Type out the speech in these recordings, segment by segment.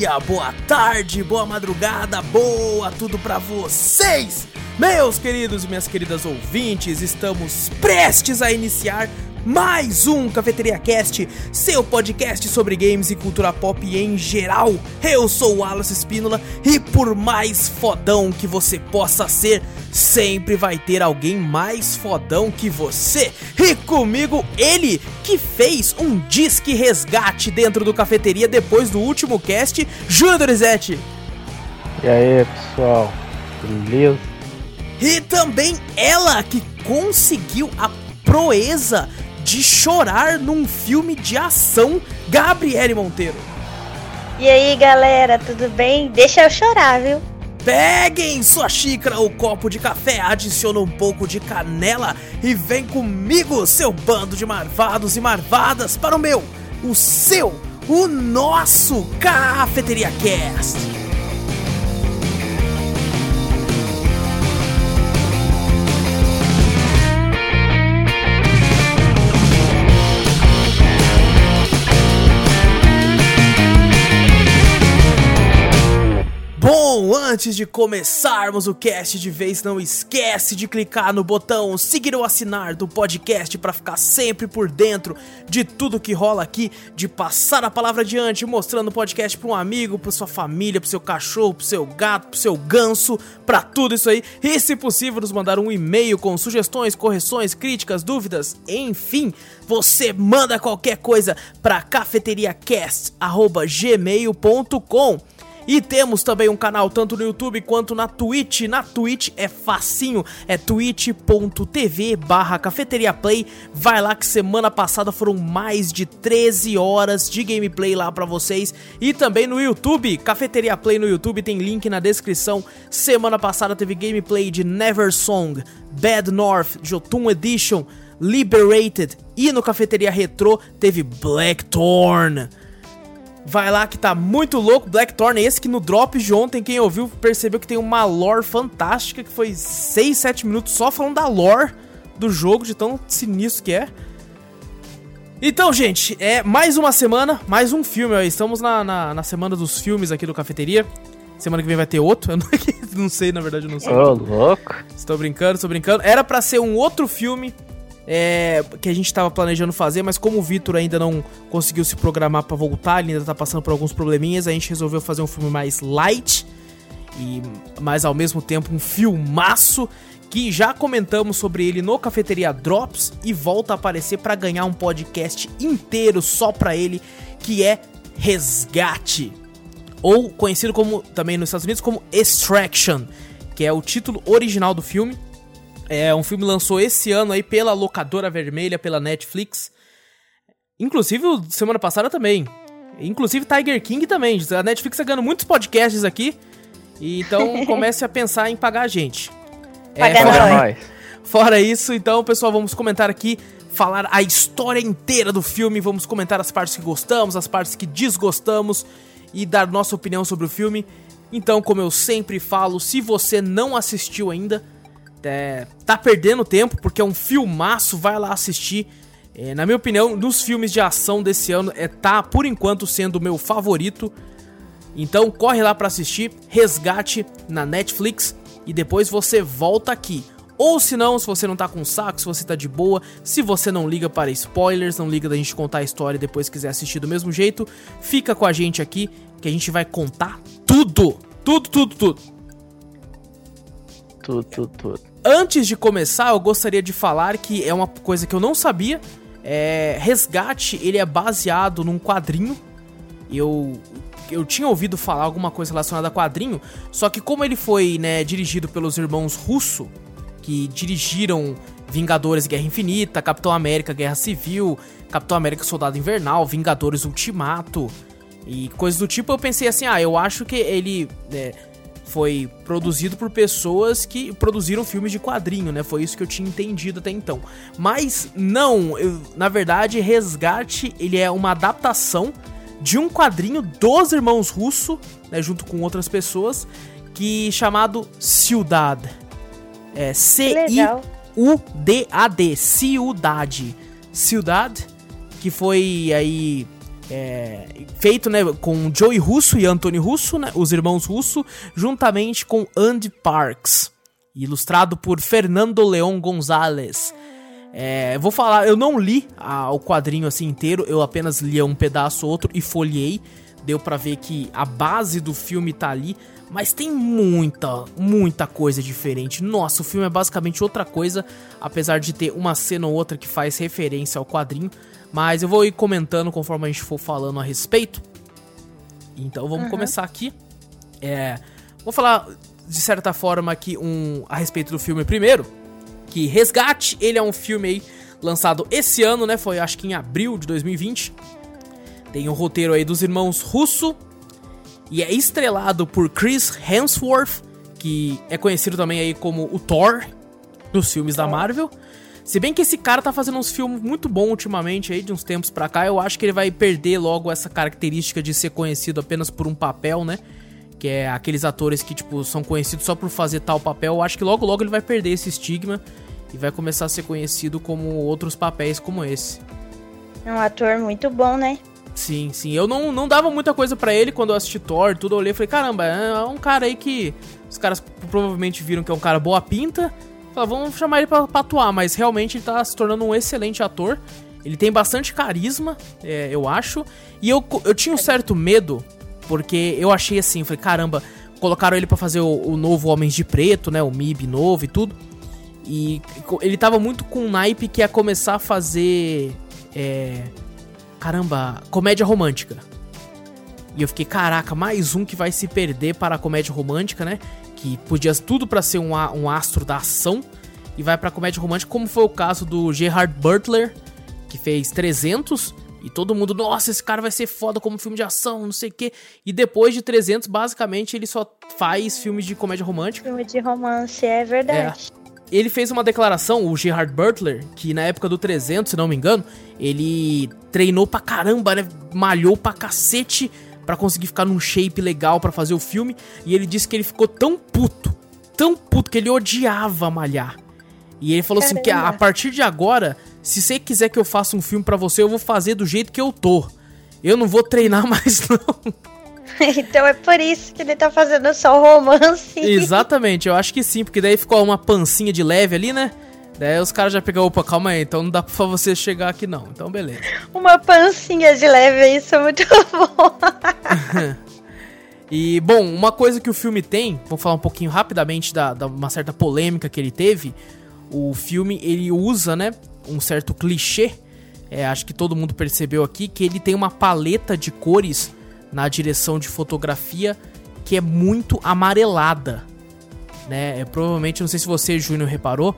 dia, boa tarde, boa madrugada, boa tudo pra vocês! Meus queridos e minhas queridas ouvintes, estamos prestes a iniciar mais um Cafeteria Cast, seu podcast sobre games e cultura pop em geral. Eu sou o Wallace Espínola e por mais fodão que você possa ser, sempre vai ter alguém mais fodão que você. E comigo, ele que fez um disque resgate dentro do Cafeteria depois do último cast, Júnior Dorizete. E aí, pessoal, beleza? E também ela que conseguiu a proeza de chorar num filme de ação, Gabriele Monteiro. E aí, galera, tudo bem? Deixa eu chorar, viu? Peguem sua xícara ou copo de café, adiciona um pouco de canela e vem comigo, seu bando de marvados e marvadas, para o meu, o seu, o nosso Cafeteria Cast. Bom, antes de começarmos o cast de vez, não esquece de clicar no botão seguir ou assinar do podcast para ficar sempre por dentro de tudo que rola aqui, de passar a palavra adiante, mostrando o podcast para um amigo, para sua família, para seu cachorro, para seu gato, para seu ganso, para tudo isso aí. E se possível, nos mandar um e-mail com sugestões, correções, críticas, dúvidas, enfim, você manda qualquer coisa para cafeteriacast@gmail.com. E temos também um canal tanto no YouTube quanto na Twitch. Na Twitch é facinho, é twitch.tv barra cafeteria play. Vai lá que semana passada foram mais de 13 horas de gameplay lá pra vocês. E também no YouTube, Cafeteria Play no YouTube, tem link na descrição. Semana passada teve gameplay de Never Song, Bad North, Jotun Edition, Liberated. E no Cafeteria Retro teve Blackthorn. Vai lá que tá muito louco. Blackthorn, esse que no drop de ontem, quem ouviu percebeu que tem uma lore fantástica, que foi 6, 7 minutos só falando da lore do jogo, de tão sinistro que é. Então, gente, é mais uma semana, mais um filme. Ó. Estamos na, na, na, semana dos filmes aqui do Cafeteria. Semana que vem vai ter outro. Eu não, não sei, na verdade, eu não sei. Ô, oh, louco. Estou brincando, estou brincando. Era para ser um outro filme é, que a gente estava planejando fazer, mas como o Vitor ainda não conseguiu se programar para voltar, ele ainda tá passando por alguns probleminhas, a gente resolveu fazer um filme mais light e mas ao mesmo tempo um filmaço que já comentamos sobre ele no Cafeteria Drops e volta a aparecer para ganhar um podcast inteiro só para ele, que é Resgate, ou conhecido como também nos Estados Unidos como Extraction, que é o título original do filme. É um filme lançou esse ano aí pela locadora vermelha, pela Netflix. Inclusive, semana passada também. Inclusive Tiger King também. A Netflix tá ganhando muitos podcasts aqui. Então comece a pensar em pagar a gente. É, Paga fora, nós. fora isso, então, pessoal, vamos comentar aqui, falar a história inteira do filme, vamos comentar as partes que gostamos, as partes que desgostamos e dar nossa opinião sobre o filme. Então, como eu sempre falo, se você não assistiu ainda, é, tá perdendo tempo, porque é um filmaço, vai lá assistir. É, na minha opinião, dos filmes de ação desse ano, é, tá por enquanto sendo o meu favorito. Então corre lá para assistir, resgate na Netflix e depois você volta aqui. Ou se não, se você não tá com saco, se você tá de boa, se você não liga para spoilers, não liga da gente contar a história e depois quiser assistir do mesmo jeito, fica com a gente aqui que a gente vai contar tudo. Tudo, tudo, tudo. Tudo, tudo, tudo. Antes de começar, eu gostaria de falar que é uma coisa que eu não sabia. É, Resgate, ele é baseado num quadrinho. Eu eu tinha ouvido falar alguma coisa relacionada a quadrinho, só que como ele foi, né, dirigido pelos irmãos Russo, que dirigiram Vingadores Guerra Infinita, Capitão América Guerra Civil, Capitão América Soldado Invernal, Vingadores Ultimato e coisas do tipo, eu pensei assim, ah, eu acho que ele né, foi produzido por pessoas que produziram filmes de quadrinho, né? Foi isso que eu tinha entendido até então. Mas não, eu, na verdade, Resgate, ele é uma adaptação de um quadrinho dos irmãos Russo, né, junto com outras pessoas, que chamado Ciudad. É C I U D A D, Ciudad. Ciudad, que foi aí É, feito né, com Joey Russo e Anthony Russo, né, os irmãos Russo, juntamente com Andy Parks, ilustrado por Fernando Leon Gonzalez. É, vou falar, eu não li a, o quadrinho assim inteiro, eu apenas li um pedaço ou outro e folhei. Deu pra ver que a base do filme tá ali, mas tem muita, muita coisa diferente. Nossa, o filme é basicamente outra coisa, apesar de ter uma cena ou outra que faz referência ao quadrinho. Mas eu vou ir comentando conforme a gente for falando a respeito. Então vamos uhum. começar aqui. É, vou falar de certa forma aqui um, a respeito do filme primeiro. Que Resgate, ele é um filme aí lançado esse ano, né? Foi acho que em abril de 2020. Tem o um roteiro aí dos irmãos Russo. E é estrelado por Chris Hemsworth, que é conhecido também aí como o Thor nos filmes da Marvel. Se bem que esse cara tá fazendo uns filmes muito bons ultimamente aí, de uns tempos pra cá, eu acho que ele vai perder logo essa característica de ser conhecido apenas por um papel, né? Que é aqueles atores que, tipo, são conhecidos só por fazer tal papel. Eu acho que logo logo ele vai perder esse estigma e vai começar a ser conhecido como outros papéis como esse. É um ator muito bom, né? Sim, sim. Eu não, não dava muita coisa para ele quando eu assisti Thor, tudo. Eu olhei e falei, caramba, é um cara aí que os caras provavelmente viram que é um cara boa pinta Fala, vamos chamar ele pra, pra, atuar, mas realmente ele tá se tornando um excelente ator. Ele tem bastante carisma, é, eu acho. E eu, eu tinha um certo medo, porque eu achei assim, falei, caramba, colocaram ele para fazer o, o, novo Homens de Preto, né? O MIB novo e tudo. E ele tava muito com um naipe que ia começar a fazer. É, caramba, comédia romântica. E eu fiquei, caraca, mais um que vai se perder para a comédia romântica, né? Que podia tudo para ser um, um astro da ação e vai pra comédia romântica, como foi o caso do Gerard Butler, que fez 300 e todo mundo, nossa, esse cara vai ser foda como filme de ação, não sei o quê. E depois de 300, basicamente, ele só faz filmes de comédia romântica. Filme de romance, é verdade. É. Ele fez uma declaração, o Gerard Butler, que na época do 300, se não me engano, ele treinou pra caramba, né? Malhou pra cacete para conseguir ficar num shape legal para fazer o filme. E ele disse que ele ficou tão puto, tão puto, que ele odiava malhar. E ele falou Caramba. assim que a, a partir de agora, se você quiser que eu faça um filme para você, eu vou fazer do jeito que eu tô. Eu não vou treinar mais não. então é por isso que ele tá fazendo só romance. Exatamente, eu acho que sim, porque daí ficou uma pancinha de leve ali, né? Daí os caras já pegaram, opa, calma aí, então não dá pra você chegar aqui não. Então beleza. Uma pancinha de leve, isso é muito bom. e, bom, uma coisa que o filme tem, vou falar um pouquinho rapidamente da, da uma certa polêmica que ele teve. O filme, ele usa, né, um certo clichê, é, acho que todo mundo percebeu aqui, que ele tem uma paleta de cores na direção de fotografia que é muito amarelada, né? É, provavelmente, não sei se você, Júnior, reparou,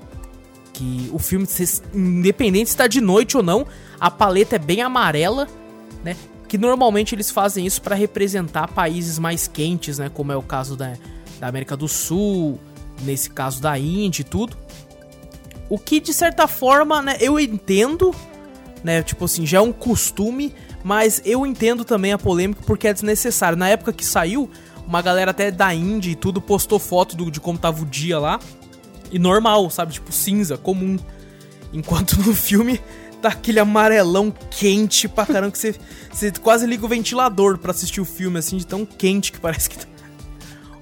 que o filme, independente se está de noite ou não, a paleta é bem amarela, né? Que normalmente eles fazem isso para representar países mais quentes, né? Como é o caso da, da América do Sul, nesse caso da Índia e tudo. O que de certa forma, né, eu entendo, né? Tipo assim, já é um costume, mas eu entendo também a polêmica porque é desnecessário. Na época que saiu, uma galera até da Índia e tudo postou foto do, de como tava o dia lá e normal, sabe? Tipo cinza, comum. Enquanto no filme tá aquele amarelão quente pra caramba que você, você quase liga o ventilador para assistir o filme, assim, de tão quente que parece que tá.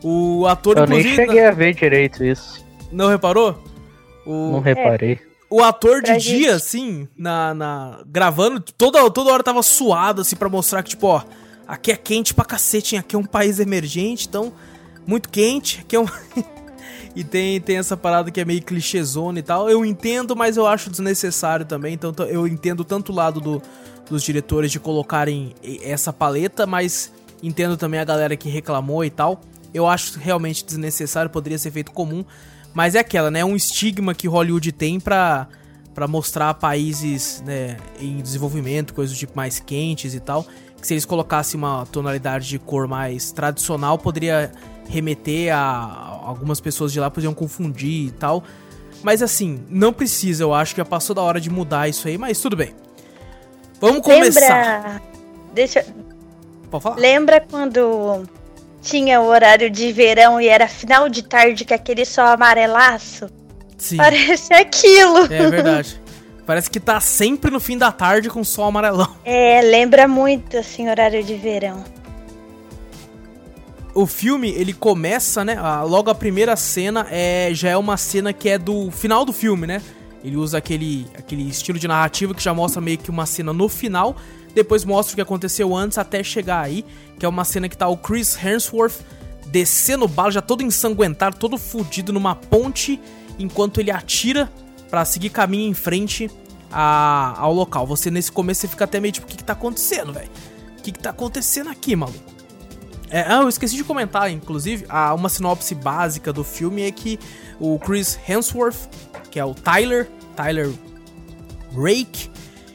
O ator, Eu nem cheguei a ver direito isso. Não reparou? O... Não reparei. O ator de dia, assim, na, na. gravando, toda, toda hora tava suado, assim, para mostrar que, tipo, ó, aqui é quente pra cacete, hein? aqui é um país emergente, então, muito quente, aqui é um. E tem, tem essa parada que é meio clichêzona e tal. Eu entendo, mas eu acho desnecessário também. Então eu entendo tanto o lado do, dos diretores de colocarem essa paleta, mas entendo também a galera que reclamou e tal. Eu acho realmente desnecessário, poderia ser feito comum. Mas é aquela, né? É um estigma que Hollywood tem pra, pra mostrar países né, em desenvolvimento, coisas do tipo mais quentes e tal. Que se eles colocassem uma tonalidade de cor mais tradicional, poderia remeter a algumas pessoas de lá podiam confundir e tal. Mas assim, não precisa, eu acho que já passou da hora de mudar isso aí, mas tudo bem. Vamos começar. Lembra... Deixa. Pode falar? Lembra quando tinha o horário de verão e era final de tarde com aquele sol amarelaço? Sim. Parece aquilo. É verdade. Parece que tá sempre no fim da tarde com sol amarelão. É, lembra muito, assim, horário de verão. O filme, ele começa, né? Logo a primeira cena é já é uma cena que é do final do filme, né? Ele usa aquele, aquele estilo de narrativa que já mostra meio que uma cena no final, depois mostra o que aconteceu antes até chegar aí, que é uma cena que tá o Chris Hemsworth descendo bala, já todo ensanguentado, todo fudido numa ponte, enquanto ele atira para seguir caminho em frente a, ao local. Você nesse começo você fica até meio tipo, o que, que tá acontecendo, velho? O que, que tá acontecendo aqui, maluco? É, ah, eu esqueci de comentar, inclusive, a, uma sinopse básica do filme é que o Chris Hemsworth, que é o Tyler, Tyler Rake,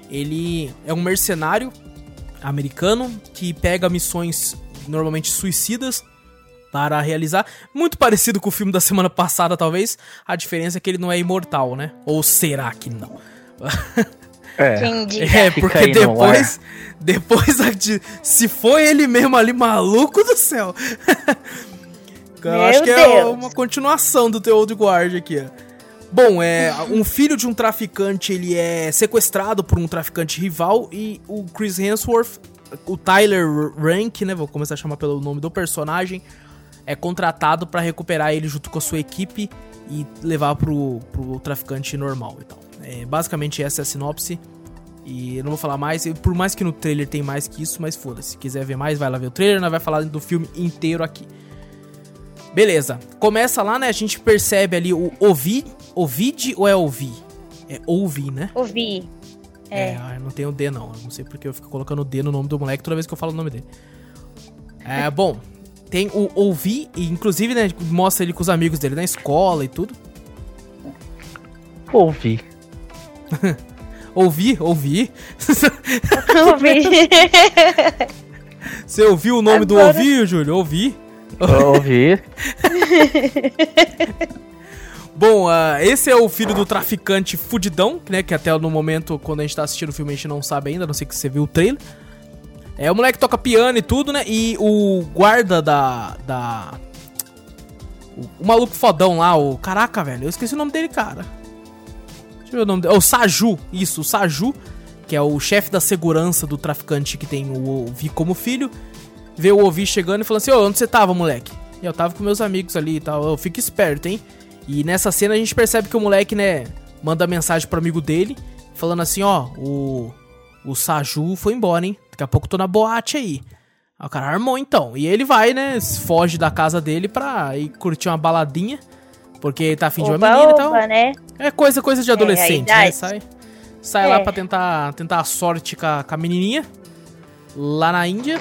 ele é um mercenário americano que pega missões normalmente suicidas para realizar. Muito parecido com o filme da semana passada, talvez. A diferença é que ele não é imortal, né? Ou será que não? É, é porque depois, depois se foi ele mesmo ali, maluco do céu. Eu acho que é Deus. é uma continuação do The Old Guard aqui, ó. Bom, é um filho de um traficante, ele é sequestrado por um traficante rival e o Chris Hemsworth, o Tyler Rank, né, vou começar a chamar pelo nome do personagem, é contratado para recuperar ele junto com a sua equipe e levar pro, pro traficante normal e tal. É, basicamente essa é a sinopse. E eu não vou falar mais, por mais que no trailer tem mais que isso, mas foda-se. Se quiser ver mais, vai lá ver o trailer, nós vai falar do filme inteiro aqui. Beleza, começa lá, né? A gente percebe ali o Ovid. Ovid ou é Ovi? É Ouvi, né? Ouvi. É. é, não tem o D não. Eu não sei porque eu fico colocando o D no nome do moleque toda vez que eu falo o nome dele. É, bom, tem o Ouvi, e inclusive, né, mostra ele com os amigos dele na escola e tudo. Ouvi. ouvi, ouvi. ouvi. Você ouviu o nome Agora... do ouvi, Júlio? Ouvi. Ouvi. Bom, uh, esse é o filho do traficante fudidão, né? Que até no momento, quando a gente tá assistindo o filme, a gente não sabe ainda, a não sei que você viu o trailer. É o moleque toca piano e tudo, né? E o guarda da. da. O, o maluco fodão lá, o. Caraca, velho, eu esqueci o nome dele, cara. Deixa eu ver o nome dele. O Saju, isso, o Saju, que é o chefe da segurança do traficante que tem o Ovi como filho. Vê o Ovi chegando e falando assim: Ô, onde você tava, moleque? E eu tava com meus amigos ali e tal. Eu fico esperto, hein? E nessa cena a gente percebe que o moleque, né, manda mensagem pro amigo dele, falando assim: Ó, o. O Saju foi embora, hein? Daqui a pouco tô na boate aí. Aí o cara armou então. E ele vai, né? Foge da casa dele pra ir curtir uma baladinha. Porque tá afim de uma menina e tal. Né? É coisa, coisa de é, adolescente, é, né? Sai, sai é. lá pra tentar, tentar a sorte com a, com a menininha. Lá na Índia.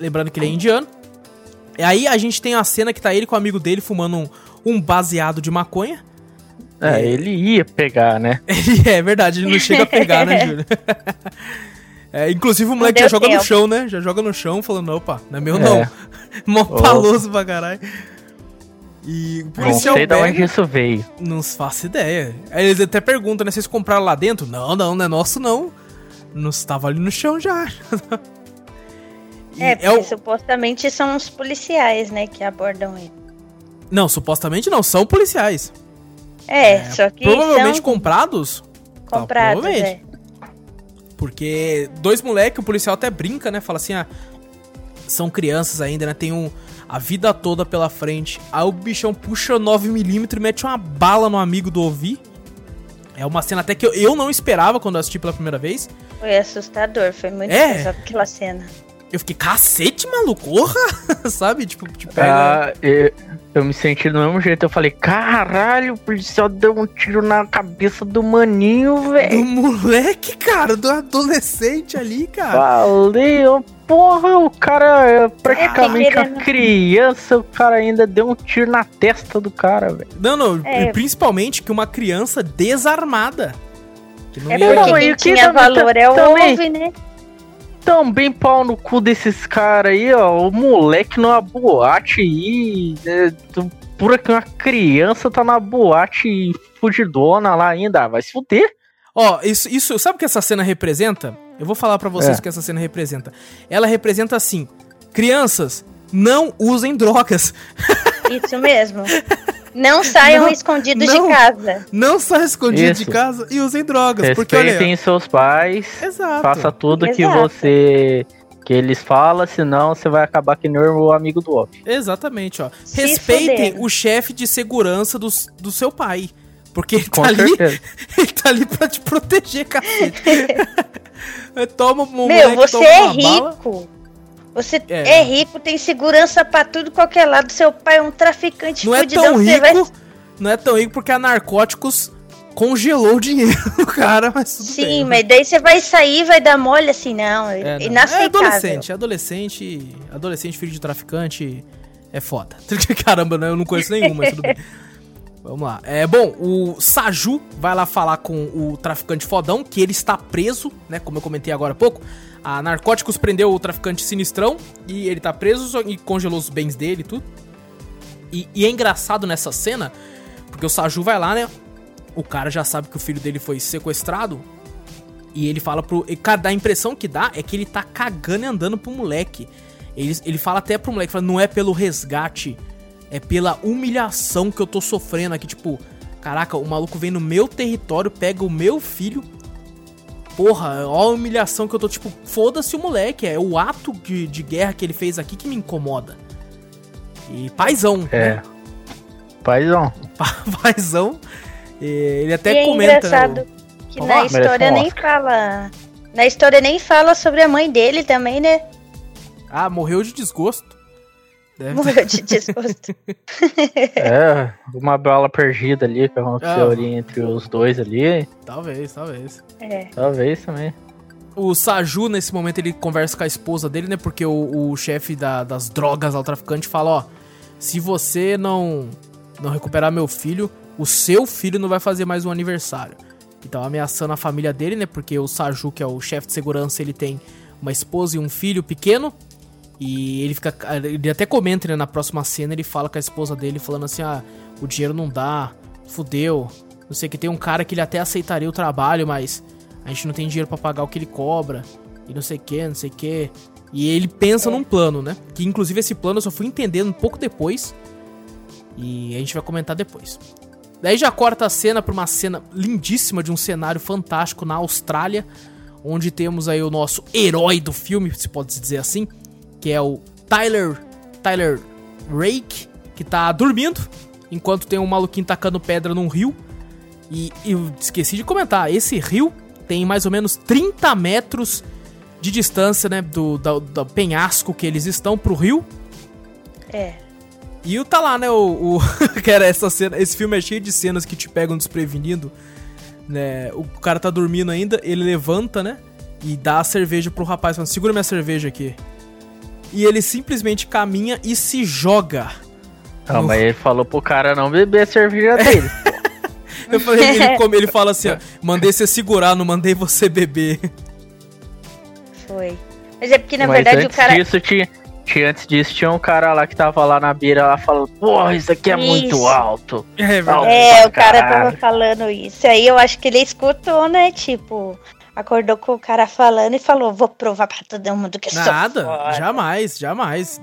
Lembrando que ele é indiano. E aí a gente tem a cena que tá ele com o amigo dele fumando um, um baseado de maconha. É, é, ele ia pegar, né? Ele é verdade, ele não chega a pegar, né, Júlio? É, inclusive o moleque já joga tempo. no chão, né? Já joga no chão falando, opa, não é meu é. não. Mó paloso pra caralho. E o policial. Não sei de onde isso veio. Não faço ideia. Aí eles até perguntam, né? Vocês compraram lá dentro? Não, não, não é nosso não. Não estava ali no chão já. é, porque é o... supostamente são os policiais, né, que abordam ele. Não, supostamente não, são policiais. É, é só que. Provavelmente são... comprados? Comprados, tá, é. Porque dois moleques, o policial até brinca, né? Fala assim, ah, são crianças ainda, né? Tem um, a vida toda pela frente. Aí o bichão puxa 9mm e mete uma bala no amigo do Ovi. É uma cena até que eu, eu não esperava quando assisti pela primeira vez. Foi assustador, foi muito é. aquela cena. Eu fiquei, cacete, maluco, porra! Sabe? Tipo, te pega. Ah, eu, eu, me senti do mesmo jeito. Eu falei, caralho, o policial deu um tiro na cabeça do maninho, velho. Do moleque, cara, do adolescente ali, cara. Valeu, porra, o cara é praticamente uma criança, o cara ainda deu um tiro na testa do cara, velho. Não, não, é. principalmente que uma criança desarmada. Que não é ia... porque quem tinha valor é o também, né? Também pau no cu desses caras aí, ó. O moleque numa boate aí. É, pura que uma criança tá na boate fugidona lá ainda. Vai se fuder. Ó, isso, isso. Sabe o que essa cena representa? Eu vou falar para vocês é. o que essa cena representa. Ela representa assim: crianças, não usem drogas. Isso mesmo. Não saiam escondidos não, de casa. Não saiam escondidos de casa e usem drogas. Respeitem porque, olha, seus pais. Exato. Faça tudo Exato. que você que eles falam, senão você vai acabar que nem o amigo do Op. Exatamente, ó. Se Respeitem o chefe de segurança do, do seu pai. Porque ele tá, ali, ele tá ali pra te proteger, cacete. toma um Meu, você é rico. Bala. Você é. é. rico, tem segurança para tudo qualquer lado. Seu pai é um traficante não fudidão, é tão rico, vai... Não é tão rico porque a Narcóticos congelou o dinheiro do cara, mas tudo Sim, bem, mas daí você vai sair vai dar mole assim, não. É, não. é adolescente, adolescente, adolescente, filho de traficante, é foda. Caramba, né? eu não conheço nenhum, mas tudo bem. Vamos lá. É, bom, o Saju vai lá falar com o traficante fodão, que ele está preso, né? Como eu comentei agora há pouco. A Narcóticos prendeu o traficante sinistrão e ele tá preso e congelou os bens dele e tudo. E, e é engraçado nessa cena, porque o Saju vai lá, né? O cara já sabe que o filho dele foi sequestrado. E ele fala pro. E, cara, a impressão que dá é que ele tá cagando e andando pro moleque. Ele, ele fala até pro moleque, fala, não é pelo resgate é pela humilhação que eu tô sofrendo aqui. Tipo, caraca, o maluco vem no meu território, pega o meu filho. Porra, ó a humilhação que eu tô. Tipo, foda-se o moleque. É o ato de, de guerra que ele fez aqui que me incomoda. E paizão. É. Né? Paizão. paizão. Ele até e é comenta. Né, engraçado né, que na história nem fala. Na história nem fala sobre a mãe dele também, né? Ah, morreu de desgosto. Deve Morreu de desgosto. é, uma bala perdida ali que aconteceu ah, ali entre os dois ali. Talvez, talvez. É. Talvez também. O Saju, nesse momento, ele conversa com a esposa dele, né? Porque o, o chefe da, das drogas ao traficante fala, ó, se você não, não recuperar meu filho, o seu filho não vai fazer mais um aniversário. Então ameaçando a família dele, né? Porque o Saju, que é o chefe de segurança, ele tem uma esposa e um filho pequeno. E ele fica. Ele até comenta, né, na próxima cena, ele fala com a esposa dele, falando assim: ah, o dinheiro não dá, fudeu. Não sei que tem um cara que ele até aceitaria o trabalho, mas a gente não tem dinheiro para pagar o que ele cobra. E não sei que, não sei que. E ele pensa é. num plano, né? Que inclusive esse plano eu só fui entendendo um pouco depois. E a gente vai comentar depois. Daí já corta a cena pra uma cena lindíssima de um cenário fantástico na Austrália. Onde temos aí o nosso herói do filme, se pode dizer assim que é o Tyler Tyler Rake, que tá dormindo, enquanto tem um maluquinho tacando pedra num rio. E eu esqueci de comentar, esse rio tem mais ou menos 30 metros de distância, né, do, do, do penhasco que eles estão pro rio. É. E o tá lá, né, o, o que era essa cena, esse filme é cheio de cenas que te pegam desprevenido, né? O cara tá dormindo ainda, ele levanta, né, e dá a cerveja pro rapaz, falando: "Segura minha cerveja aqui" e ele simplesmente caminha e se joga. Não, no... mas ele falou pro cara não beber a cerveja dele. Eu falei, ele, como ele fala assim, ó, mandei você segurar, não mandei você beber. Foi. Mas é porque na mas verdade o cara. Disso, tinha, tinha, antes disso tinha um cara lá que tava lá na beira lá falando, porra, isso aqui é isso. muito alto. É, é o cara tava falando isso. Aí eu acho que ele escutou, né? Tipo, acordou com o cara falando e falou: Vou provar pra todo mundo que Nada, sou Nada, jamais, jamais.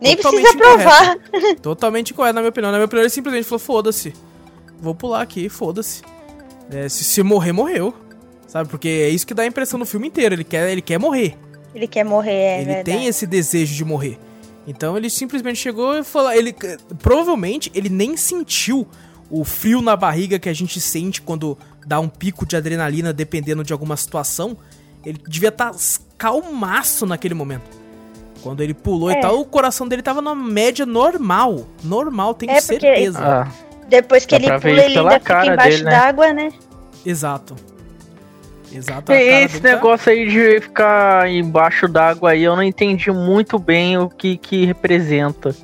Nem precisa provar. Totalmente correto, na minha opinião. Na minha opinião, ele simplesmente falou: Foda-se. Vou pular aqui, foda-se. É, se, se morrer, morreu. Sabe? Porque é isso que dá a impressão no filme inteiro. Ele quer, ele quer morrer. Ele quer morrer, é Ele verdade. tem esse desejo de morrer. Então ele simplesmente chegou e falou. Ele, provavelmente ele nem sentiu o frio na barriga que a gente sente quando dá um pico de adrenalina dependendo de alguma situação, ele devia estar tá calmaço naquele momento. Quando ele pulou é. e tal, o coração dele tava na média normal. Normal, tenho é certeza. Ah, depois que ele pula, ele ainda fica embaixo né? d'água, né? Exato. Exato. Esse tá- negócio tá... aí de ficar embaixo d'água aí, eu não entendi muito bem o que que representa.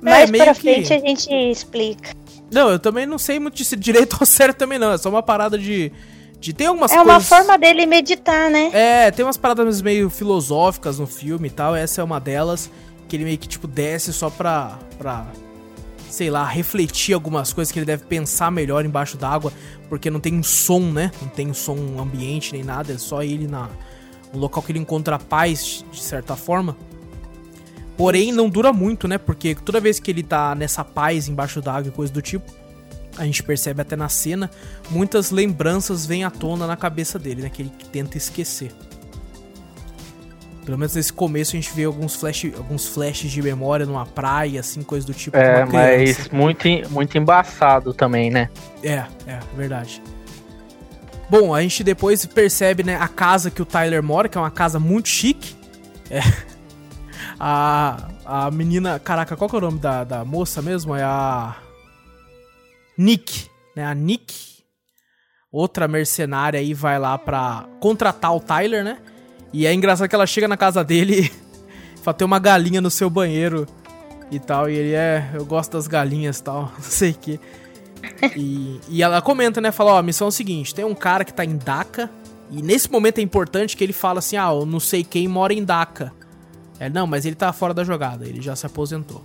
Mais é, pra que... frente a gente explica. Não, eu também não sei muito de direito ao certo também não. É só uma parada de. de tem algumas é coisas. É uma forma dele meditar, né? É, tem umas paradas meio filosóficas no filme e tal. Essa é uma delas. Que ele meio que, tipo, desce só pra. pra sei lá, refletir algumas coisas que ele deve pensar melhor embaixo d'água, porque não tem um som, né? Não tem um som ambiente nem nada, é só ele na um local que ele encontra paz de certa forma. Porém, não dura muito, né? Porque toda vez que ele tá nessa paz embaixo d'água e coisa do tipo, a gente percebe até na cena, muitas lembranças vêm à tona na cabeça dele, né? Que ele tenta esquecer. Pelo menos nesse começo a gente vê alguns, flash, alguns flashes de memória numa praia, assim, coisa do tipo. É, mas muito, muito embaçado também, né? É, é, verdade. Bom, a gente depois percebe, né, a casa que o Tyler mora, que é uma casa muito chique. É. A, a menina. Caraca, qual que é o nome da, da moça mesmo? É a. Nick, né? A Nick, outra mercenária aí, vai lá pra contratar o Tyler, né? E é engraçado que ela chega na casa dele e fala, tem uma galinha no seu banheiro e tal. E ele é, eu gosto das galinhas e tal, não sei o que. E, e ela comenta, né? Fala, ó, a missão é o seguinte: tem um cara que tá em Dhaka. E nesse momento é importante que ele fala assim: ah, eu não sei quem mora em Dhaka. É, não, mas ele tá fora da jogada, ele já se aposentou.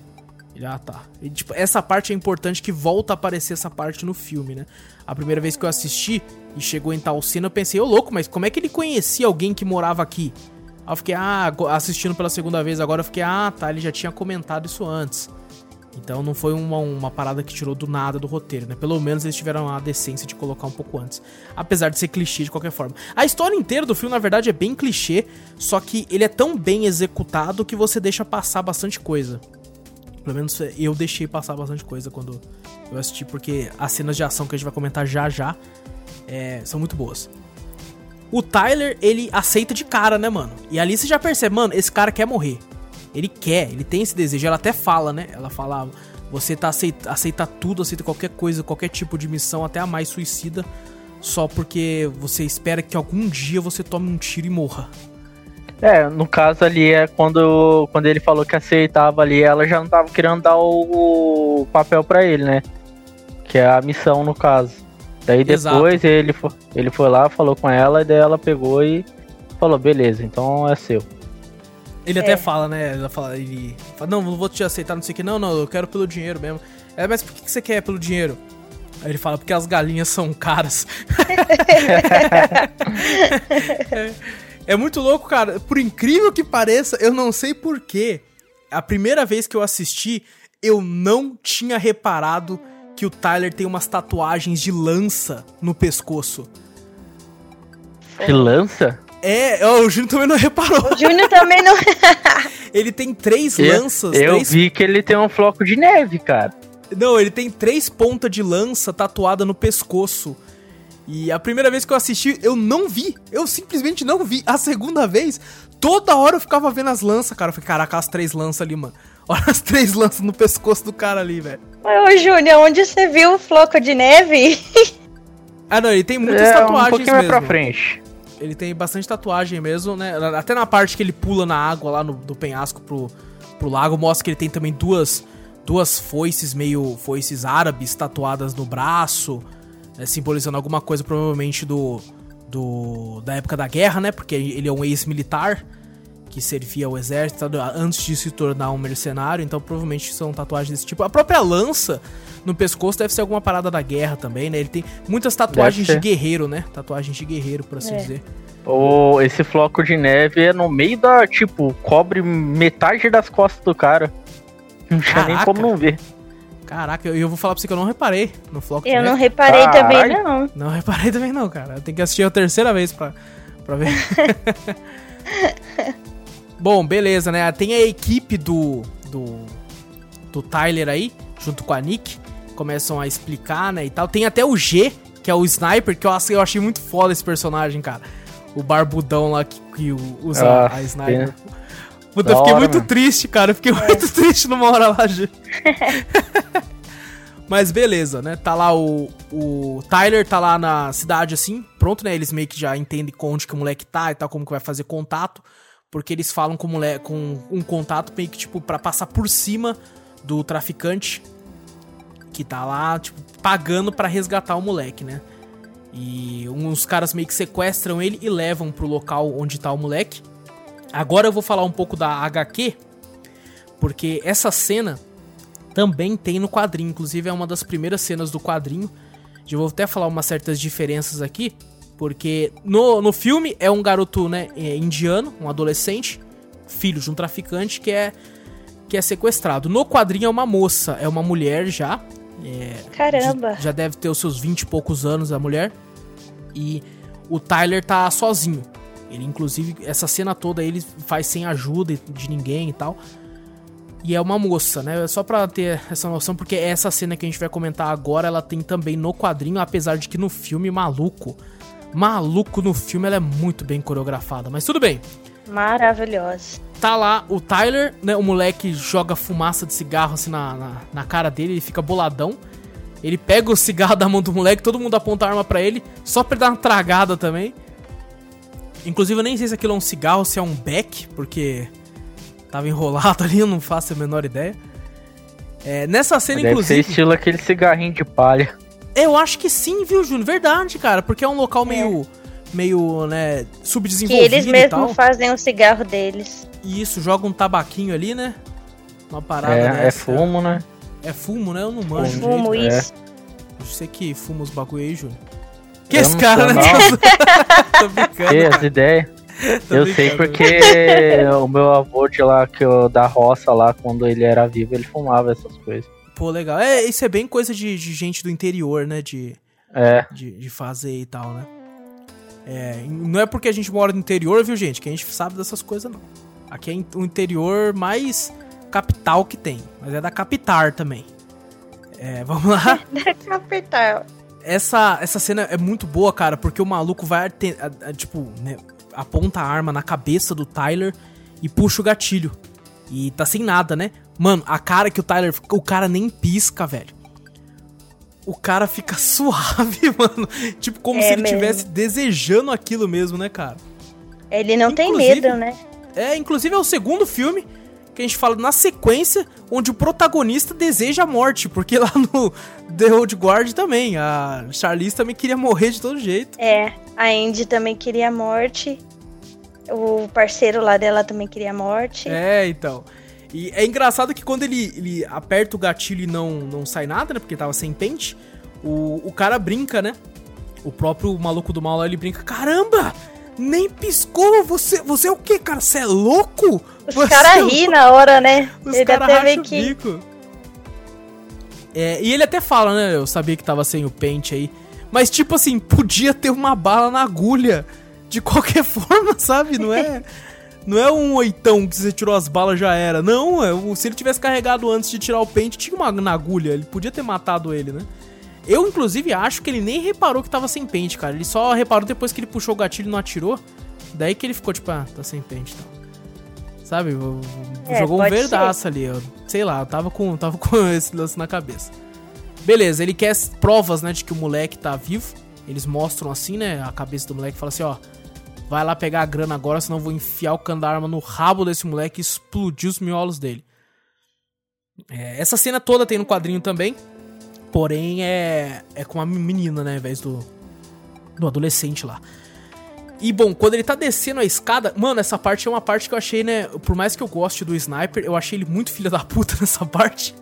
Ele, ah, tá. E, tipo, essa parte é importante que volta a aparecer essa parte no filme, né? A primeira vez que eu assisti e chegou em tal cena, eu pensei, ô louco, mas como é que ele conhecia alguém que morava aqui? Aí eu fiquei, ah, assistindo pela segunda vez agora, eu fiquei, ah, tá, ele já tinha comentado isso antes. Então não foi uma, uma parada que tirou do nada do roteiro, né? Pelo menos eles tiveram a decência de colocar um pouco antes. Apesar de ser clichê de qualquer forma. A história inteira do filme, na verdade, é bem clichê, só que ele é tão bem executado que você deixa passar bastante coisa. Pelo menos eu deixei passar bastante coisa quando eu assisti, porque as cenas de ação que a gente vai comentar já já é, são muito boas. O Tyler, ele aceita de cara, né, mano? E ali você já percebe, mano, esse cara quer morrer. Ele quer, ele tem esse desejo. Ela até fala, né? Ela fala, você tá aceita, aceita tudo, aceita qualquer coisa, qualquer tipo de missão, até a mais suicida, só porque você espera que algum dia você tome um tiro e morra. É, no caso ali é quando, quando ele falou que aceitava ali, ela já não tava querendo dar o, o papel para ele, né? Que é a missão no caso. Daí depois ele ele foi lá, falou com ela, e daí ela pegou e falou, beleza, então é seu. Ele é. até fala, né? Ela fala, ele fala, não, não vou te aceitar, não sei o que. Não, não, eu quero pelo dinheiro mesmo. É, mas por que, que você quer pelo dinheiro? Aí ele fala, porque as galinhas são caras. é, é, muito louco, cara. Por incrível que pareça, eu não sei porquê. A primeira vez que eu assisti, eu não tinha reparado que o Tyler tem umas tatuagens de lança no pescoço. De lança? É, ó, o Júnior também não reparou. O Júnior também não. ele tem três eu, lanças. Eu três... vi que ele tem um floco de neve, cara. Não, ele tem três pontas de lança tatuada no pescoço. E a primeira vez que eu assisti, eu não vi. Eu simplesmente não vi. A segunda vez, toda hora eu ficava vendo as lanças, cara. Eu falei, caraca, as três lanças ali, mano. Olha as três lanças no pescoço do cara ali, velho. Ô, Júnior, onde você viu o floco de neve? ah, não, ele tem muitas é, tatuagens um pouquinho mesmo. mais pra frente. Ele tem bastante tatuagem mesmo, né? Até na parte que ele pula na água lá no, do penhasco pro, pro lago, mostra que ele tem também duas, duas foices, meio foices árabes tatuadas no braço, né? simbolizando alguma coisa provavelmente do, do da época da guerra, né? Porque ele é um ex-militar que servia ao exército antes de se tornar um mercenário, então provavelmente são tatuagens desse tipo. A própria lança no pescoço deve ser alguma parada da guerra também, né? Ele tem muitas tatuagens de guerreiro, né? Tatuagens de guerreiro, por assim é. dizer. O, esse floco de neve é no meio da, tipo, cobre metade das costas do cara. Não tinha nem como não ver. Caraca, eu, eu vou falar pra você que eu não reparei no floco Eu não reparei também, não. Não reparei também, não, cara. Eu tenho que assistir a terceira vez pra, pra ver. Bom, beleza, né? Tem a equipe do, do, do Tyler aí, junto com a Nick. Começam a explicar, né, e tal. Tem até o G, que é o Sniper, que eu, eu achei muito foda esse personagem, cara. O barbudão lá que, que usa ah, a Sniper. Sim. Puta, eu fiquei hora, muito mano. triste, cara. Eu fiquei é. muito triste numa hora lá, G. Mas beleza, né? Tá lá o, o Tyler, tá lá na cidade assim, pronto, né? Eles meio que já entendem onde que o moleque tá e tal, como que vai fazer contato porque eles falam com, moleque, com um contato meio que, tipo, pra passar por cima do traficante que tá lá, tipo, pagando para resgatar o moleque, né? E uns caras meio que sequestram ele e levam pro local onde tá o moleque. Agora eu vou falar um pouco da HQ, porque essa cena também tem no quadrinho, inclusive é uma das primeiras cenas do quadrinho. Eu vou até falar umas certas diferenças aqui. Porque no, no filme é um garoto, né, é indiano, um adolescente, filho de um traficante, que é que é sequestrado. No quadrinho é uma moça, é uma mulher já. É, Caramba! Já deve ter os seus 20 e poucos anos a mulher. E o Tyler tá sozinho. Ele, inclusive, essa cena toda ele faz sem ajuda de ninguém e tal. E é uma moça, né? Só pra ter essa noção, porque essa cena que a gente vai comentar agora, ela tem também no quadrinho, apesar de que no filme, maluco. Maluco no filme, ela é muito bem coreografada. Mas tudo bem. Maravilhosa. Tá lá o Tyler, né? O moleque joga fumaça de cigarro assim na, na, na cara dele, ele fica boladão. Ele pega o cigarro da mão do moleque, todo mundo aponta a arma para ele, só pra ele dar uma tragada também. Inclusive, eu nem sei se aquilo é um cigarro ou se é um beck, porque tava enrolado ali, eu não faço a menor ideia. É, nessa cena, Deve inclusive. Ser estilo aquele cigarrinho de palha. Eu acho que sim, viu, Júnior? Verdade, cara, porque é um local meio. meio, né, subdesenvolvido. Que eles mesmos fazem o cigarro deles. E isso, joga um tabaquinho ali, né? Uma parada é, dessa. É fumo, né? É fumo, né? Eu não manjo. Fumo, jeito. isso. É. Você que fuma os bagulho aí, Júnior. Que esse cara, né? Tô brincando. Que as ideias. eu sei porque o meu avô de lá, que eu, da roça lá, quando ele era vivo, ele fumava essas coisas. Pô, legal. É, isso é bem coisa de, de gente do interior, né? De, é. de, de fazer e tal, né? É, não é porque a gente mora no interior, viu, gente, que a gente sabe dessas coisas, não. Aqui é o interior mais capital que tem, mas é da capital também. É, vamos lá. da capital. Essa, essa cena é muito boa, cara, porque o maluco vai, tipo, né, aponta a arma na cabeça do Tyler e puxa o gatilho. E tá sem nada, né? Mano, a cara que o Tyler. O cara nem pisca, velho. O cara fica suave, mano. Tipo, como é se ele estivesse desejando aquilo mesmo, né, cara? Ele não inclusive, tem medo, né? É, inclusive é o segundo filme que a gente fala na sequência, onde o protagonista deseja a morte, porque lá no The Old Guard também, a Charlize também queria morrer de todo jeito. É, a Andy também queria a morte, o parceiro lá dela também queria a morte. É, então. E é engraçado que quando ele, ele aperta o gatilho e não, não sai nada, né, porque tava sem pente, o, o cara brinca, né? O próprio maluco do mal lá, ele brinca, caramba! Nem piscou, você, você é o que, cara? Você é louco? Os caras é riem na hora, né? Os caras racham que... bico. É, e ele até fala, né? Eu sabia que tava sem o pente aí. Mas, tipo assim, podia ter uma bala na agulha. De qualquer forma, sabe? Não é. não é um oitão que você tirou as balas já era. Não, é, se ele tivesse carregado antes de tirar o pente, tinha uma na agulha. Ele podia ter matado ele, né? Eu, inclusive, acho que ele nem reparou que tava sem pente, cara. Ele só reparou depois que ele puxou o gatilho e não atirou. Daí que ele ficou, tipo, ah, tá sem pente então. Sabe? É, Jogou um verdaço ser. ali. Eu, sei lá, eu tava com, tava com esse lance na cabeça. Beleza, ele quer provas, né, de que o moleque tá vivo. Eles mostram assim, né, a cabeça do moleque e fala assim, ó. Vai lá pegar a grana agora, senão eu vou enfiar o cano da arma no rabo desse moleque e explodir os miolos dele. É, essa cena toda tem no quadrinho também. Porém, é, é com a menina, né? Ao invés do, do adolescente lá. E bom, quando ele tá descendo a escada, mano, essa parte é uma parte que eu achei, né? Por mais que eu goste do sniper, eu achei ele muito filho da puta nessa parte.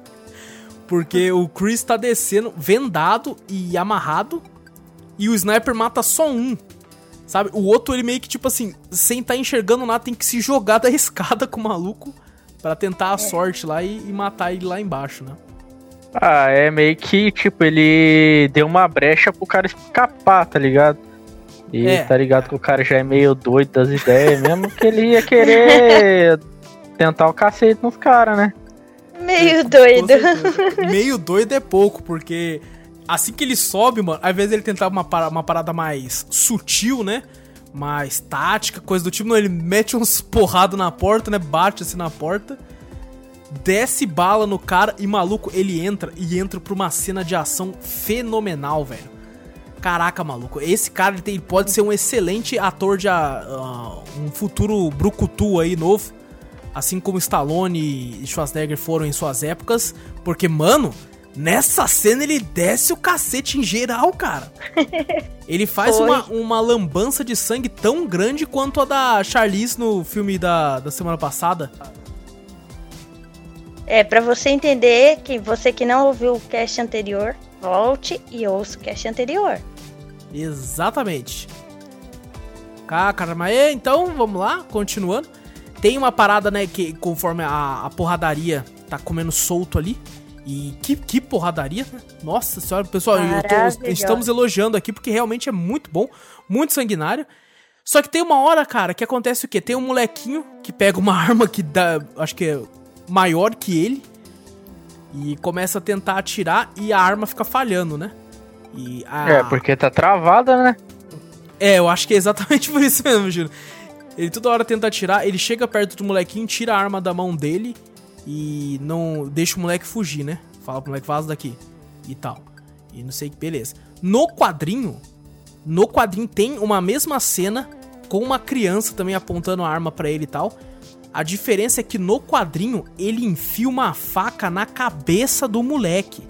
Porque o Chris tá descendo vendado e amarrado. E o sniper mata só um. Sabe? O outro, ele meio que, tipo assim, sem tá enxergando nada, tem que se jogar da escada com o maluco para tentar a é. sorte lá e, e matar ele lá embaixo, né? Ah, é meio que, tipo, ele deu uma brecha pro cara escapar, tá ligado? E é. tá ligado que o cara já é meio doido das ideias, mesmo que ele ia querer tentar o cacete nos caras, né? Meio doido. meio doido é pouco, porque assim que ele sobe, mano, às vezes ele tentava uma, uma parada mais sutil, né? Mais tática, coisa do tipo, não, ele mete uns porrada na porta, né? Bate assim na porta desce bala no cara e maluco, ele entra e entra pra uma cena de ação fenomenal, velho. Caraca, maluco, esse cara ele, tem, ele pode ser um excelente ator de uh, um futuro brucutu aí novo, assim como Stallone e Schwarzenegger foram em suas épocas, porque mano, nessa cena ele desce o cacete em geral, cara. Ele faz uma, uma lambança de sangue tão grande quanto a da Charlize no filme da, da semana passada. É, para você entender, que você que não ouviu o cast anterior, volte e ouça o cast anterior. Exatamente. Cara, mas então, vamos lá, continuando. Tem uma parada, né, que conforme a, a porradaria tá comendo solto ali. E que, que porradaria, né? Nossa senhora, pessoal, tô, estamos elogiando aqui porque realmente é muito bom, muito sanguinário. Só que tem uma hora, cara, que acontece o quê? Tem um molequinho que pega uma arma que dá, acho que é maior que ele e começa a tentar atirar e a arma fica falhando, né? E a... É, porque tá travada, né? É, eu acho que é exatamente por isso mesmo, Júlio. Ele toda hora tenta atirar, ele chega perto do molequinho, tira a arma da mão dele e não deixa o moleque fugir, né? Fala pro moleque, vaza daqui e tal. E não sei que, beleza. No quadrinho, no quadrinho tem uma mesma cena com uma criança também apontando a arma para ele e tal. A diferença é que no quadrinho ele enfia uma faca na cabeça do moleque.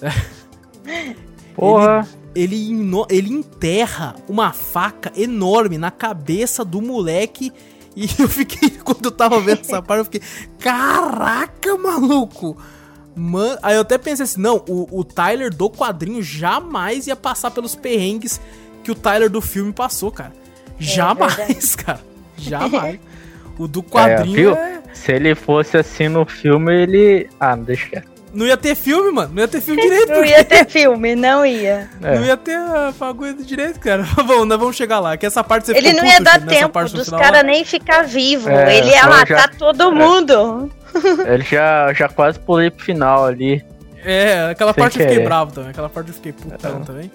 Porra. Ele ele, ele enterra uma faca enorme na cabeça do moleque. E eu fiquei, quando eu tava vendo essa parte, eu fiquei, caraca, maluco! Man... Aí eu até pensei assim, não, o, o Tyler do quadrinho jamais ia passar pelos perrengues que o Tyler do filme passou, cara. É, jamais, cara. Jamais. O do quadrinho é, é... Se ele fosse assim no filme, ele... Ah, não deixa quieto. Não ia ter filme, mano. Não ia ter filme direito. não ia ter filme, não ia. É. Não ia ter a bagulho direito, cara. Bom, nós vamos chegar lá. Que essa parte você Ele não ia dar tempo dos caras nem ficar vivo. É, ele ia matar já... todo é. mundo. Ele já, já quase pulei pro final ali. É, aquela parte querer. eu fiquei bravo também. Aquela parte eu fiquei putão é. também.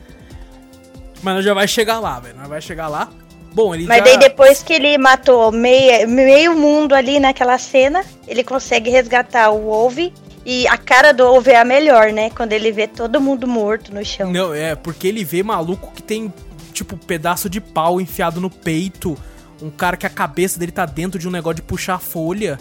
Mas nós já vai chegar lá, velho. Nós vai chegar lá. Bom, ele Mas já... daí depois que ele matou meio, meio mundo ali naquela cena, ele consegue resgatar o Wolve e a cara do Ovo é a melhor, né? Quando ele vê todo mundo morto no chão. Não, é, porque ele vê maluco que tem, tipo, pedaço de pau enfiado no peito. Um cara que a cabeça dele tá dentro de um negócio de puxar folha.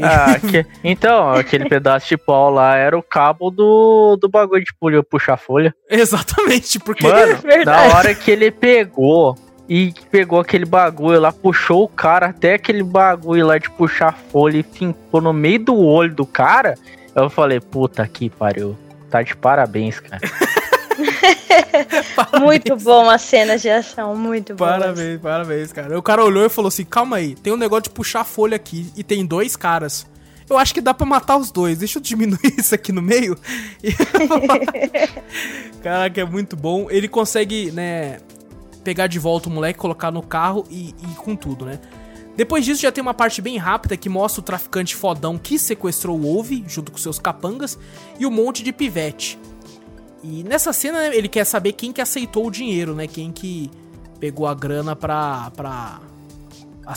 Ah, que... então, aquele pedaço de pau lá era o cabo do, do bagulho de puxar folha. Exatamente, porque. Mano, é na hora que ele pegou e pegou aquele bagulho lá, puxou o cara até aquele bagulho lá de puxar folha e fincou no meio do olho do cara. Eu falei, puta que pariu. Tá de parabéns, cara. muito bom a cena de ação, muito bom. Parabéns, parabéns, cara. O cara olhou e falou assim: calma aí, tem um negócio de puxar folha aqui e tem dois caras. Eu acho que dá pra matar os dois. Deixa eu diminuir isso aqui no meio. Caraca, é muito bom. Ele consegue, né, pegar de volta o moleque, colocar no carro e, e com tudo, né? Depois disso já tem uma parte bem rápida que mostra o traficante fodão que sequestrou o Wolve junto com seus capangas e um monte de pivete. E nessa cena ele quer saber quem que aceitou o dinheiro, né? Quem que pegou a grana pra. pra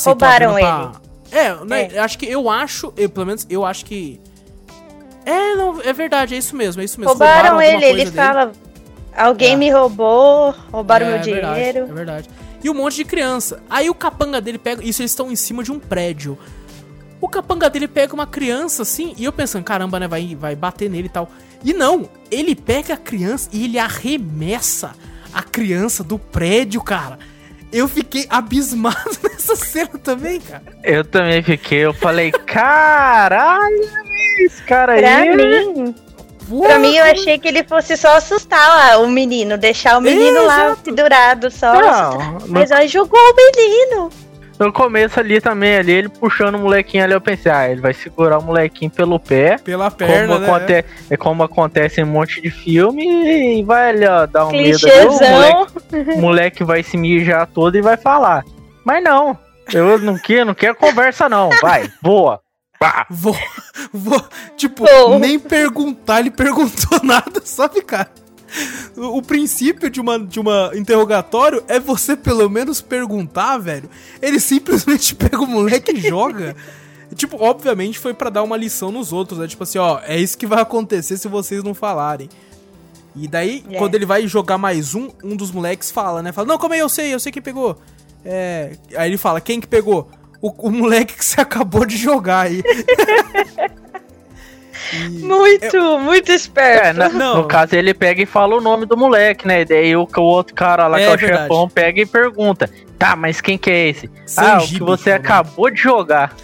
Roubaram pra... ele. É, né? É. Acho que eu acho, eu, pelo menos eu acho que. É, não, é verdade, é isso mesmo, é isso mesmo. Roubaram, roubaram ele, ele dele. fala. Alguém é. me roubou, roubaram é, meu dinheiro. Verdade, é verdade e um monte de criança. Aí o capanga dele pega. Isso eles estão em cima de um prédio. O capanga dele pega uma criança assim, e eu pensando, caramba, né? Vai, vai bater nele e tal. E não, ele pega a criança e ele arremessa a criança do prédio, cara. Eu fiquei abismado nessa cena também, cara. Eu também fiquei, eu falei, caralho, esse cara aí. Pra mim, Pra mim, eu achei que ele fosse só assustar o menino, deixar o menino lá pendurado só. Não, Mas aí jogou o menino. No começo ali também, ali, ele puxando o molequinho ali, eu pensei, ah, ele vai segurar o molequinho pelo pé. Pela perna, como né? Acontece, é como acontece em um monte de filme, e vai ali, ó, dar um Clichêzão. medo. O moleque, o moleque vai se mijar todo e vai falar. Mas não, eu não quero, não quero conversa não, vai, Vou, vou, tipo, nem perguntar, ele perguntou nada, sabe, cara? O, princípio de uma, de uma interrogatório é você pelo menos perguntar, velho. Ele simplesmente pega o moleque e joga. tipo, obviamente foi para dar uma lição nos outros, né? Tipo assim, ó, é isso que vai acontecer se vocês não falarem. E daí, é. quando ele vai jogar mais um, um dos moleques fala, né? Fala, não, como é, eu sei, eu sei quem pegou. É... Aí ele fala, quem que pegou? O, o moleque que você acabou de jogar aí. E muito, eu... muito esperto. É, na, no caso, ele pega e fala o nome do moleque, né? E daí o, o outro cara lá, é, que é o verdade. chefão, pega e pergunta: Tá, mas quem que é esse? ah, o que você acabou de jogar.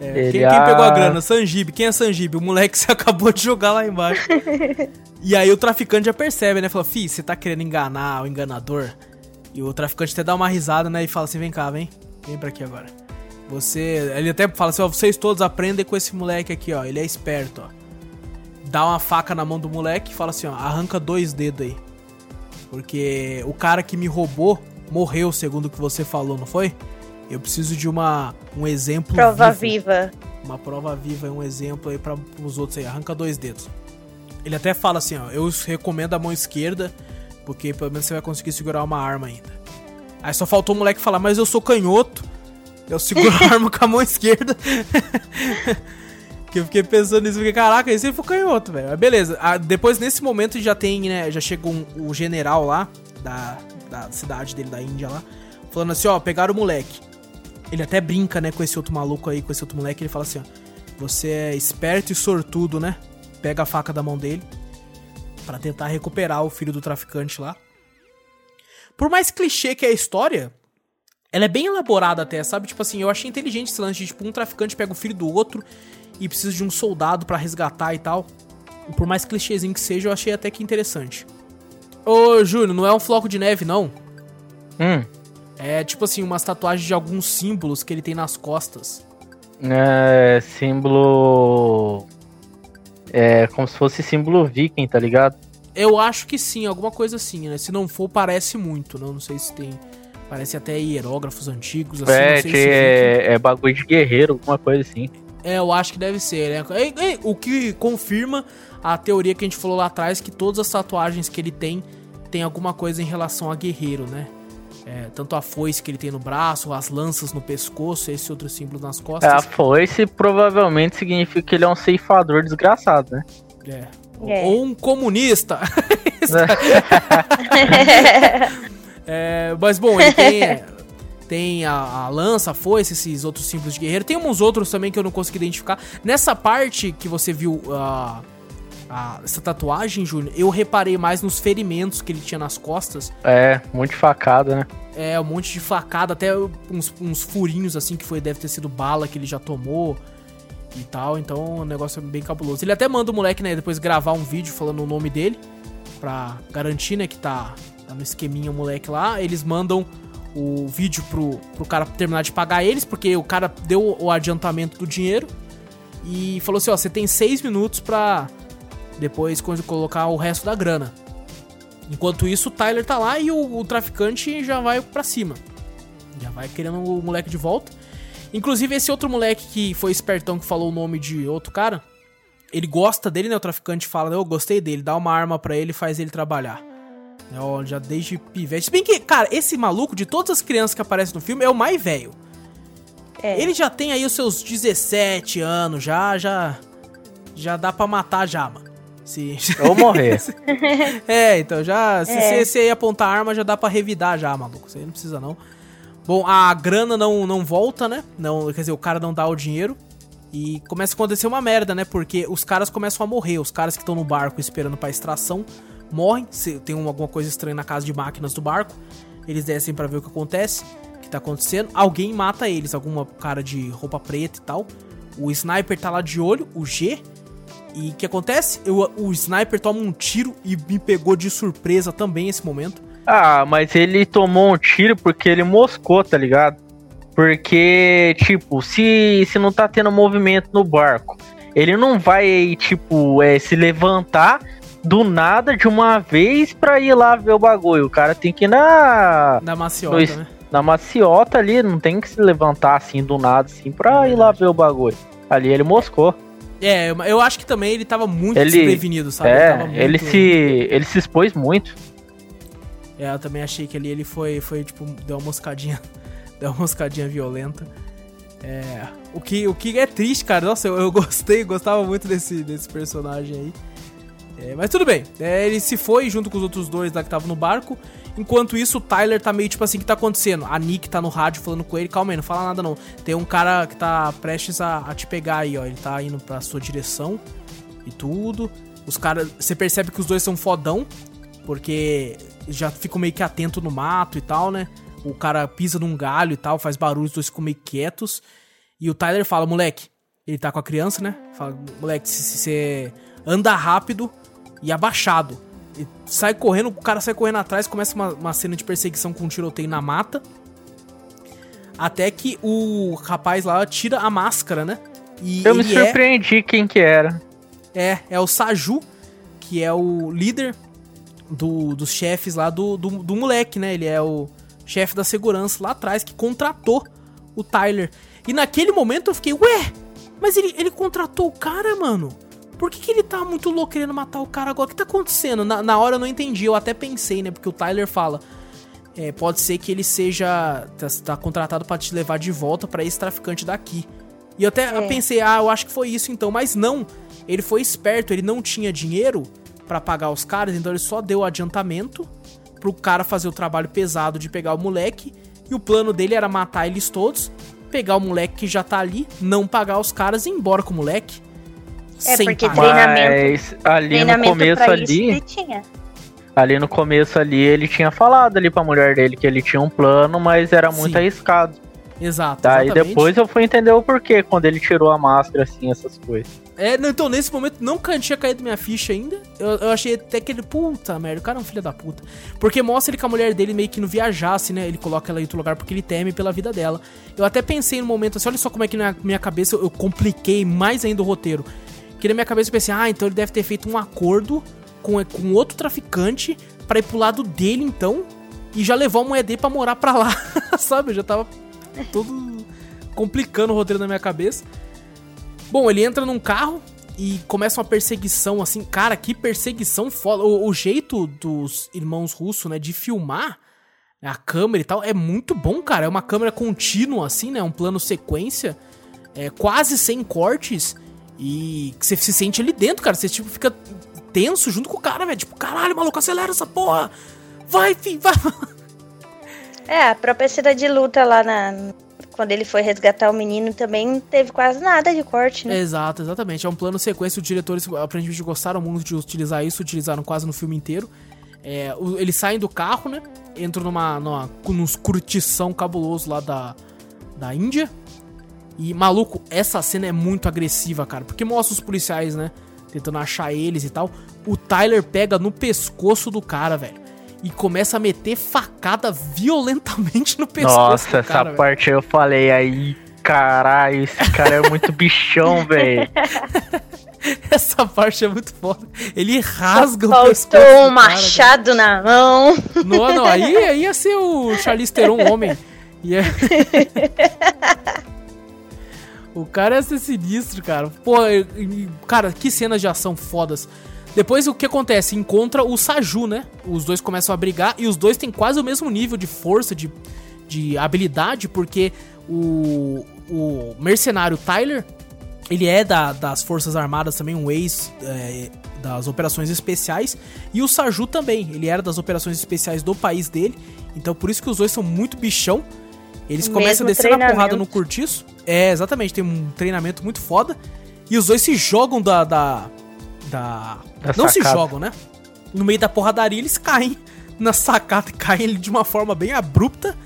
É, ele, quem, quem, pegou a grana? Sanjib. Quem é Sanjib? O moleque que você acabou de jogar lá embaixo. e aí o traficante já percebe, né? Fala, fi, você tá querendo enganar o enganador? E o traficante até dá uma risada, né? E fala assim: vem cá, vem. Vem pra aqui agora. Você. Ele até fala assim, ó, vocês todos aprendem com esse moleque aqui, ó. Ele é esperto, ó. Dá uma faca na mão do moleque e fala assim, ó, arranca dois dedos aí. Porque o cara que me roubou morreu, segundo o que você falou, não foi? Eu preciso de uma um exemplo Prova vivo. viva. Uma prova viva, um exemplo aí para os outros aí. Arranca dois dedos. Ele até fala assim, ó, eu recomendo a mão esquerda, porque pelo menos você vai conseguir segurar uma arma ainda. Aí só faltou o moleque falar, mas eu sou canhoto. Eu seguro a arma com a mão esquerda. que eu fiquei pensando nisso, fiquei, caraca, esse foi canhoto, velho. Mas beleza. Ah, depois, nesse momento, já tem, né? Já chegou um, o general lá, da, da cidade dele, da Índia lá, falando assim, ó, pegaram o moleque. Ele até brinca, né, com esse outro maluco aí, com esse outro moleque, ele fala assim, ó, você é esperto e sortudo, né? Pega a faca da mão dele para tentar recuperar o filho do traficante lá. Por mais clichê que é a história, ela é bem elaborada até, sabe? Tipo assim, eu achei inteligente esse lance de, tipo, um traficante pega o filho do outro e precisa de um soldado para resgatar e tal. Por mais clichêzinho que seja, eu achei até que interessante. Ô, Júnior, não é um floco de neve, não. Hum. É tipo assim, umas tatuagens de alguns símbolos que ele tem nas costas. É. Símbolo. É como se fosse símbolo viking, tá ligado? Eu acho que sim, alguma coisa assim, né? Se não for, parece muito, não, não sei se tem. Parece até hierógrafos antigos, assim, é, não sei que se é, é bagulho de guerreiro, alguma coisa assim. É, eu acho que deve ser, né? É, é, o que confirma a teoria que a gente falou lá atrás, que todas as tatuagens que ele tem tem alguma coisa em relação a guerreiro, né? É, tanto a foice que ele tem no braço, as lanças no pescoço, esse outro símbolo nas É, a costas. foice provavelmente significa que ele é um ceifador desgraçado, né? É. É. Ou um comunista. É, mas bom, ele tem, tem a, a lança, a foice, esses outros símbolos de guerreiro. Tem uns outros também que eu não consegui identificar. Nessa parte que você viu a, a- essa tatuagem, Júnior, eu reparei mais nos ferimentos que ele tinha nas costas. É, muito facada, né? É, um monte de facada, até uns, uns furinhos assim que foi deve ter sido bala que ele já tomou e tal. Então o negócio é bem cabuloso. Ele até manda o moleque, né, depois gravar um vídeo falando o nome dele pra garantir, né, que tá no esqueminha o moleque lá. Eles mandam o vídeo pro, pro cara terminar de pagar eles, porque o cara deu o adiantamento do dinheiro e falou assim: ó, você tem seis minutos pra depois colocar o resto da grana. Enquanto isso, o Tyler tá lá e o, o traficante já vai pra cima. Já vai querendo o moleque de volta. Inclusive, esse outro moleque que foi espertão que falou o nome de outro cara, ele gosta dele, né? O traficante fala, eu gostei dele, dá uma arma pra ele e faz ele trabalhar. Ó, já desde pivete. Se bem que, cara, esse maluco, de todas as crianças que aparecem no filme, é o mais velho. É. Ele já tem aí os seus 17 anos, já, já. Já dá pra matar já, mano. Se... Ou morrer. É, então já. Se É. você aí apontar a arma, já dá pra revidar já, maluco. Isso aí não precisa não. Bom, a grana não, não volta, né? Não, quer dizer, o cara não dá o dinheiro. E começa a acontecer uma merda, né? Porque os caras começam a morrer. Os caras que estão no barco esperando pra extração morrem. Tem um- alguma coisa estranha na casa de máquinas do barco. Eles descem pra ver o que acontece. O que tá acontecendo. Alguém mata eles. Alguma cara de roupa preta e tal. O sniper tá lá de olho, o G. E o que acontece? Eu, o sniper toma um tiro e me pegou de surpresa também esse momento. Ah, mas ele tomou um tiro porque ele moscou, tá ligado? Porque, tipo, se, se não tá tendo movimento no barco, ele não vai, tipo, é, se levantar do nada de uma vez pra ir lá ver o bagulho. O cara tem que ir na, Da maciota, Dois. né? na maciota ali, não tem que se levantar assim do nada, assim, pra É ir lá ver o bagulho. Ali ele moscou. É, eu- acho que também ele tava muito Ele- desprevenido, sabe? é, tava muito- ele se ele se expôs muito. É, eu também achei que ali ele foi, foi tipo, deu uma moscadinha. deu uma moscadinha violenta. É. O que, o que é triste, cara. Nossa, eu, eu gostei, gostava muito desse, desse personagem aí. É, mas tudo bem. É, ele se foi junto com os outros dois lá que estavam no barco. Enquanto isso, o Tyler tá meio tipo assim: o que tá acontecendo? A Nick tá no rádio falando com ele. Calma aí, não fala nada não. Tem um cara que tá prestes a, a te pegar aí, ó. Ele tá indo pra sua direção e tudo. Os caras. Você percebe que os dois são fodão. Porque já ficam meio que atento no mato e tal, né? O cara pisa num galho e tal, faz barulho, os dois ficam meio quietos. E o Tyler fala, moleque, ele tá com a criança, né? Fala, moleque, se você anda rápido e abaixado. E sai correndo, o cara sai correndo atrás, começa uma, uma cena de perseguição com um tiroteio na mata. Até que o rapaz lá tira a máscara, né? E eu me é surpreendi é... quem que era. É, é o Saju, que é o líder do, dos chefes lá do, do, do moleque, né? Ele é o chefe da segurança lá atrás que contratou o Tyler. E naquele momento eu fiquei, ué, mas ele, ele contratou o cara, mano? Por que, que ele tá muito louco querendo matar o cara agora? O que tá acontecendo? Na, na hora eu não entendi, eu até pensei, né? Porque o Tyler fala. É, pode ser que ele seja. Tá, tá contratado para te levar de volta para esse traficante daqui. E eu até é. pensei, ah, eu acho que foi isso então, mas não. Ele foi esperto, ele não tinha dinheiro para pagar os caras, então ele só deu adiantamento pro cara fazer o trabalho pesado de pegar o moleque. E o plano dele era matar eles todos, pegar o moleque que já tá ali, não pagar os caras e ir embora com o moleque. É, sem porque pagar. treinamento. Mas ali treinamento no começo ali. Ali no começo ali ele tinha falado ali pra mulher dele que ele tinha um plano, mas era muito Sim. arriscado. Exato. Daí exatamente. depois eu fui entender o porquê, quando ele tirou a máscara, assim, essas coisas. É, então nesse momento nunca tinha caído minha ficha ainda. Eu, eu achei até que ele, puta merda, o cara é um filho da puta. Porque mostra ele que a mulher dele meio que não viajasse, né? Ele coloca ela em outro lugar porque ele teme pela vida dela. Eu até pensei no momento assim, olha só como é que na minha cabeça eu, eu compliquei mais ainda o roteiro. Que na minha cabeça eu pensei, ah, então ele deve ter feito um acordo com, com outro traficante para ir pro lado dele então. E já levou a mulher dele pra morar pra lá, sabe? Eu já tava todo complicando o roteiro na minha cabeça. Bom, ele entra num carro e começa uma perseguição, assim, cara, que perseguição foda. O, o jeito dos irmãos russos, né, de filmar a câmera e tal, é muito bom, cara. É uma câmera contínua, assim, né, um plano sequência, é, quase sem cortes, e você se sente ali dentro, cara. Você, tipo, fica tenso junto com o cara, velho. Tipo, caralho, maluco, acelera essa porra. Vai, filho, vai. É, a própria cena de luta lá na. Quando ele foi resgatar o menino também não teve quase nada de corte, né? Exato, exatamente. É um plano sequência. Os diretores aparentemente gostaram muito de utilizar isso, utilizaram quase no filme inteiro. É, eles saem do carro, né? Entram numa, numa, num curtição cabuloso lá da, da Índia. E, maluco, essa cena é muito agressiva, cara. Porque mostra os policiais, né? Tentando achar eles e tal. O Tyler pega no pescoço do cara, velho e começa a meter facada violentamente no pescoço. Nossa, essa cara, parte véio. eu falei aí, caralho, esse cara é muito bichão, velho. Essa parte é muito foda. Ele rasga Só o pescoço. Faltou um machado cara. na mão. Não, não, aí, aí ia ser o Charlize Theron homem. Ia... o cara ia ser sinistro, cara. Pô, cara, que cenas de ação fodas. Depois o que acontece? Encontra o Saju, né? Os dois começam a brigar e os dois têm quase o mesmo nível de força, de, de habilidade, porque o, o mercenário Tyler, ele é da, das Forças Armadas também, um ex é, das operações especiais. E o Saju também, ele era das operações especiais do país dele. Então por isso que os dois são muito bichão. Eles começam a descer na porrada no cortiço. É, exatamente, tem um treinamento muito foda. E os dois se jogam da, da, da. não sacada. se jogam, né? No meio da porradaria eles caem na sacada, caem de uma forma bem abrupta.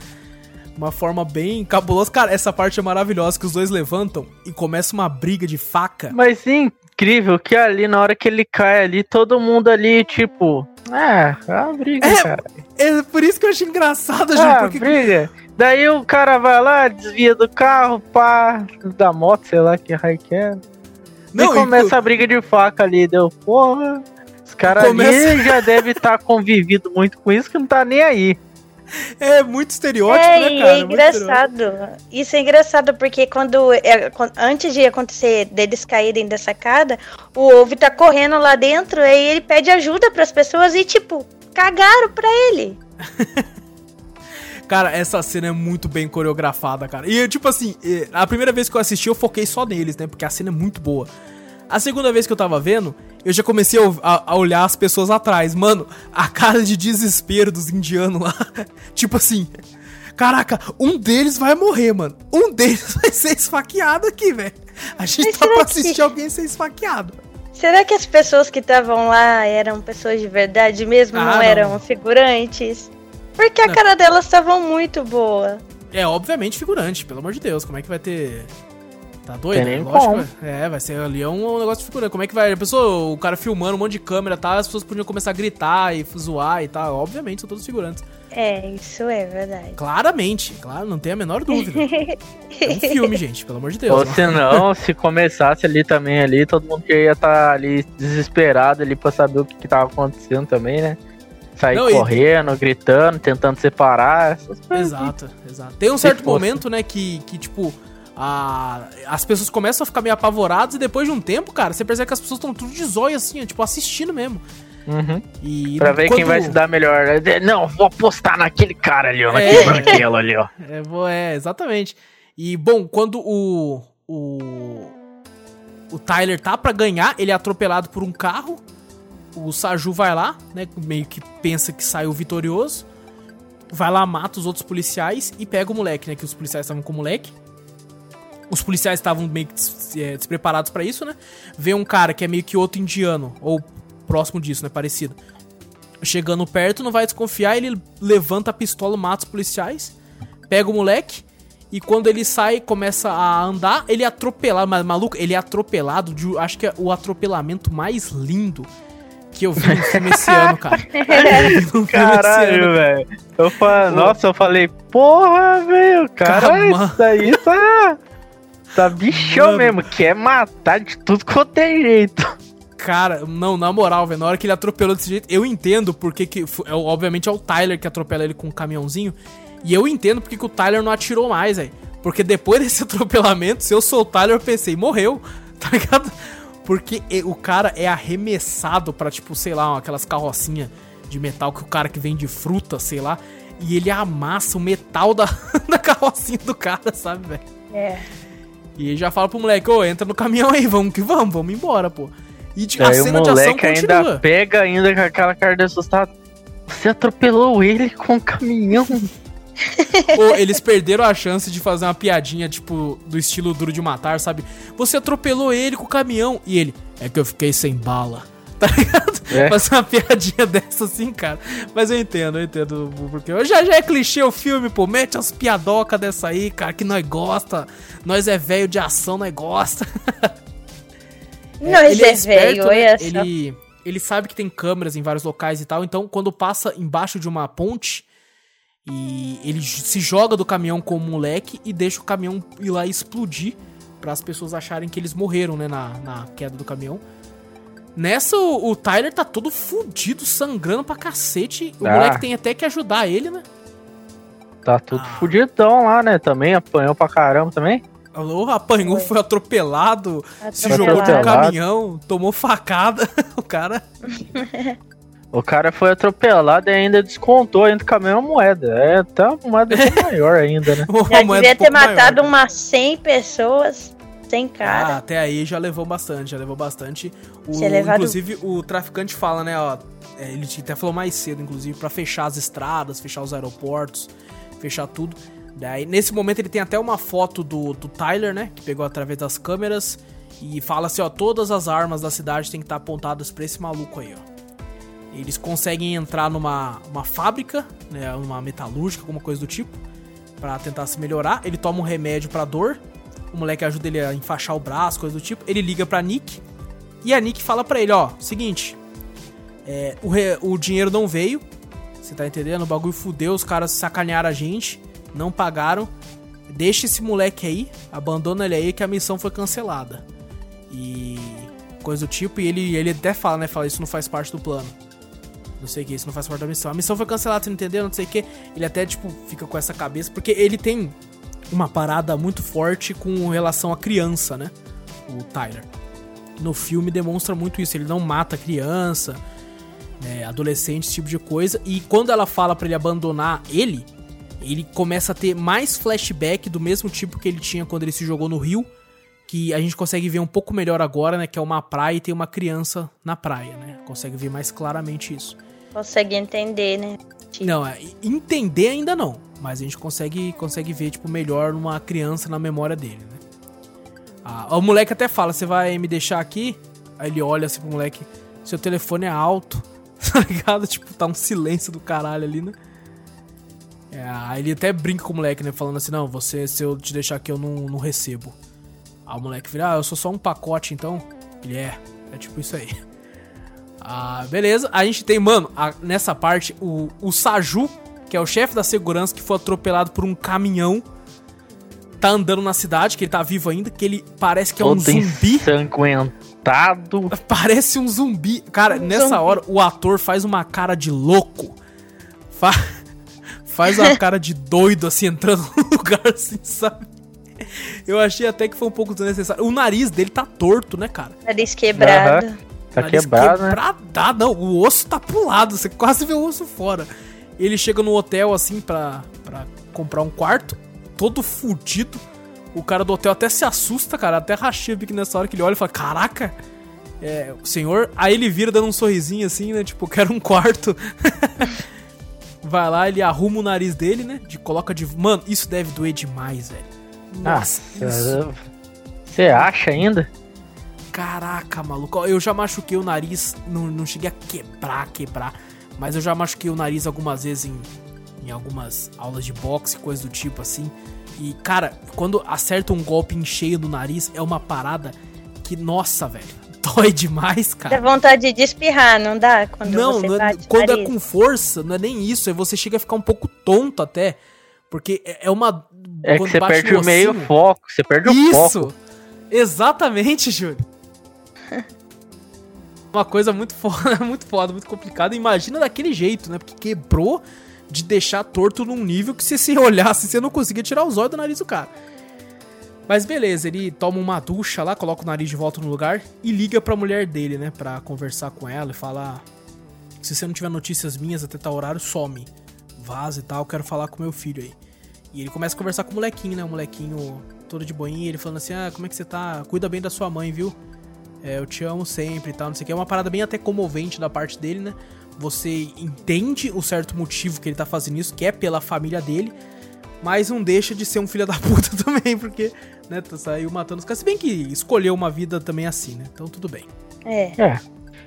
Uma forma bem cabulosa. Cara, essa parte é maravilhosa que os dois levantam e começa uma briga de faca. Mas incrível que ali, na hora que ele cai ali, todo mundo ali, tipo. É, é uma briga, é, cara. É por isso que eu achei engraçado, gente. Ah, porque... briga. Daí o cara vai lá, desvia do carro, pá, da moto, sei lá que raio que é. Não, e começa e... a briga de faca ali, deu, porra. Os caras começa... ali já devem estar tá convivido muito com isso que não tá nem aí. É muito estereótipo, é, né, cara? É engraçado. Isso é engraçado porque quando, é, antes de acontecer deles caírem da sacada, o Ovo tá correndo lá dentro e ele pede ajuda para as pessoas e tipo cagaram para ele. Cara, essa cena é muito bem coreografada, cara. E, tipo assim, a primeira vez que eu assisti, eu foquei só neles, né? Porque a cena é muito boa. A segunda vez que eu tava vendo, eu já comecei a, a, olhar as pessoas atrás. Mano, a cara de desespero dos indianos lá. tipo assim. Caraca, um deles vai morrer, mano. Um deles vai ser esfaqueado aqui, velho. A gente Mas tá pra assistir que... alguém ser esfaqueado. Será que as pessoas que estavam lá eram pessoas de verdade mesmo? Ah, não, não eram figurantes? Porque a cara delas estava muito boa. É, obviamente figurante, pelo amor de Deus. Como é que vai ter. Tá doido? Tem Lógico. É, vai ser ali é um, um negócio de figurante. Como é que vai. A pessoa, o cara filmando um monte de câmera, tá? As pessoas podiam começar a gritar e zoar e tal. Obviamente, são todos figurantes. É, isso é verdade. Claramente, claro, não tem a menor dúvida. é um filme, gente, pelo amor de Deus. Ou se não, se começasse ali também ali, todo mundo que ia estar tá ali desesperado ali pra saber o que, que tava acontecendo também, né? Sair não, correndo, e... gritando, tentando separar, essas coisas. Exato, exato. Tem um certo momento, né, que, que tipo, a, as pessoas começam a ficar meio apavoradas e depois de um tempo, cara, você percebe que as pessoas estão tudo de zóio assim, tipo, assistindo mesmo. Uhum. E pra ver quando... quem vai se dar melhor. Não, vou apostar naquele cara ali, ó, naquele é... branquelo ali, ó. É, é, exatamente. E, bom, quando o, o. O Tyler tá pra ganhar, ele é atropelado por um carro. O Saju vai lá, né? Meio que pensa que saiu vitorioso. Vai lá, mata os outros policiais e pega o moleque, né? Que os policiais estavam com o moleque. Os policiais estavam meio que é, despreparados para isso, né? Vê um cara que é meio que outro indiano, ou próximo disso, né? Parecido. Chegando perto, não vai desconfiar, ele levanta a pistola, mata os policiais, pega o moleque, e quando ele sai, começa a andar, ele é atropelado, maluco, ele é atropelado de, acho que é o atropelamento mais lindo que eu vi no filme esse ano, cara. Caralho, velho. Eu nossa, eu falei, porra, velho, cara, isso aí tá Tá bichão Mano. mesmo, quer matar de tudo quanto é jeito. Cara, não, na moral, velho, na hora que ele atropelou desse jeito, eu entendo porque que. É, obviamente é o Tyler que atropela ele com um caminhãozinho. E eu entendo porque que o Tyler não atirou mais, velho. Porque depois desse atropelamento, se eu sou o Tyler, eu pensei, morreu, tá ligado? Porque o cara é arremessado pra, tipo, sei lá, aquelas carrocinhas de metal que o cara que vende fruta, sei lá. E ele amassa o metal da, da carrocinha do cara, sabe, velho? É. E já fala pro moleque, ô, entra no caminhão aí, vamos que vamos, vamos embora, pô. E de, a cena de ação continua. ainda pega ainda com aquela cara de assustado. Você atropelou ele com o caminhão. Pô, eles perderam a chance de fazer uma piadinha, tipo, do estilo duro de matar, sabe? Você atropelou ele com o caminhão. E ele, é que eu fiquei sem bala. Tá ligado? É. Fazer uma piadinha dessa assim, cara. Mas eu entendo, eu entendo. Porque já, já é clichê o filme, pô. Mete as piadocas dessa aí, cara, que nós gosta. Nós é velho de ação, nós gosta. Nós é, é velho, né? Ele, ele sabe que tem câmeras em vários locais e tal. Então, quando passa embaixo de uma ponte, e ele se joga do caminhão com o moleque e deixa o caminhão ir lá explodir para as pessoas acharem que eles morreram, né, na, na queda do caminhão. Nessa, o, o Tyler tá todo fudido, sangrando pra cacete. O ah. moleque tem até que ajudar ele, né? Tá tudo ah. fudidão lá, né? Também apanhou pra caramba também. Alô, apanhou, foi, foi atropelado, atropelado, se jogou de um caminhão, tomou facada. o cara. O cara foi atropelado e ainda descontou ainda o caminhão moeda. É até uma moeda maior ainda, né? Já devia ter matado maior. umas 100 pessoas. Sem cara. Ah, até aí já levou bastante, já levou bastante. O. Inclusive, o traficante fala, né, ó. É, ele até falou mais cedo, inclusive, para fechar as estradas, fechar os aeroportos, fechar tudo. Daí, nesse momento, ele tem até uma foto do, do Tyler, né? Que pegou através das câmeras. E fala assim, ó, todas as armas da cidade têm que estar apontadas pra esse maluco aí, ó. Eles conseguem entrar numa uma fábrica, né, uma metalúrgica, alguma coisa do tipo, para tentar se melhorar. Ele toma um remédio para dor o moleque ajuda ele a enfaixar o braço, coisa do tipo. Ele liga pra Nick. E a Nick fala pra ele, ó, seguinte. É, o, re, o dinheiro não veio. Você tá entendendo? O bagulho fudeu, os caras sacanearam a gente. Não pagaram. Deixa esse moleque aí, abandona ele aí que a missão foi cancelada. E coisa do tipo, e ele, ele até fala, né? Fala, isso não faz parte do plano. Não sei o que, isso não faz parte da missão. A missão foi cancelada, você não entendeu? Não sei o que. Ele até, tipo, fica com essa cabeça, porque ele tem uma parada muito forte com relação à criança, né? O Tyler. No filme demonstra muito isso, ele não mata criança, né, adolescente, esse tipo de coisa. E quando ela fala para ele abandonar ele, ele começa a ter mais flashback do mesmo tipo que ele tinha quando ele se jogou no rio, que a gente consegue ver um pouco melhor agora, né? Que é uma praia e tem uma criança na praia, né? Consegue ver mais claramente isso. Consegue entender, né? Não, é, entender ainda não. Mas a gente consegue, consegue ver, tipo, melhor numa criança na memória dele, né? Ah, o moleque até fala, você vai me deixar aqui? Aí ele olha assim pro moleque, seu telefone é alto, tá ligado? Tipo, tá um silêncio do caralho ali, né? É, aí ele até brinca com o moleque, né? Falando assim, não, você, se eu te deixar aqui, eu não, não recebo. Aí o moleque vira, ah, eu sou só um pacote, então. Ele é, é tipo isso aí. Ah, beleza. A gente tem, mano, a, nessa parte, o, o Saju que é o chefe da segurança que foi atropelado por um caminhão. Tá andando na cidade, que ele tá vivo ainda, que ele parece que é um zumbi. ensanguentado. Parece um zumbi. Cara, Um nessa zumbi. hora o ator faz uma cara de louco. Fa- faz uma cara de doido, assim, entrando no lugar, assim, sabe? Eu achei até que foi um pouco desnecessário. O nariz dele tá torto, né, cara? Nariz quebrado. Tá Nariz quebrado, né? quebrado, não. O osso tá pulado, você quase vê o osso fora. Ele chega no hotel, assim, pra, pra comprar um quarto, todo fudido. O cara do hotel até se assusta, cara. Até rachei o bico nessa hora que ele olha e fala: Caraca, é, o senhor. Aí ele vira dando um sorrisinho assim, né? Tipo, quero um quarto. Vai lá, ele arruma o nariz dele, né? De coloca de. Mano, isso deve doer demais, velho. Nossa, isso. Você acha ainda? Caraca, maluco. Eu já machuquei o nariz, não, não cheguei a quebrar, quebrar. Mas eu já machuquei o nariz algumas vezes em, em algumas aulas de boxe, coisa do tipo assim. E, cara, quando acerta um golpe em cheio no nariz, é uma parada que, nossa, velho, dói demais, Dá cara. vontade de espirrar, não dá? Quando Não, você não é- quando é nariz? com força, não é nem isso. Aí você chega a ficar um pouco tonto até. Porque é é uma. É que você perde o meio foco. Você perde o isso! foco. Exatamente, Júlio. Uma coisa muito foda, muito foda, muito complicada. Imagina daquele jeito, né? Porque quebrou de deixar torto num nível que se você olhasse, você não conseguia tirar os olhos do nariz do cara. Mas beleza, ele toma uma ducha lá, coloca o nariz de volta no lugar e liga pra mulher dele, né? Pra conversar com ela e falar: Se você não tiver notícias minhas até tal horário, some. Vaza e tal, quero falar com meu filho aí. E ele começa a conversar com o molequinho, né? O molequinho todo de boinha, ele falando assim: Ah, como é que você tá? Cuida bem da sua mãe, viu? É, eu te amo sempre e tal, não sei o que. É uma parada bem até comovente da parte dele, né? Você entende o certo motivo que ele tá fazendo isso, que é pela família dele, mas não deixa de ser um filho da puta também, porque, né, saiu matando os caras. Se bem que escolheu uma vida também assim, né? Então tudo bem. É. É.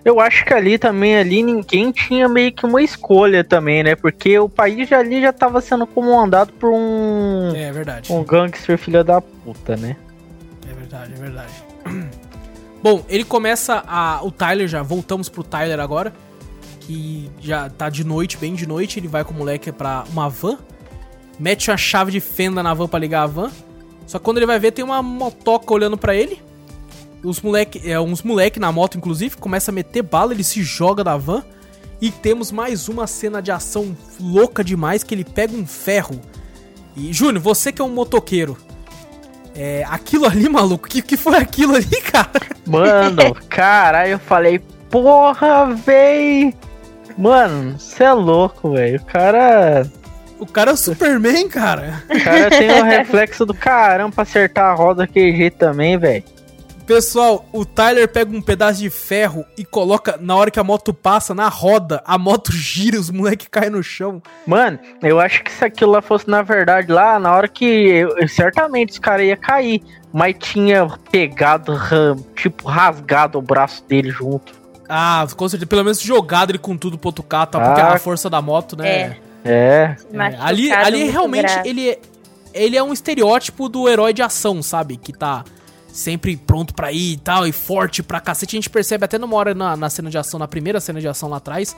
Eu acho que ali também, ali, ninguém tinha meio que uma escolha também, né? Porque o país já ali já tava sendo comandado por um, É verdade. um gangster filho da puta, né? É verdade, é verdade. Bom, ele começa a. O Tyler já. Voltamos pro Tyler agora. Que já tá de noite, bem de noite. Ele vai com o moleque pra uma van. Mete uma chave de fenda na van pra ligar a van. Só que quando ele vai ver, tem uma motoca olhando pra ele. Os moleque, é, uns moleque na moto, inclusive, começa a meter bala, ele se joga da van. E temos mais uma cena de ação louca demais, que ele pega um ferro. E, Júnior, você que é um motoqueiro. É, aquilo ali, maluco, que, que foi aquilo ali, cara? Mano, caralho, eu falei, porra, véi! Mano, você é louco, velho. O cara. O cara é o Superman, cara. O cara tem um reflexo do caramba pra acertar a roda daquele jeito também, velho. Pessoal, o Tyler pega um pedaço de ferro e coloca na hora que a moto passa na roda, a moto gira, os moleques caem no chão. Mano, eu acho que se aquilo lá fosse na verdade lá, na hora que. eu- certamente os caras iam cair. Mas tinha pegado, tipo, rasgado o braço dele junto. Ah, com certeza, pelo menos jogado ele com tudo pro outro carro, tá? Porque Ah. a força da moto, né? É. É. É, ali ali realmente grave. ele, é- ele é um estereótipo do herói de ação, sabe? Que tá sempre pronto pra ir e tal, e forte pra cacete. A gente percebe até numa hora na, na cena de ação, na primeira cena de ação lá atrás,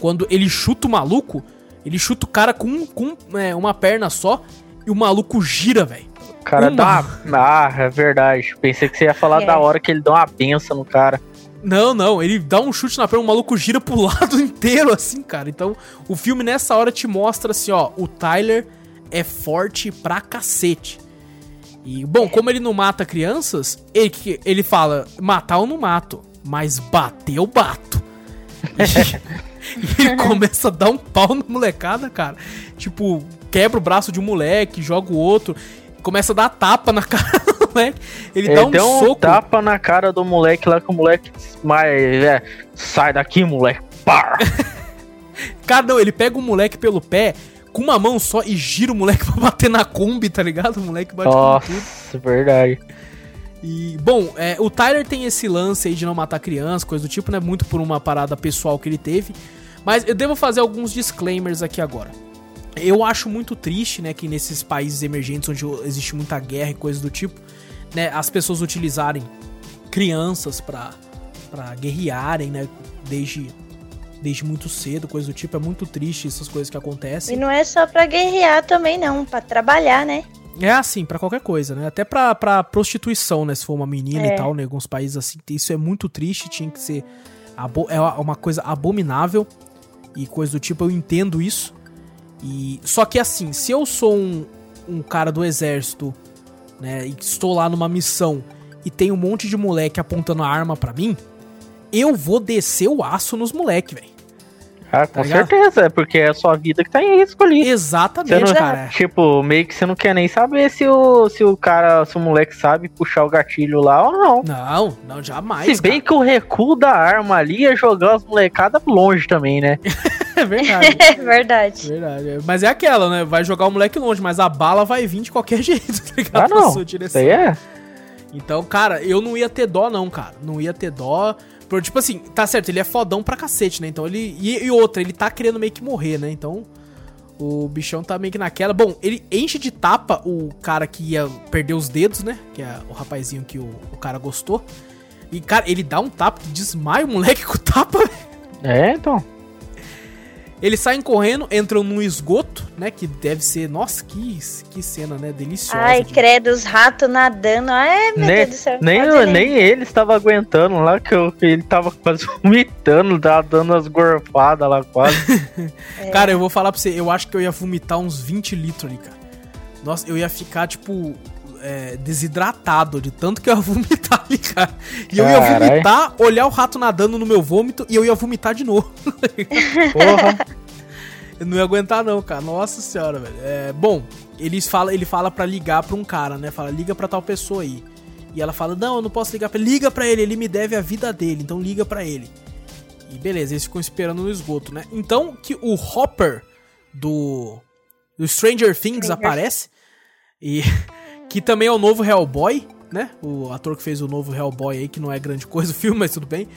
quando ele chuta o maluco, ele chuta o cara com, com é, uma perna só e o maluco gira, velho. O cara Uma. dá uma. Ah, é verdade. Pensei que você ia falar É. da hora que ele dá uma benção no cara. Não, não, ele dá um chute na perna, o maluco gira pro lado inteiro, assim, cara. Então, o filme nessa hora te mostra assim, ó, o Tyler é forte pra cacete. E, bom, como ele não mata crianças, ele, ele fala, matar eu não mato, mas bater eu bato. E, ele começa a dar um pau na molecada, cara. Tipo, quebra o braço de um moleque, joga o outro, começa a dar tapa na cara do moleque. Ele, Ele dá um deu um soco. tapa na cara do moleque lá que o moleque. Mas, é, sai daqui, moleque. Pá! Cara, não, ele pega o moleque pelo pé com uma mão só e gira o moleque pra bater na Kombi, tá ligado? O moleque bate com tudo. Nossa, verdade. E, bom, é, o Tyler tem esse lance aí de não matar criança, coisa do tipo, né? Muito por uma parada pessoal que ele teve. Mas eu devo fazer alguns disclaimers aqui agora. Eu acho muito triste, né, que nesses países emergentes onde existe muita guerra e coisa do tipo, né, as pessoas utilizarem crianças pra guerrearem, né, desde desde muito cedo, coisa do tipo. É muito triste essas coisas que acontecem. E não é só pra guerrear também, não, pra trabalhar, né? É assim, pra qualquer coisa, né? Até pra, pra prostituição, né? Se for uma menina É. e tal, né? Alguns países assim, isso é muito triste, tinha que ser. abo- É uma coisa abominável e coisa do tipo, eu entendo isso. E Só que assim, se eu sou um, um cara do exército, né? E estou lá numa missão e tem um monte de moleque apontando a arma pra mim, eu vou descer o aço nos moleque, velho. Ah, com Tá certeza, é porque é a sua vida que tá em risco ali. Exatamente, não, cara. Tipo, meio que você não quer nem saber se o, se o cara, se o moleque sabe puxar o gatilho lá ou não. Não, não, jamais. se bem que o recuo da arma ali é jogar as molecadas longe também, né? cara. É verdade. É verdade. Verdade. Mas é aquela, né? Vai jogar o moleque longe, mas a bala vai vir de qualquer jeito, tá ligado? Ah, Pra não. sua Isso direção. aí é. Então, cara, eu não ia ter dó, não, cara. Não ia ter dó. Por, tipo assim, tá certo, ele é fodão pra cacete, né? Então ele. E, e outra, ele tá querendo meio que morrer, né? Então. O bichão tá meio que naquela. Bom, ele enche de tapa o cara que ia perder os dedos, né? Que é o rapazinho que o, o cara gostou. E, cara, ele dá um tapa que desmaia o moleque com o tapa, É, então. Eles saem correndo, entram num esgoto, né? Que deve ser. Nossa, que, que cena, né? Deliciosa. Ai, de- credo, os ratos nadando. Ai, meu Nem, Deus do céu. nem, pode nem- nem ele estava aguentando lá, que, eu- ele tava quase vomitando, tava dando as gorfadas lá quase. É. Cara, eu vou falar pra você, eu acho que eu ia vomitar uns 20 litros ali, cara. Nossa, eu ia ficar, tipo, é, desidratado de tanto que eu ia vomitar ali, cara. E eu ia Carai. vomitar, olhar o rato nadando no meu vômito e eu ia vomitar de novo. Porra. Eu não ia aguentar, não, cara. Nossa senhora, velho. É, bom, eles fala, ele fala pra ligar pra um cara, né? Fala, liga pra tal pessoa aí. E ela fala, não, eu não posso ligar pra ele. Liga pra ele, ele me deve a vida dele, então liga pra ele. E beleza, eles ficam esperando no esgoto, né? Então que o Hopper do, do Stranger Things Stranger aparece. E que também é o novo Hellboy, né? O ator que fez o novo Hellboy aí, que não é grande coisa o filme, mas tudo bem.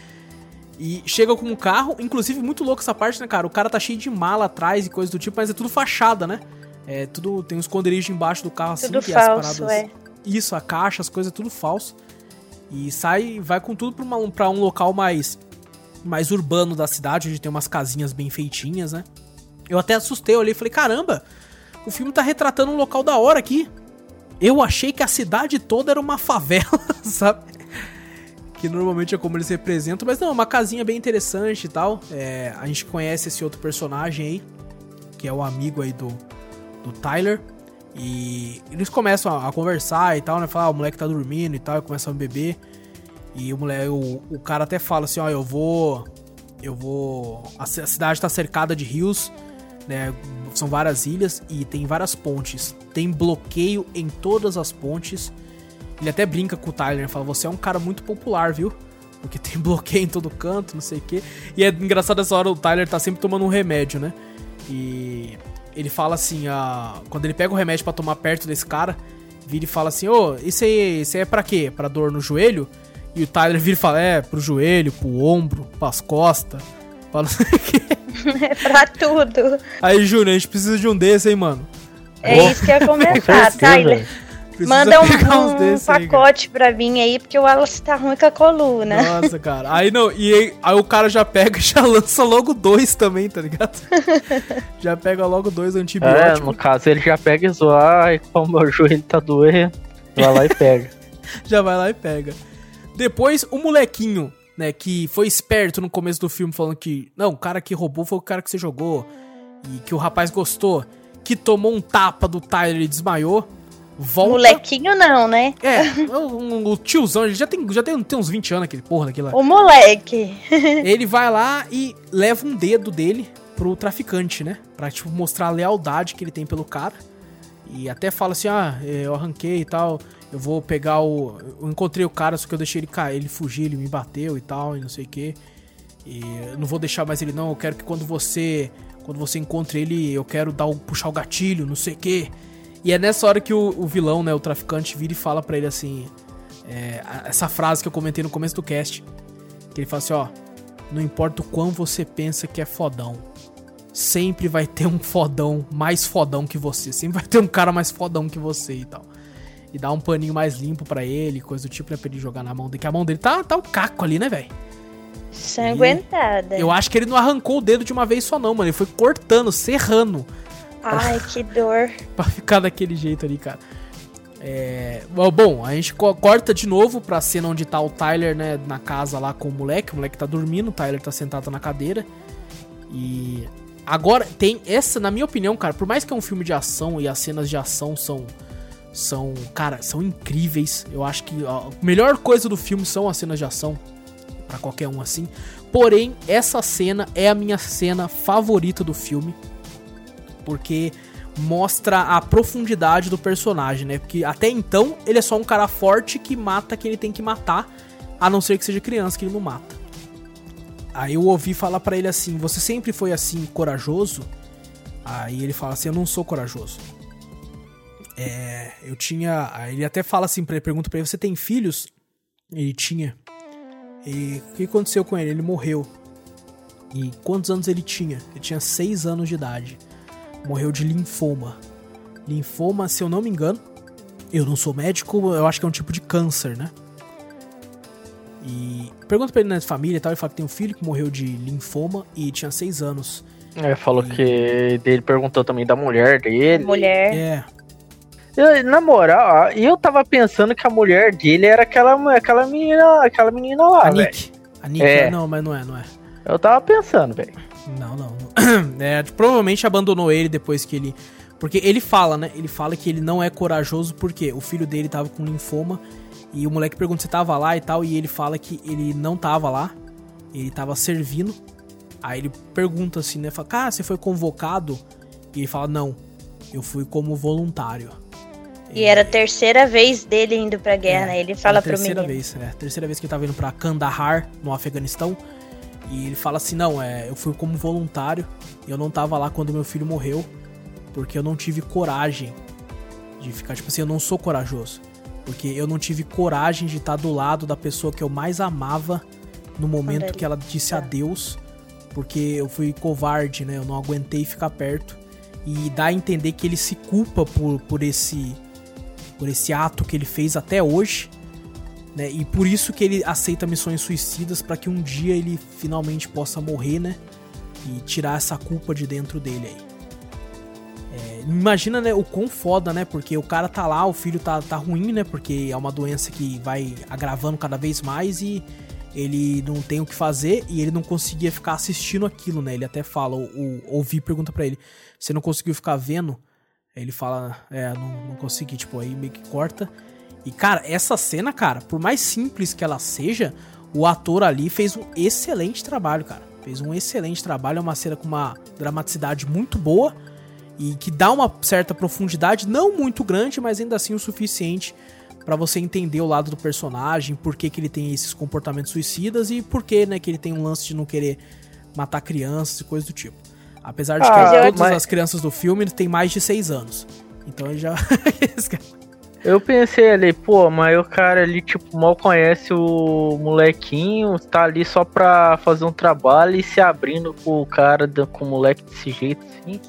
E chega com um carro, inclusive muito louco essa parte, né, cara? O cara tá cheio de mala atrás e coisa do tipo, mas é tudo fachada, né? É tudo. Tem um esconderijo embaixo do carro assim, Tudo que as falso, é. Isso, a caixa, as coisas, tudo falso. E sai, vai com tudo pra, uma- pra um local mais, mais urbano da cidade, onde tem umas casinhas bem feitinhas, né? Eu até assustei, eu olhei e falei, caramba, o filme tá retratando um local da hora aqui. Eu achei que a cidade toda era uma favela, sabe? Que normalmente é como eles representam, mas não, é uma casinha bem interessante e tal. É, a gente conhece esse outro personagem aí, que é o amigo aí do, do Tyler. E eles começam a, a conversar e tal, né? Falar, ah, o moleque tá dormindo e tal, e começam a beber. E o moleque, o, o cara até fala assim, ó, eu vou. Eu vou. A, a cidade tá cercada de rios, né? São várias ilhas e tem várias pontes. Tem bloqueio em todas as pontes. Ele até brinca com o Tyler, fala, você é um cara muito popular, viu? Porque tem bloqueio em todo canto, não sei o quê. E é engraçado essa hora, o Tyler tá sempre tomando um remédio, né? E ele fala assim, a... quando ele pega o remédio pra tomar perto desse cara, vira e fala assim, ô, isso aí, isso aí é pra quê? Pra dor no joelho? E o Tyler vira e fala, é, pro joelho, pro ombro, pras costas. Fala não sei o quê. É pra tudo. Aí, Júnior, a gente precisa de um desse, hein, mano? É Oh, isso que ia Com comentar. Tyler. Manda um, um desses aí, pacote pra mim aí, porque o Wallace tá ruim com a coluna. Nossa, cara. Aí não, e aí, aí o cara já pega e já lança logo dois também, tá ligado? já pega logo dois É, antibióticos. no caso ele já pega e zoa, ai, como meu joelho tá doendo, vai lá e pega. já vai lá e pega. Depois, o molequinho, né, que foi esperto no começo do filme, falando que, não, o cara que roubou foi o cara que você jogou, e que o rapaz gostou, que tomou um tapa do Tyler e desmaiou, volta... Molequinho não, né? É, o, o tiozão, ele já tem, já tem, tem uns 20 anos, aquele porra daquele lá. O moleque. Ele vai lá e leva um dedo dele pro traficante, né? Pra, tipo, mostrar a lealdade que ele tem pelo cara. E até fala assim, ah, eu arranquei e tal, eu vou pegar o... Eu encontrei o cara, só que eu deixei ele cair, ele fugir, ele me bateu e tal, e não sei o que. E eu não vou deixar mais ele não, eu quero que quando você... Quando você encontre ele, eu quero dar o, puxar o gatilho, não sei o que. E é nessa hora que o, o vilão, né, o traficante, vira e fala pra ele assim... é, essa frase que eu comentei no começo do cast. Que ele fala assim, ó... Não importa o quão você pensa que é fodão. Sempre vai ter um fodão mais fodão que você. Sempre vai ter um cara mais fodão que você e tal. E dá um paninho mais limpo pra ele, coisa do tipo, né? Pra ele jogar na mão dele. Que a mão dele tá, tá um caco ali, né, velho? Sanguentada. Eu acho que ele não arrancou o dedo de uma vez só, não, mano. Ele foi cortando, serrando. Ai, que dor. pra ficar daquele jeito ali, cara. É, bom, a gente corta de novo pra cena onde tá o Tyler, né, na casa lá com o moleque. O moleque tá dormindo, o Tyler tá sentado na cadeira. E agora tem essa, na minha opinião, cara, por mais que é um filme de ação e as cenas de ação são são, cara, são incríveis. Eu acho que a melhor coisa do filme são as cenas de ação para qualquer um assim. Porém, essa cena é a minha cena favorita do filme, porque mostra a profundidade do personagem, né? Porque até então ele é só um cara forte que mata quem ele tem que matar, a não ser que seja criança que ele não mata. Aí eu ouvi falar para ele assim: "Você sempre foi assim corajoso?" Aí ele fala assim: "Eu não sou corajoso." É, eu tinha, ele até fala assim para ele pergunta para ele: "Você tem filhos?" Ele tinha. E o que aconteceu com ele? Ele morreu. E quantos anos ele tinha? Ele tinha 6 anos de idade. Morreu de linfoma. Linfoma, se eu não me engano, eu não sou médico, eu acho que é um tipo de câncer, né? E pergunta pra ele na né, família e tal, ele fala que tem um filho que morreu de linfoma e tinha 6 anos. É, falou e... que ele perguntou também da mulher dele. Mulher. É. Eu, na moral, eu tava pensando que a mulher dele era aquela, aquela menina, aquela menina lá, A Nick. A Nick, é. não, mas não é, não é. Eu tava pensando, velho. Não, não. É, provavelmente abandonou ele depois que ele. Porque ele fala, né? Ele fala que ele não é corajoso porque o filho dele tava com linfoma. E o moleque pergunta se tava lá e tal. E ele fala que ele não tava lá. Ele tava servindo. Aí ele pergunta assim, né? Fala, cara, você foi convocado? E ele fala, não. Eu fui como voluntário. E era a terceira vez dele indo pra guerra, é, né? Ele fala pro menino. Terceira vez, é. Terceira vez que ele tava indo pra Kandahar, no Afeganistão. E ele fala assim: não, é, eu fui como voluntário, eu não tava lá quando meu filho morreu, porque eu não tive coragem de ficar, tipo assim, eu não sou corajoso. Porque eu não tive coragem de estar do lado da pessoa que eu mais amava no momento que ela disse adeus, porque eu fui covarde, né? Eu não aguentei ficar perto. E dá a entender que ele se culpa por, por esse por esse ato que ele fez até hoje né? E por isso que ele aceita missões suicidas para que um dia ele finalmente possa morrer, né? E tirar essa culpa de dentro dele aí. É, imagina, né, o quão foda, né? Porque o cara tá lá, o filho tá, tá ruim, né? Porque é uma doença que vai agravando cada vez mais e ele não tem o que fazer e ele não conseguia ficar assistindo aquilo, né? Ele até fala, o, o Ouvi pergunta para ele, você não conseguiu ficar vendo? Ele fala, é, não, não consegui, tipo, aí meio que corta. E, cara, essa cena, cara, por mais simples que ela seja, o ator ali fez um excelente trabalho, cara. Fez um excelente trabalho, é uma cena com uma dramaticidade muito boa e que dá uma certa profundidade, não muito grande, mas ainda assim o suficiente para você entender o lado do personagem, por que, que ele tem esses comportamentos suicidas e por que, né, que ele tem um lance de não querer matar crianças e coisas do tipo. Apesar de ah, que todas mas... as crianças do filme têm mais de 6 anos. Então ele já. Eu pensei ali, pô, mas o cara ali, tipo, mal conhece o molequinho, tá ali só pra fazer um trabalho e se abrindo com o cara, com o moleque desse jeito, assim.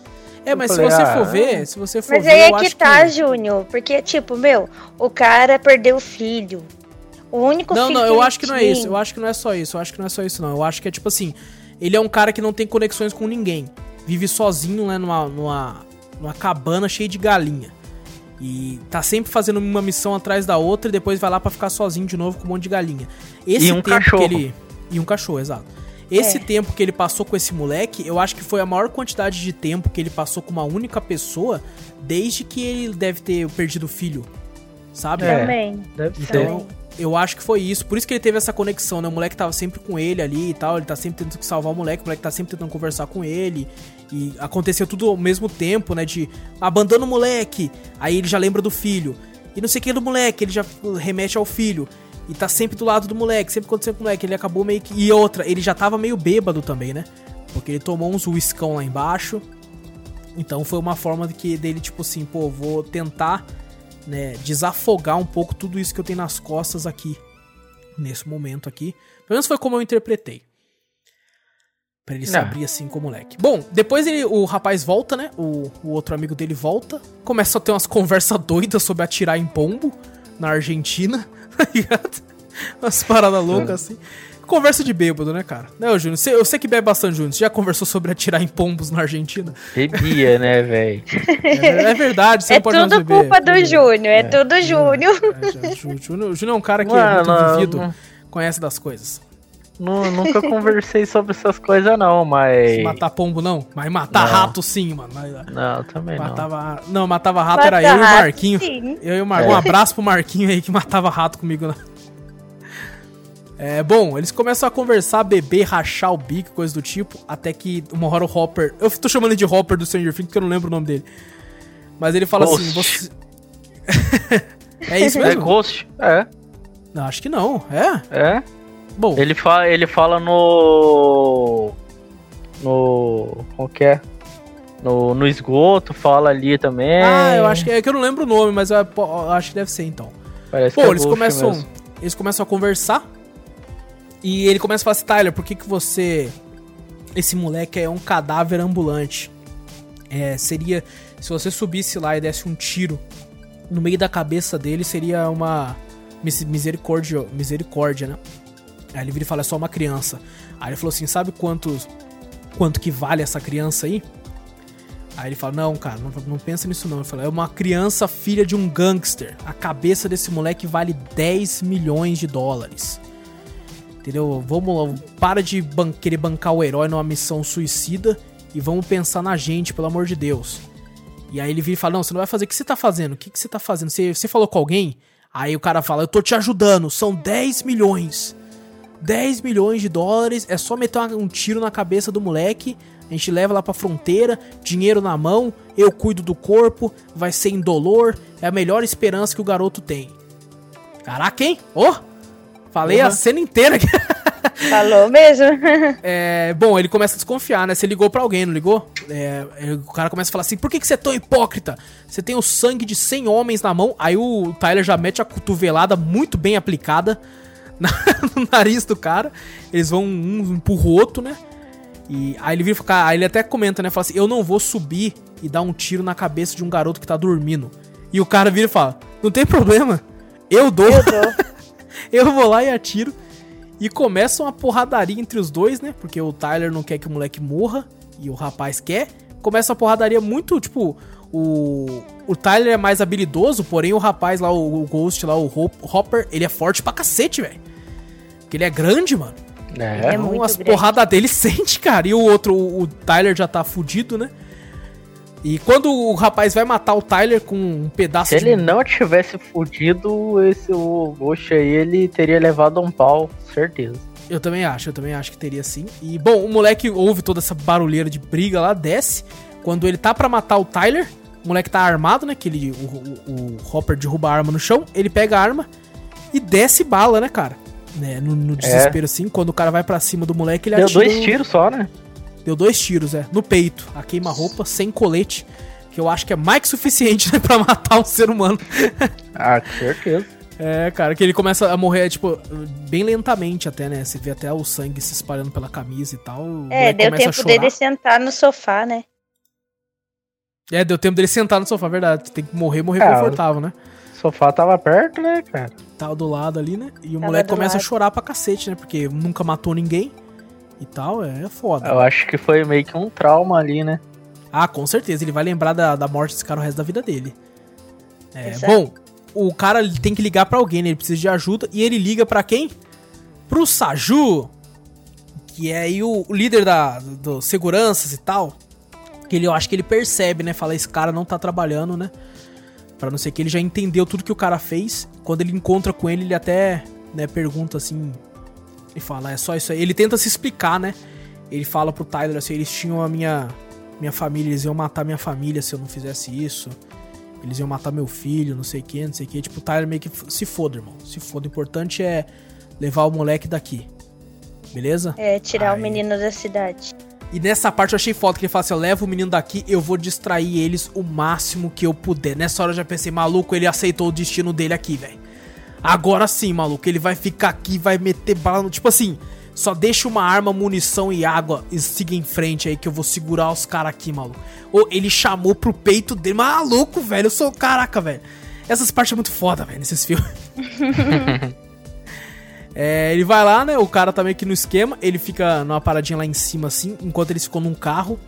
É, mas falei, se você ah, for ver, se você for mas ver. Mas aí é que tá, que... Júnior. Porque, tipo, meu, o cara perdeu o filho. O único não, filho. Não, não, eu acho que não é isso. Eu acho que não é só isso. Eu acho que não é só isso, não. Eu acho que é tipo assim. Ele é um cara que não tem conexões com ninguém. Vive sozinho, né, numa, numa, numa cabana cheia de galinha. E tá sempre fazendo uma missão atrás da outra e depois vai lá para ficar sozinho de novo com um monte de galinha. Esse e um cachorro. que ele. E um cachorro, exato. Esse é. tempo que ele passou com esse moleque, eu acho que foi a maior quantidade de tempo que ele passou com uma única pessoa desde que ele deve ter perdido o filho. Sabe? É, Também. Então, eu acho que foi isso. Por isso que ele teve essa conexão, né? O moleque tava sempre com ele ali e tal. Ele tá sempre tentando salvar o moleque. O moleque tá sempre tentando conversar com ele. E aconteceu tudo ao mesmo tempo, né? De abandona o moleque. Aí ele já lembra do filho. E não sei o que do moleque, ele já remete ao filho. E tá sempre do lado do moleque, sempre acontecendo com o moleque. Ele acabou meio que. E outra, ele já tava meio bêbado também, né? Porque ele tomou uns uiscão lá embaixo. Então foi uma forma que dele, tipo assim, pô, vou tentar né, desafogar um pouco tudo isso que eu tenho nas costas aqui, nesse momento aqui. Pelo menos foi como eu interpretei. Pra ele se abrir assim com o moleque. Bom, depois ele, o rapaz volta, né? O, o outro amigo dele volta. Começa a ter umas conversas doidas sobre atirar em pombo na Argentina, tá ligado? Umas paradas loucas assim. Conversa de bêbado, né, cara? Né, ô, Júnior? Você- Eu sei que bebe bastante, Júnior. Você já conversou sobre atirar em pombos na Argentina? Bebia, né, velho? É, é verdade, você é não pode tudo beber. culpa do Júnior, é tudo Júnior. É, já- Jú- Júnior Júnior é um cara que é Mano, muito vivido, não- conhece das coisas. Nu- nunca conversei sobre essas coisas, não, mas. Matar pombo não, mas matar Não. rato sim, mano. Mas, Não, também não. matava, não. matava rato Mata era eu e o rato, Marquinho. sim. Eu e o Marquinho. Um abraço pro Marquinho aí que matava rato comigo. Né? É, bom, eles começam a conversar, beber, rachar o bico, coisa do tipo, até que uma hora o Hopper. Eu tô chamando ele de Hopper do Stranger Things porque eu não lembro o nome dele. Mas ele fala Ghost. assim: você. é isso É mesmo? Ghost? É, Não, acho que não. É? é. Bom, Ele, fa ele fala no. No. Como que é? No, no esgoto, fala ali também. Ah, eu acho que é que eu não lembro o nome, mas eu, eu acho que deve ser então. Parece Pô, que é eles começam, mesmo. eles começam a conversar e ele começa a falar assim, Tyler, por que que você esse moleque é um cadáver ambulante? É, seria se você subisse lá e desse um tiro no meio da cabeça dele, seria uma mis- misericórdia, misericórdia, né? Aí ele vira e fala, é só uma criança. Aí ele falou assim, sabe quanto quanto que vale essa criança aí? Aí ele fala, não, cara, não, não pensa nisso não. Ele fala, é uma criança filha de um gangster. A cabeça desse moleque vale 10 milhões de dólares. Entendeu? Vamos lá, para de ban querer bancar o herói numa missão suicida e vamos pensar na gente, pelo amor de Deus. E aí ele vira e fala, não, você não vai fazer, o que você tá fazendo? O que, você tá fazendo? Você, você falou com alguém? Aí o cara fala, eu tô te ajudando, são 10 milhões. 10 milhões de dólares, é só meter um tiro na cabeça do moleque, a gente leva lá pra fronteira, dinheiro na mão, eu cuido do corpo, vai ser indolor, é a melhor esperança que o garoto tem. Caraca, hein? Ô! Falei a Porra. cena inteira aqui. Falou mesmo. É, bom, ele começa a desconfiar, né? Você ligou pra alguém, não ligou? É, é, o cara começa a falar assim: por que, que você é tão hipócrita? Você tem o sangue de 100 homens na mão. Aí o Tyler já mete a cotovelada muito bem aplicada na- no nariz do cara. Eles vão um empurra o outro, né? E aí ele vira aí ele até comenta, né? Fala assim: eu não vou subir e dar um tiro na cabeça de um garoto que tá dormindo. E o cara vira e fala: não tem problema, eu dou. Eu dou. Eu vou lá e atiro. E começa uma porradaria entre os dois, né? Porque o Tyler não quer que o moleque morra e o rapaz quer. Começa uma porradaria muito, tipo, o, o Tyler é mais habilidoso, porém o rapaz lá, o, o Ghost lá, o Hop- Hopper, ele é forte pra cacete, velho. Porque ele é grande, mano. É, É Então muito as porradas dele sente, cara. E o outro, o, o Tyler já tá fudido, né? E quando o rapaz vai matar o Tyler com um pedaço Se ele não tivesse fudido, esse o Ghost aí, ele teria levado um pau, certeza. Eu também acho, eu também acho que teria sim. E, bom, o moleque ouve toda essa barulheira de briga lá, desce. Quando ele tá pra matar o Tyler, o moleque tá armado, né? Que ele, o, o, o Hopper derruba a arma no chão, ele pega a arma e desce bala, né, cara? Né, no, no desespero, assim, quando o cara vai pra cima do moleque, ele Deu atira dois um- tiros só, né? Deu dois tiros, é. No peito. A queima-roupa, sem colete. Que eu acho que é mais que suficiente, né, pra matar um ser humano. Ah, com certeza. É, cara, que ele começa a morrer, tipo, bem lentamente até, né? Você vê até o sangue se espalhando pela camisa e tal. É, deu a tempo dele sentar no sofá, né? É, deu tempo dele sentar no sofá, verdade. Tem que morrer, morrer Ah, confortável, né? O sofá tava perto, né, cara? Tava do lado ali, né? E o Tava moleque começa a lado. chorar pra cacete, né? Porque nunca matou ninguém e tal, é foda. Eu acho que foi meio que um trauma ali, né? Ah, com certeza. Ele vai lembrar da, da morte desse cara o resto da vida dele. É, Exato. bom, o cara tem que ligar pra alguém, né? Ele precisa de ajuda. E ele liga pra quem? Pro Saju. Que é aí o, o líder da, do seguranças e tal. Que ele, eu acho que ele percebe, né? Fala, esse cara não tá trabalhando, né? Pra não ser que ele já entendeu tudo que o cara fez. Quando ele encontra com ele, ele até né, pergunta assim. E fala, é só isso aí. Ele tenta se explicar, né? Ele fala pro Tyler assim, eles tinham a minha minha família, eles iam matar minha família se eu não fizesse isso. Eles iam matar meu filho, não sei o que, não sei o que. Tipo, o Tyler meio que se foda, irmão. Se foda. O importante é levar o moleque daqui. Beleza? É, tirar Aí. o menino da cidade. E nessa parte eu achei foda que ele fala assim: eu levo o menino daqui, eu vou distrair eles o máximo que eu puder. Nessa hora eu já pensei, maluco, ele aceitou o destino dele aqui, velho. Agora sim, maluco, ele vai ficar aqui, vai meter bala no. Tipo assim, só deixa uma arma, munição e água e siga em frente aí que eu vou segurar os caras aqui, maluco. Ou ele chamou pro peito dele, maluco, velho, eu sou. Caraca, velho. Essas partes é muito foda, velho, nesses filmes. É, ele vai lá, né? O cara tá meio que no esquema. Ele fica numa paradinha lá em cima, assim. Enquanto eles ficam num carro,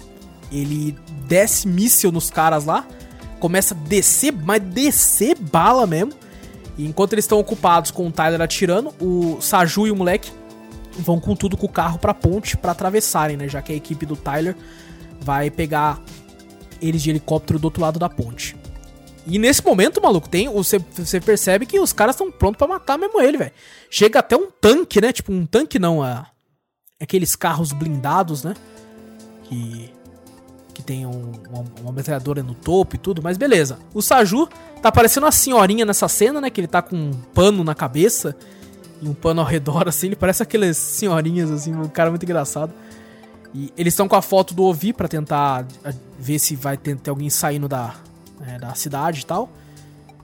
ele desce míssil nos caras lá. Começa a descer, mas descer bala mesmo. E enquanto eles estão ocupados com o Tyler atirando, o Saju e o moleque vão com tudo com o carro pra ponte para atravessarem, né? Já que a equipe do Tyler vai pegar eles de helicóptero do outro lado da ponte. E nesse momento, maluco, tem você, percebe que os caras estão prontos para matar mesmo ele, velho. Chega até um tanque, né? Tipo, um tanque não, a, aqueles carros blindados, né? Que tem um, uma, uma metralhadora no topo e tudo, mas beleza. O Saju tá parecendo uma senhorinha nessa cena, né? Que ele tá com um pano na cabeça e um pano ao redor, assim. Ele parece aquelas senhorinhas, assim, um cara muito engraçado. E eles estão com a foto do Ovi para tentar ver se vai ter, ter alguém saindo da, é, da cidade e tal.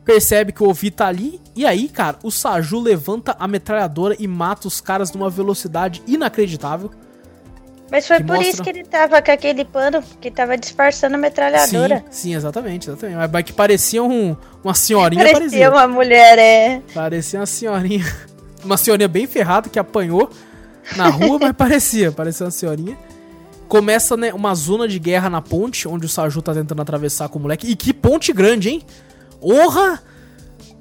Percebe que o Ovi tá ali. E aí, cara, o Saju levanta a metralhadora e mata os caras numa velocidade inacreditável. Mas foi por mostra... isso que ele tava com aquele pano que tava disfarçando a metralhadora. Sim, sim exatamente, exatamente. Mas que parecia um, uma senhorinha. Parecia, parecia uma mulher, é. Parecia uma senhorinha. Uma senhorinha bem ferrada que apanhou na rua, mas parecia, parecia uma senhorinha. Começa, né, uma zona de guerra na ponte, onde o Saju tá tentando atravessar com o moleque. E que ponte grande, hein? Honra!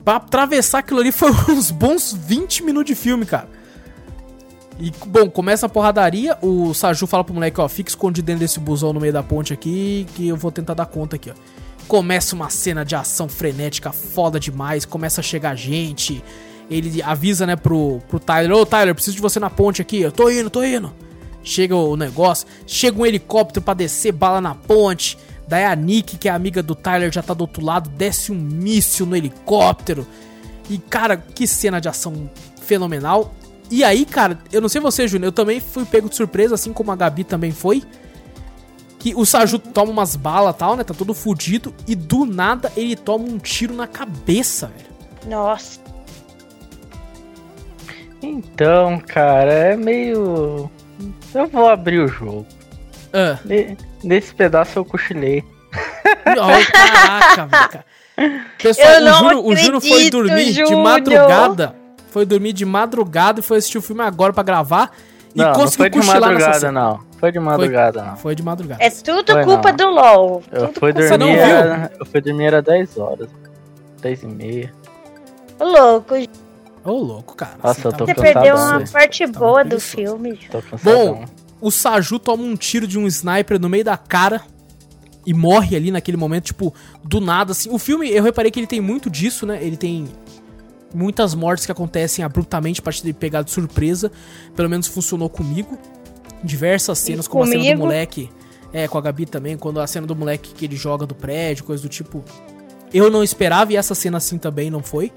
Pra atravessar aquilo ali foi uns bons 20 minutos de filme, cara. E, bom, começa a porradaria. O Saju fala pro moleque, ó, fica escondido dentro desse busão no meio da ponte aqui, que eu vou tentar dar conta aqui, ó. Começa uma cena de ação frenética, foda demais. Começa a chegar gente. Ele avisa, né, pro, pro Tyler: Ô, Tyler, preciso de você na ponte aqui. Eu tô indo, tô indo. Chega o negócio. Chega um helicóptero para descer bala na ponte. Daí a Nick, que é amiga do Tyler, já tá do outro lado. Desce um míssil no helicóptero. E, cara, que cena de ação fenomenal. E aí, cara, eu não sei você, Júnior, eu também fui pego de surpresa, assim como a Gabi também foi. Que o Saju toma umas balas tal, né? Tá todo fudido. E do nada ele toma um tiro na cabeça, velho. Nossa. Então, cara, é meio. Eu vou abrir o jogo. Ah. Nesse pedaço eu cochilei. Oh, caraca, velho. Pessoal, o Júnior, o Júnior foi dormir de madrugada foi dormir de madrugada e foi assistir o filme agora para gravar. E não, conseguiu não foi de madrugada, não. Foi de madrugada, foi, não. Foi de madrugada. É tudo foi culpa não. do LOL. Eu tudo fui dormir, não era, eu fui dormir às 10 horas. 10 e meia. Ô, louco. Ô, louco, cara. Nossa, eu tô Você perdeu uma parte tá boa do filme. Tô Bom, o Saju toma um tiro de um sniper no meio da cara e morre ali naquele momento, tipo, do nada, assim. O filme, eu reparei que ele tem muito disso, né? Ele tem muitas mortes que acontecem abruptamente para te pegar de surpresa. Pelo menos funcionou comigo. Diversas cenas, como comigo? a cena do moleque. É, com a Gabi também, quando a cena do moleque que ele joga do prédio, coisa do tipo. Eu não esperava e essa cena assim também não foi.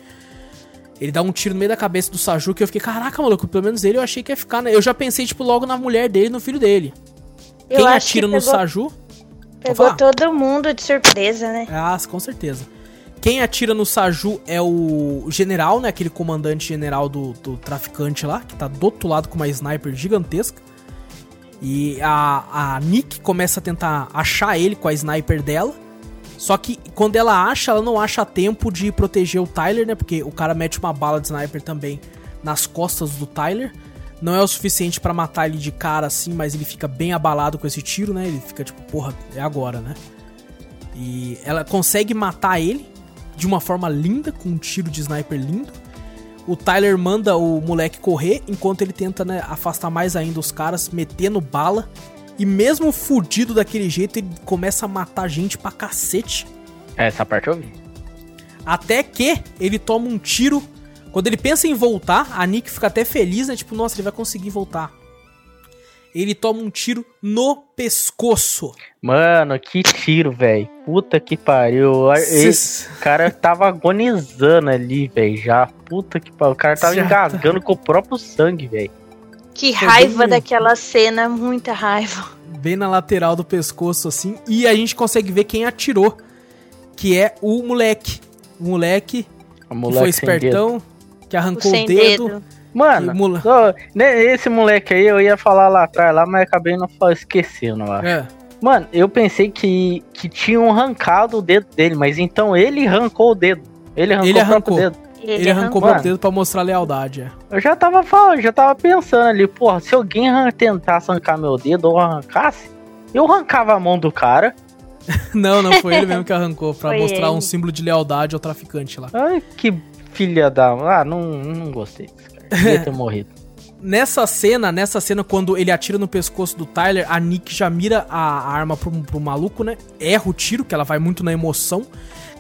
Ele dá um tiro no meio da cabeça do Saju que eu fiquei, caraca, maluco, pelo menos ele eu achei que ia ficar, né? Eu já pensei, tipo, logo na mulher dele no filho dele. Eu Quem atira que pegou, no Saju. Pegou todo mundo de surpresa, né? Ah, com certeza. Quem atira no Saju é o general, né? Aquele comandante general do, do traficante lá, que tá do outro lado com uma sniper gigantesca. E a, a Nick começa a tentar achar ele com a sniper dela. Só que quando ela acha, ela não acha tempo de proteger o Tyler, né? Porque o cara mete uma bala de sniper também nas costas do Tyler. Não é o suficiente para matar ele de cara assim, mas ele fica bem abalado com esse tiro, né? Ele fica tipo, porra, é agora, né? E ela consegue matar ele de uma forma linda, com um tiro de sniper lindo. O Tyler manda o moleque correr, enquanto ele tenta né, afastar mais ainda os caras, metendo bala. E mesmo fudido daquele jeito, ele começa a matar gente pra cacete. Essa parte eu vi. Até que ele toma um tiro. Quando ele pensa em voltar, a Nick fica até feliz, né? Tipo, nossa, ele vai conseguir voltar ele toma um tiro no pescoço. Mano, que tiro, velho. Puta que pariu. Esse cara tava agonizando ali, velho, já. Puta que pariu. O cara tava já engasgando tá. com o próprio sangue, velho. Que raiva daquela cena, muita raiva. Bem na lateral do pescoço, assim. E a gente consegue ver quem atirou. Que é o moleque. O moleque, o moleque que foi espertão, que arrancou o, o dedo. dedo Mano, mula... Né, esse moleque aí eu ia falar lá atrás, lá, mas acabei não esquecendo, eu acho. É. Mano, eu pensei que, que tinham arrancado o dedo dele, mas então ele arrancou o dedo. Ele arrancou, ele arrancou. o dedo. Ele, arrancou arrancou. meu dedo pra mostrar lealdade, é. Eu já tava falando, já tava pensando ali, porra, se alguém tentasse arrancar meu dedo ou arrancasse, eu arrancava a mão do cara. Não, não foi ele mesmo que arrancou, pra Foi mostrar ele. um símbolo de lealdade ao traficante lá. Ai, que filha da. Ah, não, não gostei desse cara. Devia ter morrido. Nessa cena, nessa cena, quando ele atira no pescoço do Tyler, a Nick já mira a arma pro, pro maluco, né? Erra o tiro, que ela vai muito na emoção.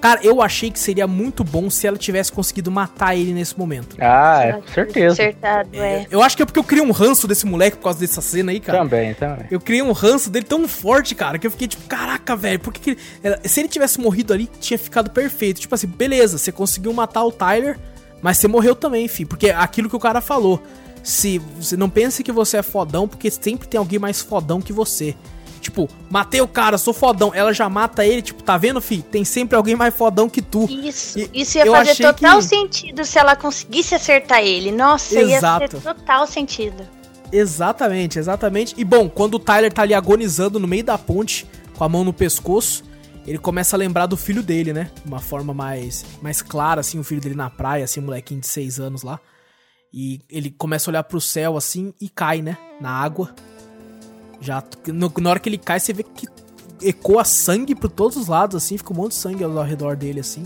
Cara, eu achei que seria muito bom se ela tivesse conseguido matar ele nesse momento. Ah, é, com certeza. Acertado, é. Eu acho que é porque eu criei um ranço desse moleque por causa dessa cena aí, cara. Também, também. Eu criei um ranço dele tão forte, cara, que eu fiquei tipo, caraca, velho, por que, que ele... ela- Se ele tivesse morrido ali, tinha ficado perfeito. Tipo assim, beleza, você conseguiu matar o Tyler, mas você morreu também, fi. Porque é aquilo que o cara falou. Se você não pense que você é fodão, porque sempre tem alguém mais fodão que você. Tipo, matei o cara, sou fodão. Ela já mata ele, tipo, tá vendo, fi? Tem sempre alguém mais fodão que tu. Isso, E isso ia fazer total que- sentido se ela conseguisse acertar ele. Nossa, Exato. ia ter total sentido. Exatamente, exatamente. E bom, quando o Tyler tá ali agonizando no meio da ponte, com a mão no pescoço, ele começa a lembrar do filho dele, né? De uma forma mais, mais clara, assim, o filho dele na praia, assim, um molequinho de 6 anos lá. E ele começa a olhar pro céu, assim, e cai, né? Na água. Já, no- na hora que ele cai, você vê que ecoa sangue por todos os lados, assim, fica um monte de sangue ao redor dele, assim.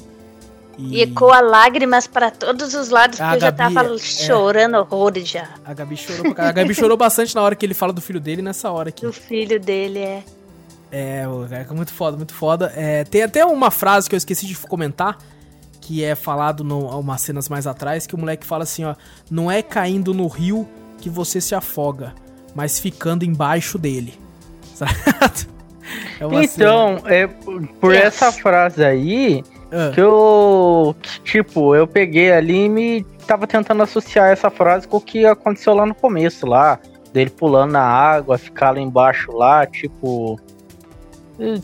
E ecoa lágrimas pra todos os lados, A porque eu já Gabi, tava é. chorando horrores já. A Gabi chorou. A Gabi chorou bastante na hora que ele fala do filho dele, nessa hora aqui. Do filho dele, é. É, é muito foda, muito foda. É, tem até uma frase que eu esqueci de comentar, que é falado umas cenas mais atrás, que o moleque fala assim, ó, não é caindo no rio que você se afoga, mas ficando embaixo dele. Certo? É Então, é por Yes. essa frase aí cena- que eu. que, tipo, eu peguei ali e me tava tentando associar essa frase com o que aconteceu lá no começo, lá. Dele pulando na água, ficar lá embaixo lá, tipo.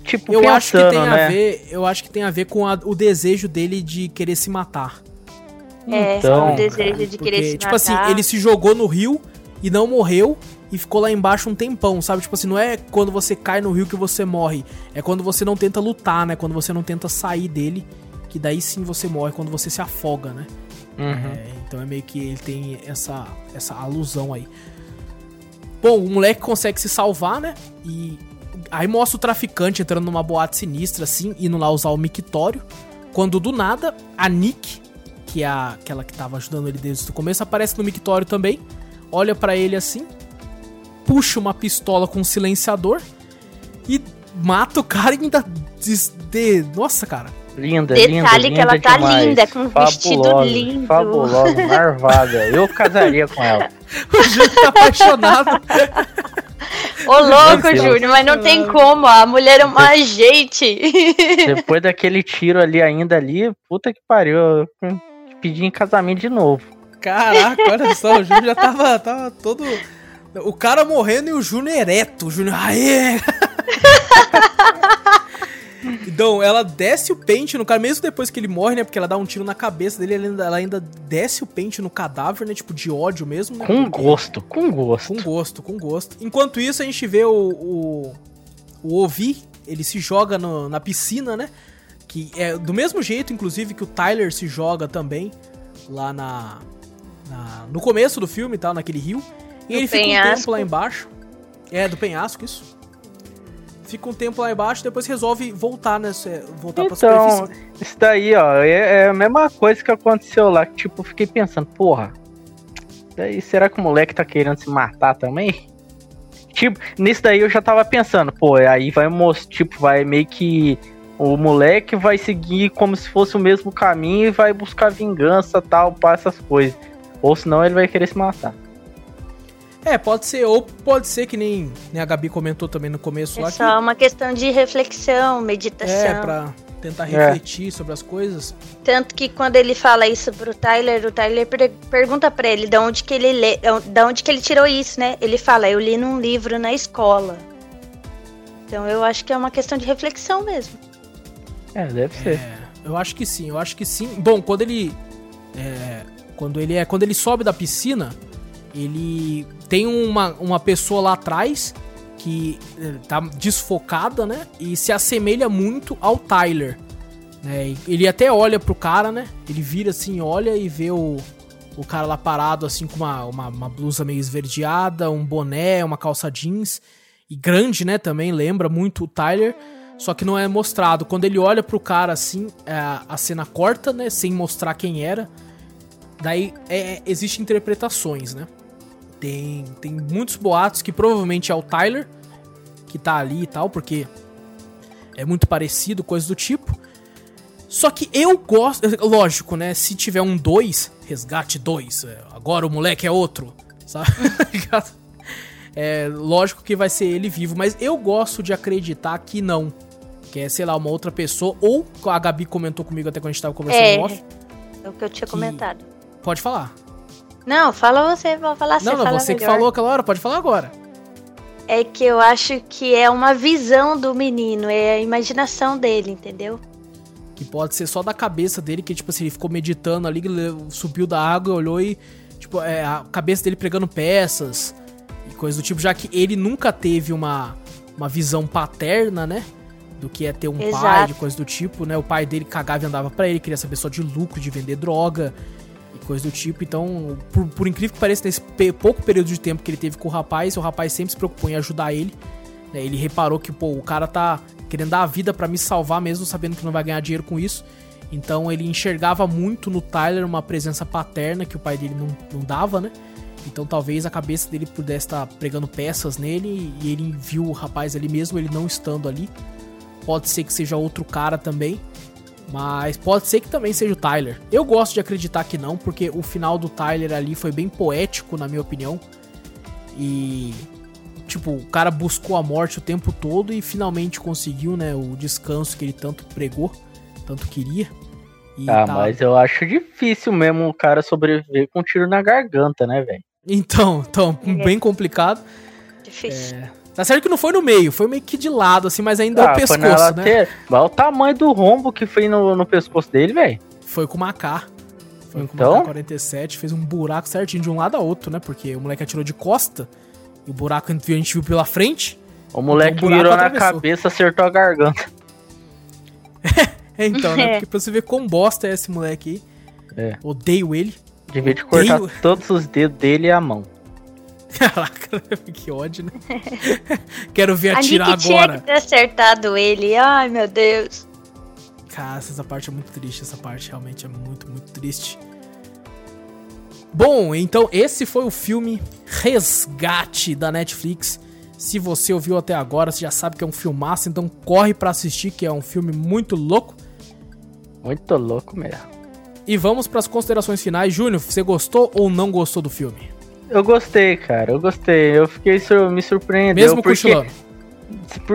Tipo, eu pensando, acho que tem né? a ver, eu acho que tem a ver com a- o desejo dele de querer se matar. É, Então, o desejo de querer Porque, se tipo assim, matar. ele se jogou no rio e não morreu e ficou lá embaixo um tempão, sabe? Tipo assim, não é quando você cai no rio que você morre, é quando você não tenta lutar, né? Quando você não tenta sair dele, que daí sim você morre, quando você se afoga, né? Uhum. É, então é meio que ele tem essa, essa alusão aí. Bom, o moleque consegue se salvar, né? E aí mostra o traficante entrando numa boate sinistra, assim, indo lá usar o mictório. Quando do nada, a Nick, que é a- aquela que tava ajudando ele desde o começo, aparece no mictório também. Olha pra ele assim, puxa uma pistola com um silenciador e mata o cara e ainda diz de... Nossa, cara. Linda, Detalhe linda, que linda ela tá demais. linda, com um vestido lindo. Fabulosa, marvada. Eu casaria com ela. O Júlio tá apaixonado. Ô, louco. Júnior, mas não tem como. A mulher é uma gente. Depois daquele tiro ali ainda ali, puta que pariu. Eu pedi em casamento de novo. Caraca, olha só, o Júnior já tava, tava todo. O cara morrendo e o Júnior ereto. O Júnior. Aê! Então, ela desce o pente no cara, mesmo depois que ele morre, né? Porque ela dá um tiro na cabeça dele, ela ainda, ela ainda desce o pente no cadáver, né? Tipo, de ódio mesmo, né? Com Porque- gosto, com gosto. Com gosto, com gosto. Enquanto isso, a gente vê o, o, o Ovi, ele se joga no- na piscina, né? Que é do mesmo jeito, inclusive, que o Tyler se joga também, lá na, na- no começo do filme tal, naquele rio. E Do ele fica um penhasco. tempo lá embaixo. É, do penhasco, isso. Fica um tempo lá embaixo, depois resolve voltar, né? Voltar pra Então, superfície. isso daí, ó, é, é a mesma coisa que aconteceu lá. Que, tipo, eu fiquei pensando, porra, daí será que o moleque tá querendo se matar também? Tipo, nisso daí eu já tava pensando, pô, aí vai mostrar, tipo, vai meio que o moleque vai seguir como se fosse o mesmo caminho e vai buscar vingança, tal, para essas coisas. Ou senão ele vai querer se matar. É, pode ser, ou pode ser que nem, nem a Gabi comentou também no começo É lá. que- só uma questão de reflexão, meditação. É, pra tentar É. refletir sobre as coisas. Tanto que quando ele fala isso pro Tyler, o Tyler per- pergunta pra ele de onde que ele lê, de onde que ele tirou isso, né? Ele fala, eu li num livro na escola. Então eu acho que é uma questão de reflexão mesmo. É, deve ser. É, eu acho que sim, eu acho que sim. Bom, quando ele. é, quando ele é. Quando ele sobe da piscina, ele tem uma, uma pessoa lá atrás que é, tá desfocada, né? E se assemelha muito ao Tyler. É, ele até olha pro cara, né? Ele vira assim, olha e vê o, o cara lá parado, assim, com uma, uma, uma blusa meio esverdeada, um boné, uma calça jeans. E grande, né? Também lembra muito o Tyler. Só que não é mostrado. Quando ele olha pro cara assim, é, a cena corta, né? Sem mostrar quem era. Daí é, existem interpretações, né? Tem, tem muitos boatos que provavelmente é o Tyler que tá ali e tal, porque é muito parecido, coisa do tipo. Só que eu gosto. Lógico, né? Se tiver um 2, resgate 2, é, agora o moleque é outro, sabe? é lógico que vai ser ele vivo, mas eu gosto de acreditar que não. Que é, sei lá, uma outra pessoa. Ou a Gabi comentou comigo até quando a gente tava conversando é, off. É o que eu tinha que... comentado. Pode falar. Não, fala você, vou falar Não, não, você melhor. que falou aquela hora, pode falar agora. É que eu acho que é uma visão do menino, é a imaginação dele, entendeu? Que pode ser só da cabeça dele, que tipo assim, ele ficou meditando ali, subiu da água, olhou e. Tipo, é, a cabeça dele pregando peças e coisa do tipo, já que ele nunca teve uma, uma visão paterna, né? Do que é ter um Exato. pai, de coisa do tipo, né? O pai dele cagava e andava pra ele, queria saber só de lucro, de vender droga coisa do tipo. Então, por, por incrível que pareça, nesse pouco período de tempo que ele teve com o rapaz, o rapaz sempre se preocupou em ajudar ele. Né? Ele reparou que, pô, o cara tá querendo dar a vida para me salvar mesmo sabendo que não vai ganhar dinheiro com isso. Então ele enxergava muito no Tyler uma presença paterna que o pai dele não, não dava, né? Então talvez a cabeça dele pudesse estar pregando peças nele e ele viu o rapaz ali mesmo, ele não estando ali. Pode ser que seja outro cara também, mas pode ser que também seja o Tyler. Eu gosto de acreditar que não, porque o final do Tyler ali foi bem poético, na minha opinião. E tipo, o cara buscou a morte o tempo todo e finalmente conseguiu, né, o descanso que ele tanto pregou, tanto queria. E ah, tá... mas eu acho difícil mesmo o cara sobreviver com um tiro na garganta, né, velho? Então, então, é. bem complicado. Difícil. É... Tá certo que não foi no meio, foi meio que de lado, assim, mas ainda ah, é o pescoço, né? Olha o tamanho do rombo que foi no, no pescoço dele, velho. Foi com uma AK. Foi então? com uma AK-47, fez um buraco certinho de um lado a outro, né? Porque o moleque atirou de costa. E o buraco a gente viu pela frente. O moleque então, o mirou na cabeça, acertou a garganta. é, então, né? Porque pra você ver quão bosta é esse moleque aí. É. Odeio ele. Devia de cortar todos os dedos dele e a mão. Caraca, que ódio, né? Quero ver atirar agora. Tinha que ter acertado ele. Ai, meu Deus. Cara, essa parte é muito triste. Essa parte realmente é muito, muito triste. Bom, então esse foi o filme Resgate da Netflix. Se você ouviu até agora, você já sabe que é um filmaço, então corre para assistir, que é um filme muito louco. Muito louco mesmo. E vamos para as considerações finais. Júnior, você gostou ou não gostou do filme? Eu gostei, cara. Eu gostei. Eu fiquei me surpreendendo. Mesmo porque... cochilando.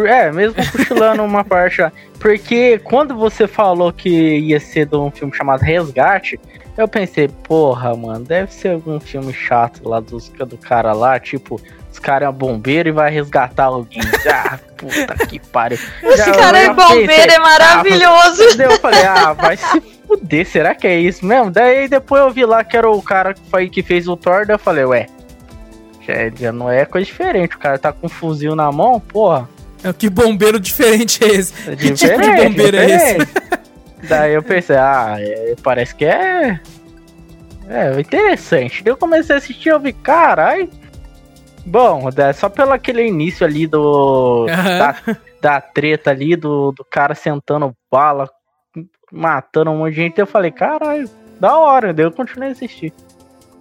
É, mesmo cochilando uma parte lá. Porque quando você falou que ia ser de um filme chamado Resgate, eu pensei, porra, mano, deve ser algum filme chato lá dos, do cara lá, tipo, os caras é bombeiro e vai resgatar alguém. Ah, puta que pariu. Esse cara é bombeiro, pensei, é maravilhoso. Ah, eu falei, ah, vai se fuder, será que é isso mesmo? Daí depois eu vi lá que era o cara que, foi, que fez o Thor, daí eu falei, ué, já, já não é coisa diferente, o cara tá com um fuzil na mão, porra. É, que bombeiro diferente é esse? É que tipo de bombeiro diferente. é esse? Daí eu pensei, ah, é, parece que é. É, interessante. Eu comecei a assistir e vi, carai. Bom, só pelo aquele início ali do. Uhum. Da, da, treta ali, do, do cara sentando bala, matando um monte de gente. Eu falei, caralho, da hora. Daí eu continuei a assistir.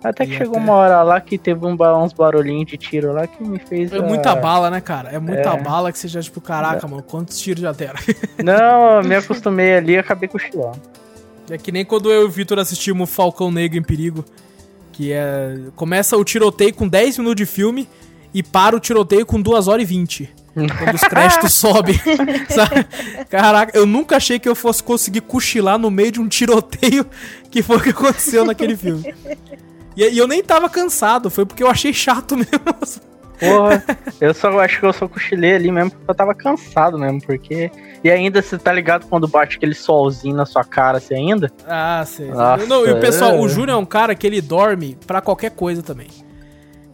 Até que e chegou até... uma hora lá que teve um, uns barulhinhos de tiro lá que me fez. É muita bala, né, cara? É muita é... bala que você já, tipo, caraca, é. mano, quantos tiros já deram? Não, me acostumei ali e acabei cochilando. É que nem quando eu e o Vitor assistimos Falcão Negro em Perigo. Que é. Começa o tiroteio com 10 minutos de filme e para o tiroteio com 2 horas e 20. Quando os créditos sobem. Sabe? Caraca, eu nunca achei que eu fosse conseguir cochilar no meio de um tiroteio que foi o que aconteceu naquele filme. E, e eu nem tava cansado, foi porque eu achei chato mesmo. Porra, eu só acho que eu só cochilei ali mesmo porque eu tava cansado mesmo, porque. E ainda você tá ligado quando bate aquele solzinho na sua cara assim ainda? Ah, sei. Nossa, Não, e o pessoal, é... o Júnior é um cara que ele dorme pra qualquer coisa também.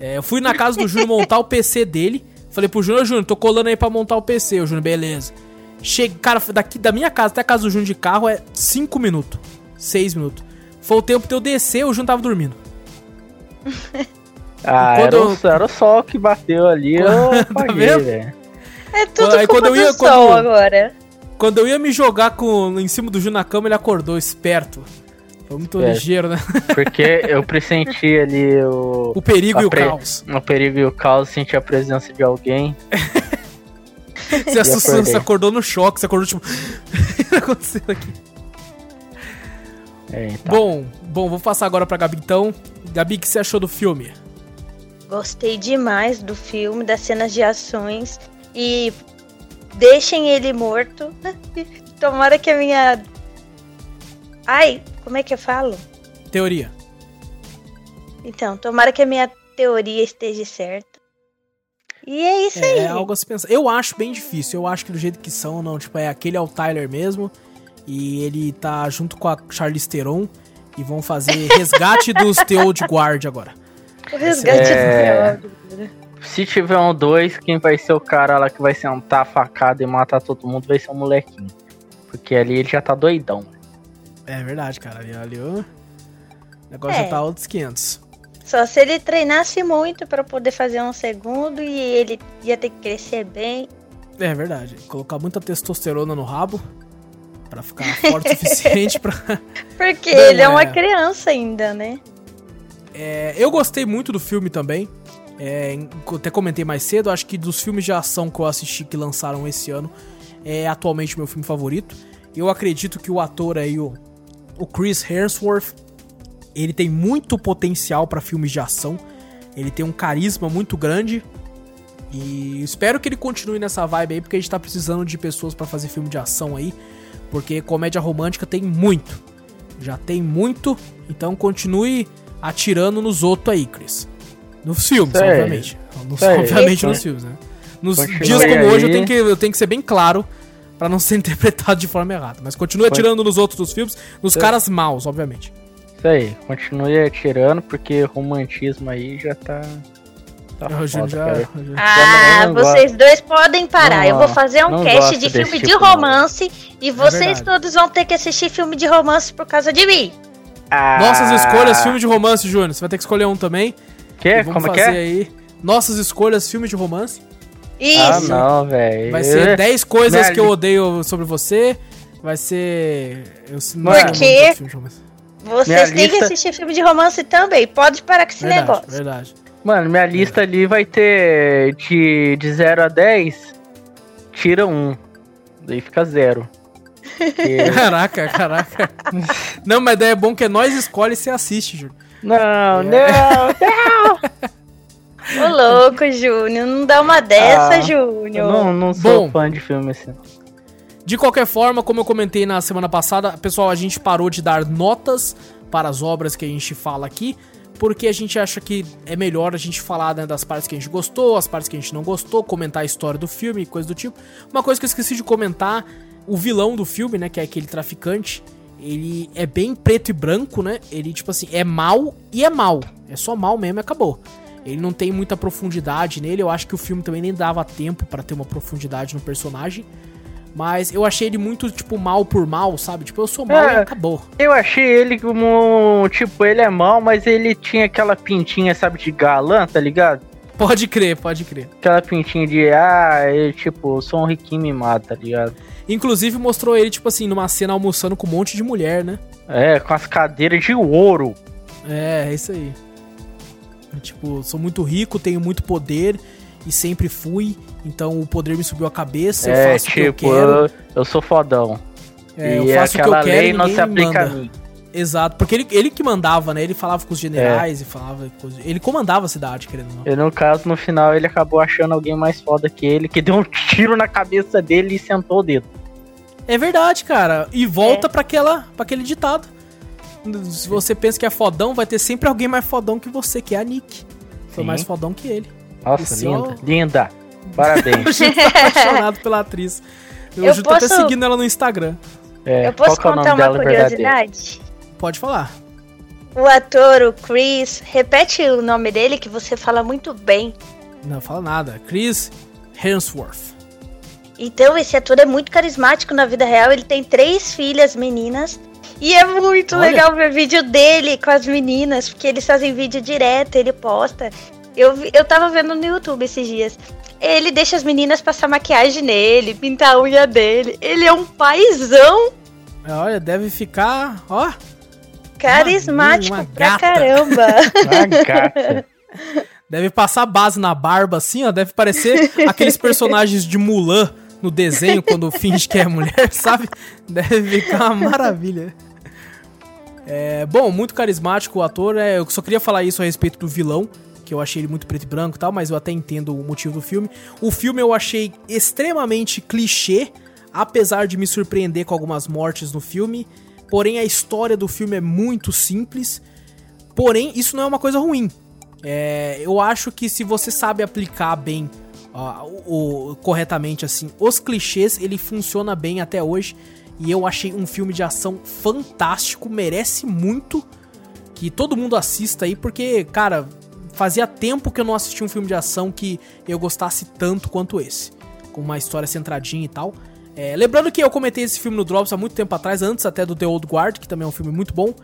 É, eu fui na casa do Júnior montar o PC dele. Falei pro Júnior, Júnior, tô colando aí pra montar o PC. O Júnior, beleza. Chega, cara, daqui da minha casa até a casa do Júnior de carro é 5 minutos. 6 minutos. Foi o tempo de eu descer, o Júnior tava dormindo. Ah, Quando era, eu- o, era o sol que bateu ali, eu Tá paguei, vendo? velho. É tudo Aí culpa quando eu ia- do quando- agora. Quando eu ia me jogar com, em cima do Júnior na cama, ele acordou, esperto. Foi muito Esperto. ligeiro, né? Porque eu pressenti ali o, O perigo A e o pre- caos. o perigo e o caos, senti a presença de alguém. Você, assustou, você acordou no choque, você acordou tipo. o que tá acontecendo aqui? É, então. Bom, bom, vou passar agora pra Gabi então. Gabi, o que você achou do filme? Gostei demais do filme, das cenas de ações. E deixem ele morto. Tomara que a minha. Ai, como é que eu falo? Teoria. Então, tomara que a minha teoria esteja certa. E é isso aí. É algo a se pensar. Eu acho bem difícil. Eu acho que do jeito que são, não. Tipo, é aquele é o Tyler mesmo. E ele tá junto com a Charlize Theron. E vão fazer resgate dos The Old Guard agora. O resgate É. do Se tiver um dois, quem vai ser o cara lá que vai sentar a facada e matar todo mundo vai ser o molequinho. Porque ali ele já tá doidão. É verdade, cara. Ali, ali o negócio É. já tá outros 500. Só se ele treinasse muito pra poder fazer um segundo e ele ia ter que crescer bem. É verdade. Colocar muita testosterona no rabo. Pra ficar forte o suficiente pra. Porque Bom, ele é uma é. criança ainda, né? É, eu gostei muito do filme também. É, até comentei mais cedo, acho que dos filmes de ação que eu assisti que lançaram esse ano, é atualmente meu filme favorito. Eu acredito que o ator aí, o, o Chris Hemsworth, ele tem muito potencial pra filmes de ação. Ele tem um carisma muito grande. E espero que ele continue nessa vibe aí, porque a gente tá precisando de pessoas pra fazer filme de ação aí. Porque comédia romântica tem muito. Já tem muito, então continue atirando nos outros aí, Chris. Nos filmes, aí. obviamente. Nos- aí. obviamente Isso. nos filmes, né? Nos Continue dias como hoje eu aí. tenho, que, eu tenho que ser bem claro pra não ser interpretado de forma errada. Mas continue Con- atirando nos outros dos filmes, nos caras maus, obviamente. Isso aí, continue atirando, porque romantismo aí já tá. Tá foda, já- já- Ah, não vocês dois podem parar. Não eu vou fazer um Não cast de filme de tipo, não. romance e vocês verdade. todos vão ter que assistir filme de romance por causa de mim. Ah, Nossas escolhas, filme de romance, Júnior. Você vai ter que escolher um também. Que? Vamos Como fazer que é? aí. Nossas escolhas, filme de romance. Ah, Isso. não, velho. Vai ser 10 coisas minha que eu odeio sobre você. Vai ser. Eu não Por sei o nome quê? do filme de romance. Vocês Minha têm que lista- assistir filme de romance também. Pode parar com esse Verdade, negócio. verdade. Mano, minha lista ali vai ter de, de 0 a 10, tira um. Daí fica zero. Porque- Caraca, caraca. não, mas daí é bom que nós escolhe e você assiste, Júnior. não, É. não, Ô louco, Júnior. Não dá uma dessa, Ah, Júnior. não, não sou Bom. fã de filme assim. De qualquer forma, como eu comentei na semana passada, pessoal, a gente parou de dar notas para as obras que a gente fala aqui, porque a gente acha que é melhor a gente falar né, das partes que a gente gostou, as partes que a gente não gostou, comentar a história do filme, coisa do tipo. Uma coisa que eu esqueci de comentar, o vilão do filme, né, que é aquele traficante, ele é bem preto e branco, né? Ele, tipo assim, é mal e é mal. É só mal mesmo e acabou. Ele não tem muita profundidade nele. Eu acho que o filme também nem dava tempo pra ter uma profundidade no personagem. Mas eu achei ele muito, tipo, mal por mal, sabe? Tipo, eu sou mal e É. acabou. Eu achei ele como. Tipo, ele é mal, mas ele tinha aquela pintinha, sabe, de galã, tá ligado? Pode crer, pode crer. Aquela pintinha de. Ah, ele, tipo, eu sou um riquinho mimado, tá ligado? Inclusive mostrou ele, tipo assim, numa cena almoçando com um monte de mulher, né? É, com as cadeiras de ouro. É, é isso aí. Tipo, sou muito rico, tenho muito poder e sempre fui. Então o poder me subiu a cabeça, eu é, faço o que eu tipo, quero. eu, eu sou fodão. É, eu e faço o que aquela eu quero lei e não se aplica a mim. Exato, porque ele, ele que mandava, né? Ele falava com os generais É. e falava. Ele comandava a cidade, querendo ou não. E no caso, no final, ele acabou achando alguém mais foda que ele, que deu um tiro na cabeça dele e sentou o dedo. É verdade, cara. E volta É. pra aquela, para aquele ditado. Se você pensa que é fodão, vai ter sempre alguém mais fodão que você, que é a Nick. Foi Sim. mais fodão que ele. Nossa, Esse linda. ó- Linda. Parabéns. A gente tá apaixonado pela atriz. Eu, Eu já tô até posso- seguindo ela no Instagram. É, Eu posso é o contar nome uma dela verdadeiro? curiosidade? Pode falar. O ator, o Chris, repete o nome dele que você fala muito bem. Não fala nada. Chris Hemsworth. Então, esse ator é muito carismático na vida real. Ele tem três filhas meninas. E é muito Olha. legal ver vídeo dele com as meninas, porque eles fazem vídeo direto, ele posta. Eu, eu tava vendo no YouTube esses dias. Ele deixa as meninas passar maquiagem nele, pintar a unha dele. Ele é um paizão Olha, deve ficar, ó. carismático uma pra gata. caramba. Gata. Deve passar base na barba, assim, ó. Deve parecer aqueles personagens de Mulan no desenho, quando finge que é mulher, sabe? Deve ficar uma maravilha. É, bom, muito carismático o ator. É, eu só queria falar isso a respeito do vilão, que eu achei ele muito preto e branco e tal, mas eu até entendo o motivo do filme. O filme eu achei extremamente clichê, apesar de me surpreender com algumas mortes no filme. Porém, a história do filme é muito simples. Porém, isso não é uma coisa ruim. É, eu acho que se você sabe aplicar bem, ó, o, o- corretamente assim, os clichês, ele funciona bem até hoje. E eu achei um filme de ação fantástico, merece muito que todo mundo assista aí, porque, cara, fazia tempo que eu não assistia um filme de ação que eu gostasse tanto quanto esse. Com uma história centradinha e tal. É, lembrando que eu comentei esse filme no Drops há muito tempo atrás, antes até do The Old Guard, que também é um filme muito bom,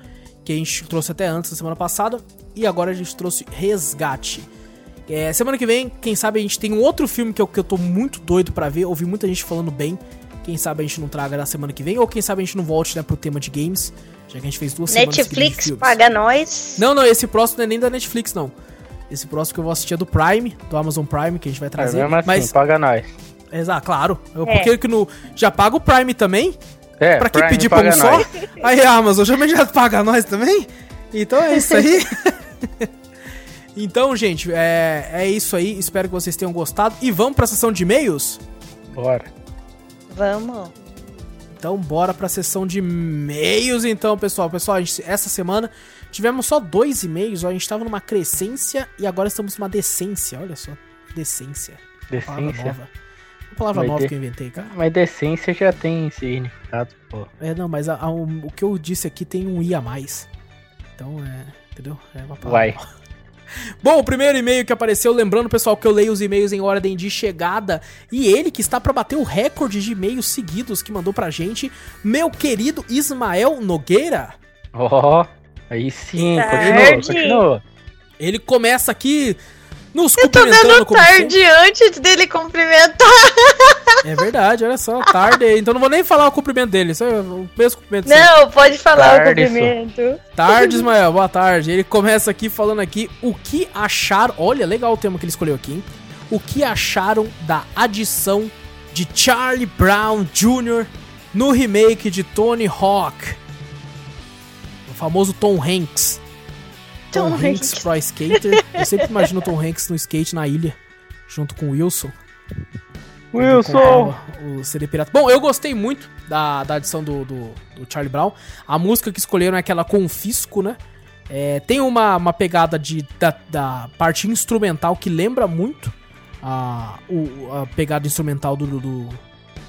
que a gente trouxe até antes, na semana passada, e agora a gente trouxe Resgate. É, semana que vem, quem sabe a gente tem um outro filme que eu, que eu tô muito doido pra ver, ouvi muita gente falando bem, quem sabe a gente não traga na semana que vem, ou quem sabe a gente não volte né, pro tema de games, já que a gente fez duas semanas seguidas de Netflix paga nós. Não, não, esse próximo não é nem da Netflix, não. Esse próximo que eu vou assistir é do Prime, do Amazon Prime, que a gente vai É, trazer. mesmo assim, mas, paga nós. exato, claro. Eu, É. Porque que no, já paga o Prime também? É, pra que Prime pedir pra um só? Aí a Amazon já, já paga nós também? Então é isso aí. então, gente, é, é isso aí. Espero que vocês tenham gostado. E vamos pra sessão de e-mails? Bora. Vamos. Então, bora pra sessão de e-mails, então, pessoal. Pessoal, a gente- essa semana tivemos só dois e-mails. ó, A gente tava numa crescência e agora estamos numa decência. Olha só, decência. Palavra Decência. nova. Uma palavra nova que eu inventei, cara. Mas decência já tem significado, pô. É, não, mas a- a- o, o que eu disse aqui tem um i a mais. Então, é. Entendeu? É uma palavra Vai. Bom, o primeiro e-mail que apareceu, lembrando, pessoal, que eu leio os e-mails em ordem de chegada. E ele que está pra bater o recorde de e-mails seguidos que mandou pra gente, meu querido Ismael Nogueira. Ó, aí sim, continua, continua. Ele começa aqui nos Eu tô cumprimentando dando como tarde antes dele cumprimentar. É verdade, olha só, tarde. Então não vou nem falar o cumprimento dele, só o mesmo cumprimento. Não, pode falar o Tarde, cumprimento. Tarde, Ismael, boa tarde. Ele começa aqui falando aqui o que acharam. Olha, legal o tema que ele escolheu aqui, hein? O que acharam da adição de Charlie Brown Jr. no remake de Tony Hawk? O famoso Tom Hanks. Tom, Tom Hanks Hanks. pro skater. Eu sempre imagino o Tom Hanks no skate na ilha, junto com o Wilson. Wilson! O CD Pirata. Bom, eu gostei muito da, da adição do, do, do Charlie Brown. A música que escolheram é aquela Confisco, né? É, tem uma, uma pegada de, da, da parte instrumental que lembra muito a, o, a pegada instrumental do, do,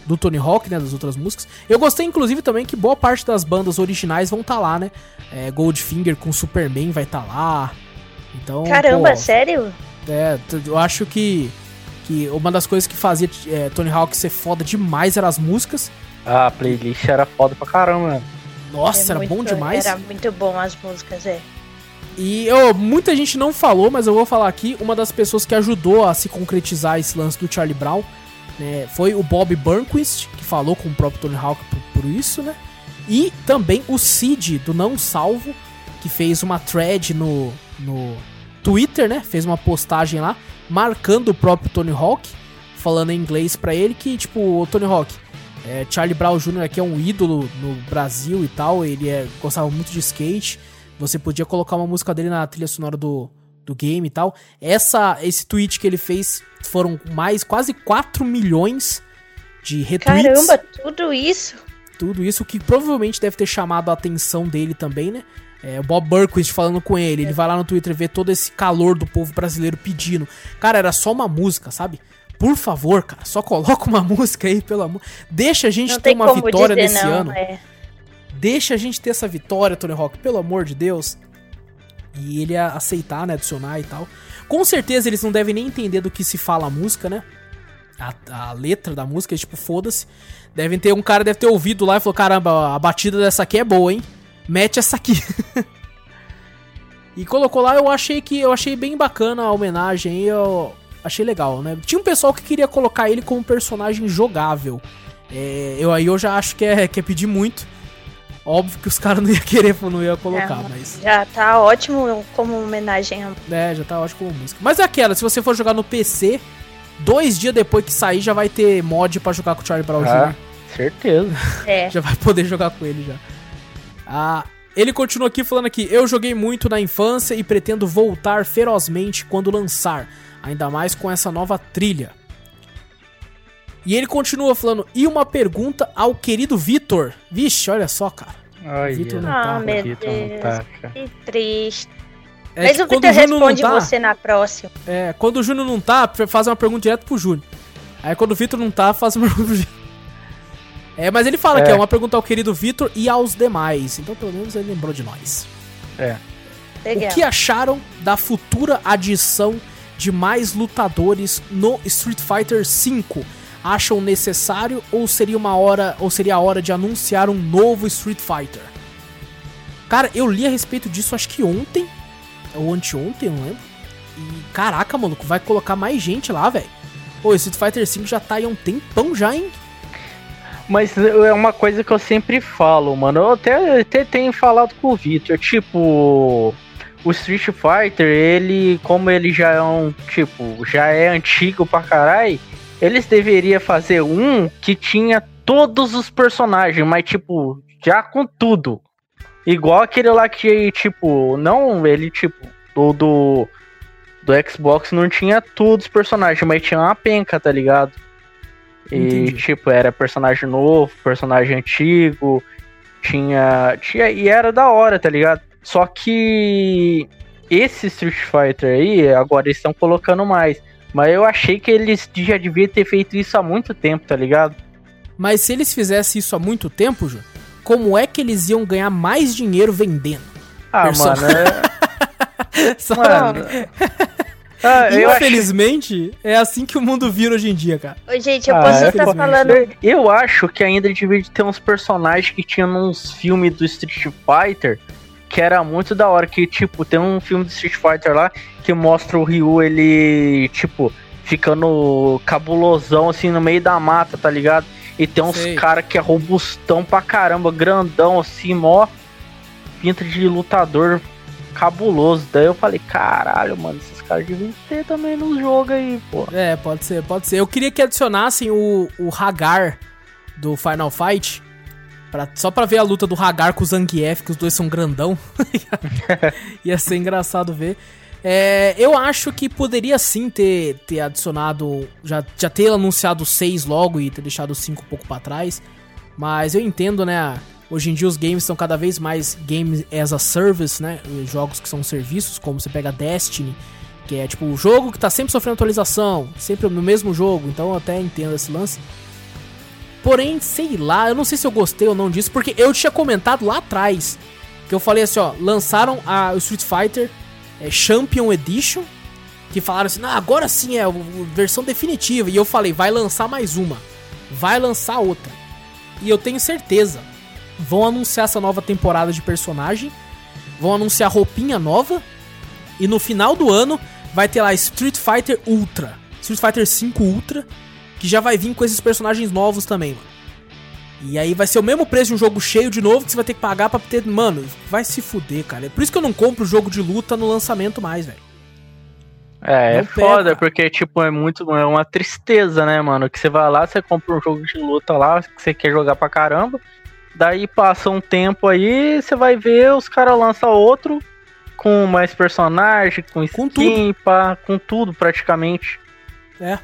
do Tony Hawk, né? Das outras músicas. Eu gostei, inclusive, também que boa parte das bandas originais vão estar lá, né? É, Goldfinger com Superman vai estar lá. Então, Caramba, pô, sério? é, eu acho que, que uma das coisas que fazia é, Tony Hawk ser foda demais eram as músicas. Ah, a playlist era foda pra caramba, mano. Nossa, É era bom muito- demais. Era muito bom as músicas, é. E eu, muita gente não falou, mas eu vou falar aqui. Uma das pessoas que ajudou a se concretizar esse lance do Charlie Brown né, foi o Bob Burnquist, que falou com o próprio Tony Hawk por, por isso, né? E também o Cid, do Não Salvo, que fez uma thread no, no Twitter, né? Fez uma postagem lá, marcando o próprio Tony Hawk, falando em inglês pra ele que, tipo, o Tony Hawk, é, Charlie Brown Jr. aqui é um ídolo no Brasil e tal, ele é, gostava muito de skate, você podia colocar uma música dele na trilha sonora do, do game e tal. Essa, esse tweet que ele fez foram mais, quase 4 milhões de retweets. Caramba, tudo isso? Tudo isso que provavelmente deve ter chamado a atenção dele também, né? É, o Bob Burquist falando com ele, ele vai lá no Twitter ver todo esse calor do povo brasileiro pedindo. Cara, era só uma música, sabe? Por favor, cara, só coloca uma música aí, pelo amor. Deixa a gente Não ter uma vitória dizer nesse não, ano. é. Deixa a gente ter essa vitória, Tony Hawk, pelo amor de Deus. E ele aceitar, né, adicionar e tal. Com certeza eles não devem nem entender do que se fala a música, né? a, a letra da música, tipo, foda-se. Devem ter, um cara deve ter ouvido lá e falou, caramba, a batida dessa aqui é boa, hein? Mete essa aqui. e colocou lá, eu achei que eu achei bem bacana a homenagem, eu achei legal, né? Tinha um pessoal que queria colocar ele como personagem jogável. É, eu aí eu já acho que é, que é pedir muito. Óbvio que os caras não iam querer, não ia colocar, É, mas. Já tá ótimo como homenagem. É, já tá ótimo como música. Mas é aquela, se você for jogar no PC, dois dias depois que sair já vai ter mod pra jogar com o Charlie Brown Ah, Jr. certeza. É. Já vai poder jogar com ele já. Ah, ele continua aqui falando aqui: Eu joguei muito na infância e pretendo voltar ferozmente quando lançar, ainda mais com essa nova trilha. E ele continua falando: E uma pergunta ao querido Vitor. Vixe, olha só, cara. Ai, Vitor não Ah, tá, meu Vitor não Deus. tá. Que triste. É Mas que o não responde tá- você na próxima. É, quando o Júnior não tá, faz uma pergunta direto pro Júnior. Aí quando o Vitor não tá, faz uma pergunta. É, mas ele fala É. que é uma pergunta ao querido Vitor e aos demais. Então pelo menos ele lembrou de nós. É. Legal. O que acharam da futura adição de mais lutadores no Street Fighter V? Acham necessário ou seria uma hora ou seria a hora de anunciar um novo Street Fighter? Cara, eu li a respeito disso acho que ontem ou anteontem, não lembro. E caraca, maluco, vai colocar mais gente lá, velho. Pô, Street Fighter V já tá aí há um tempão já, hein? Mas é uma coisa que eu sempre falo, mano. Eu até, até tenho falado com o Victor. Tipo, o Street Fighter, ele, como ele já é um, tipo, já é antigo pra caralho, eles deveriam fazer um que tinha todos os personagens, mas, tipo, já com tudo. Igual aquele lá que, tipo, não, ele, tipo, do, do, do Xbox não tinha todos os personagens, mas tinha uma penca, tá ligado? E, Entendi. tipo, era personagem novo, personagem antigo, tinha, tinha. E era da hora, tá ligado? Só que esse Street Fighter aí, agora eles estão colocando mais. Mas eu achei que eles já deviam ter feito isso há muito tempo, tá ligado? Mas se eles fizessem isso há muito tempo, Ju, como é que eles iam ganhar mais dinheiro vendendo? Ah, Perso- mano. É... Sabe? mano. Ah, Infelizmente, é assim que o mundo vira hoje em dia, cara. Ô, gente, eu Ah, posso é estar falando. Eu- acho que ainda devia ter uns personagens que tinham uns filmes do Street Fighter que era muito da hora. Que, tipo, tem um filme do Street Fighter lá que mostra o Ryu, ele, tipo, ficando cabulosão assim no meio da mata, tá ligado? E tem uns cara que é robustão pra caramba, grandão assim, mó pinta de lutador cabuloso. Daí eu falei, caralho, mano, esses deviam ter também no jogo aí, pô. É, pode ser, pode ser. Eu queria que adicionassem o, o Hagar do Final Fight. Pra, só pra ver a luta do Hagar com o Zangief, que os dois são grandão. Ia ser engraçado ver. É, eu acho que poderia sim ter, ter adicionado. Já, já ter anunciado 6 logo e ter deixado 5 um pouco pra trás. Mas eu entendo, né? Hoje em dia os games são cada vez mais games as a service, né? Jogos que são serviços, como você pega Destiny, que é tipo o jogo que tá sempre sofrendo atualização, sempre no mesmo jogo, então eu até entendo esse lance. Porém, sei lá, eu não sei se eu gostei ou não disso, porque eu tinha comentado lá atrás que eu falei assim, ó, lançaram a Street Fighter é, Champion Edition, que falaram assim, não, agora sim é a versão definitiva, e eu falei, vai lançar mais uma, vai lançar outra. E eu tenho certeza, vão anunciar essa nova temporada de personagem, vão anunciar roupinha nova, e no final do ano vai ter lá Street Fighter Ultra, Street Fighter 5 Ultra, que já vai vir com esses personagens novos também, mano. E aí vai ser o mesmo preço de um jogo cheio de novo que você vai ter que pagar pra ter. Mano, vai se fuder, cara. É por isso que eu não compro jogo de luta no lançamento mais, velho. É, Não é foda, pega. porque, tipo, é muito. É uma tristeza, né, mano? Que você vai lá, você compra um jogo de luta lá, que você quer jogar pra caramba. Daí passa um tempo aí, você vai ver, os caras lançam outro com mais personagem, com skin, Com pá, com tudo praticamente. É.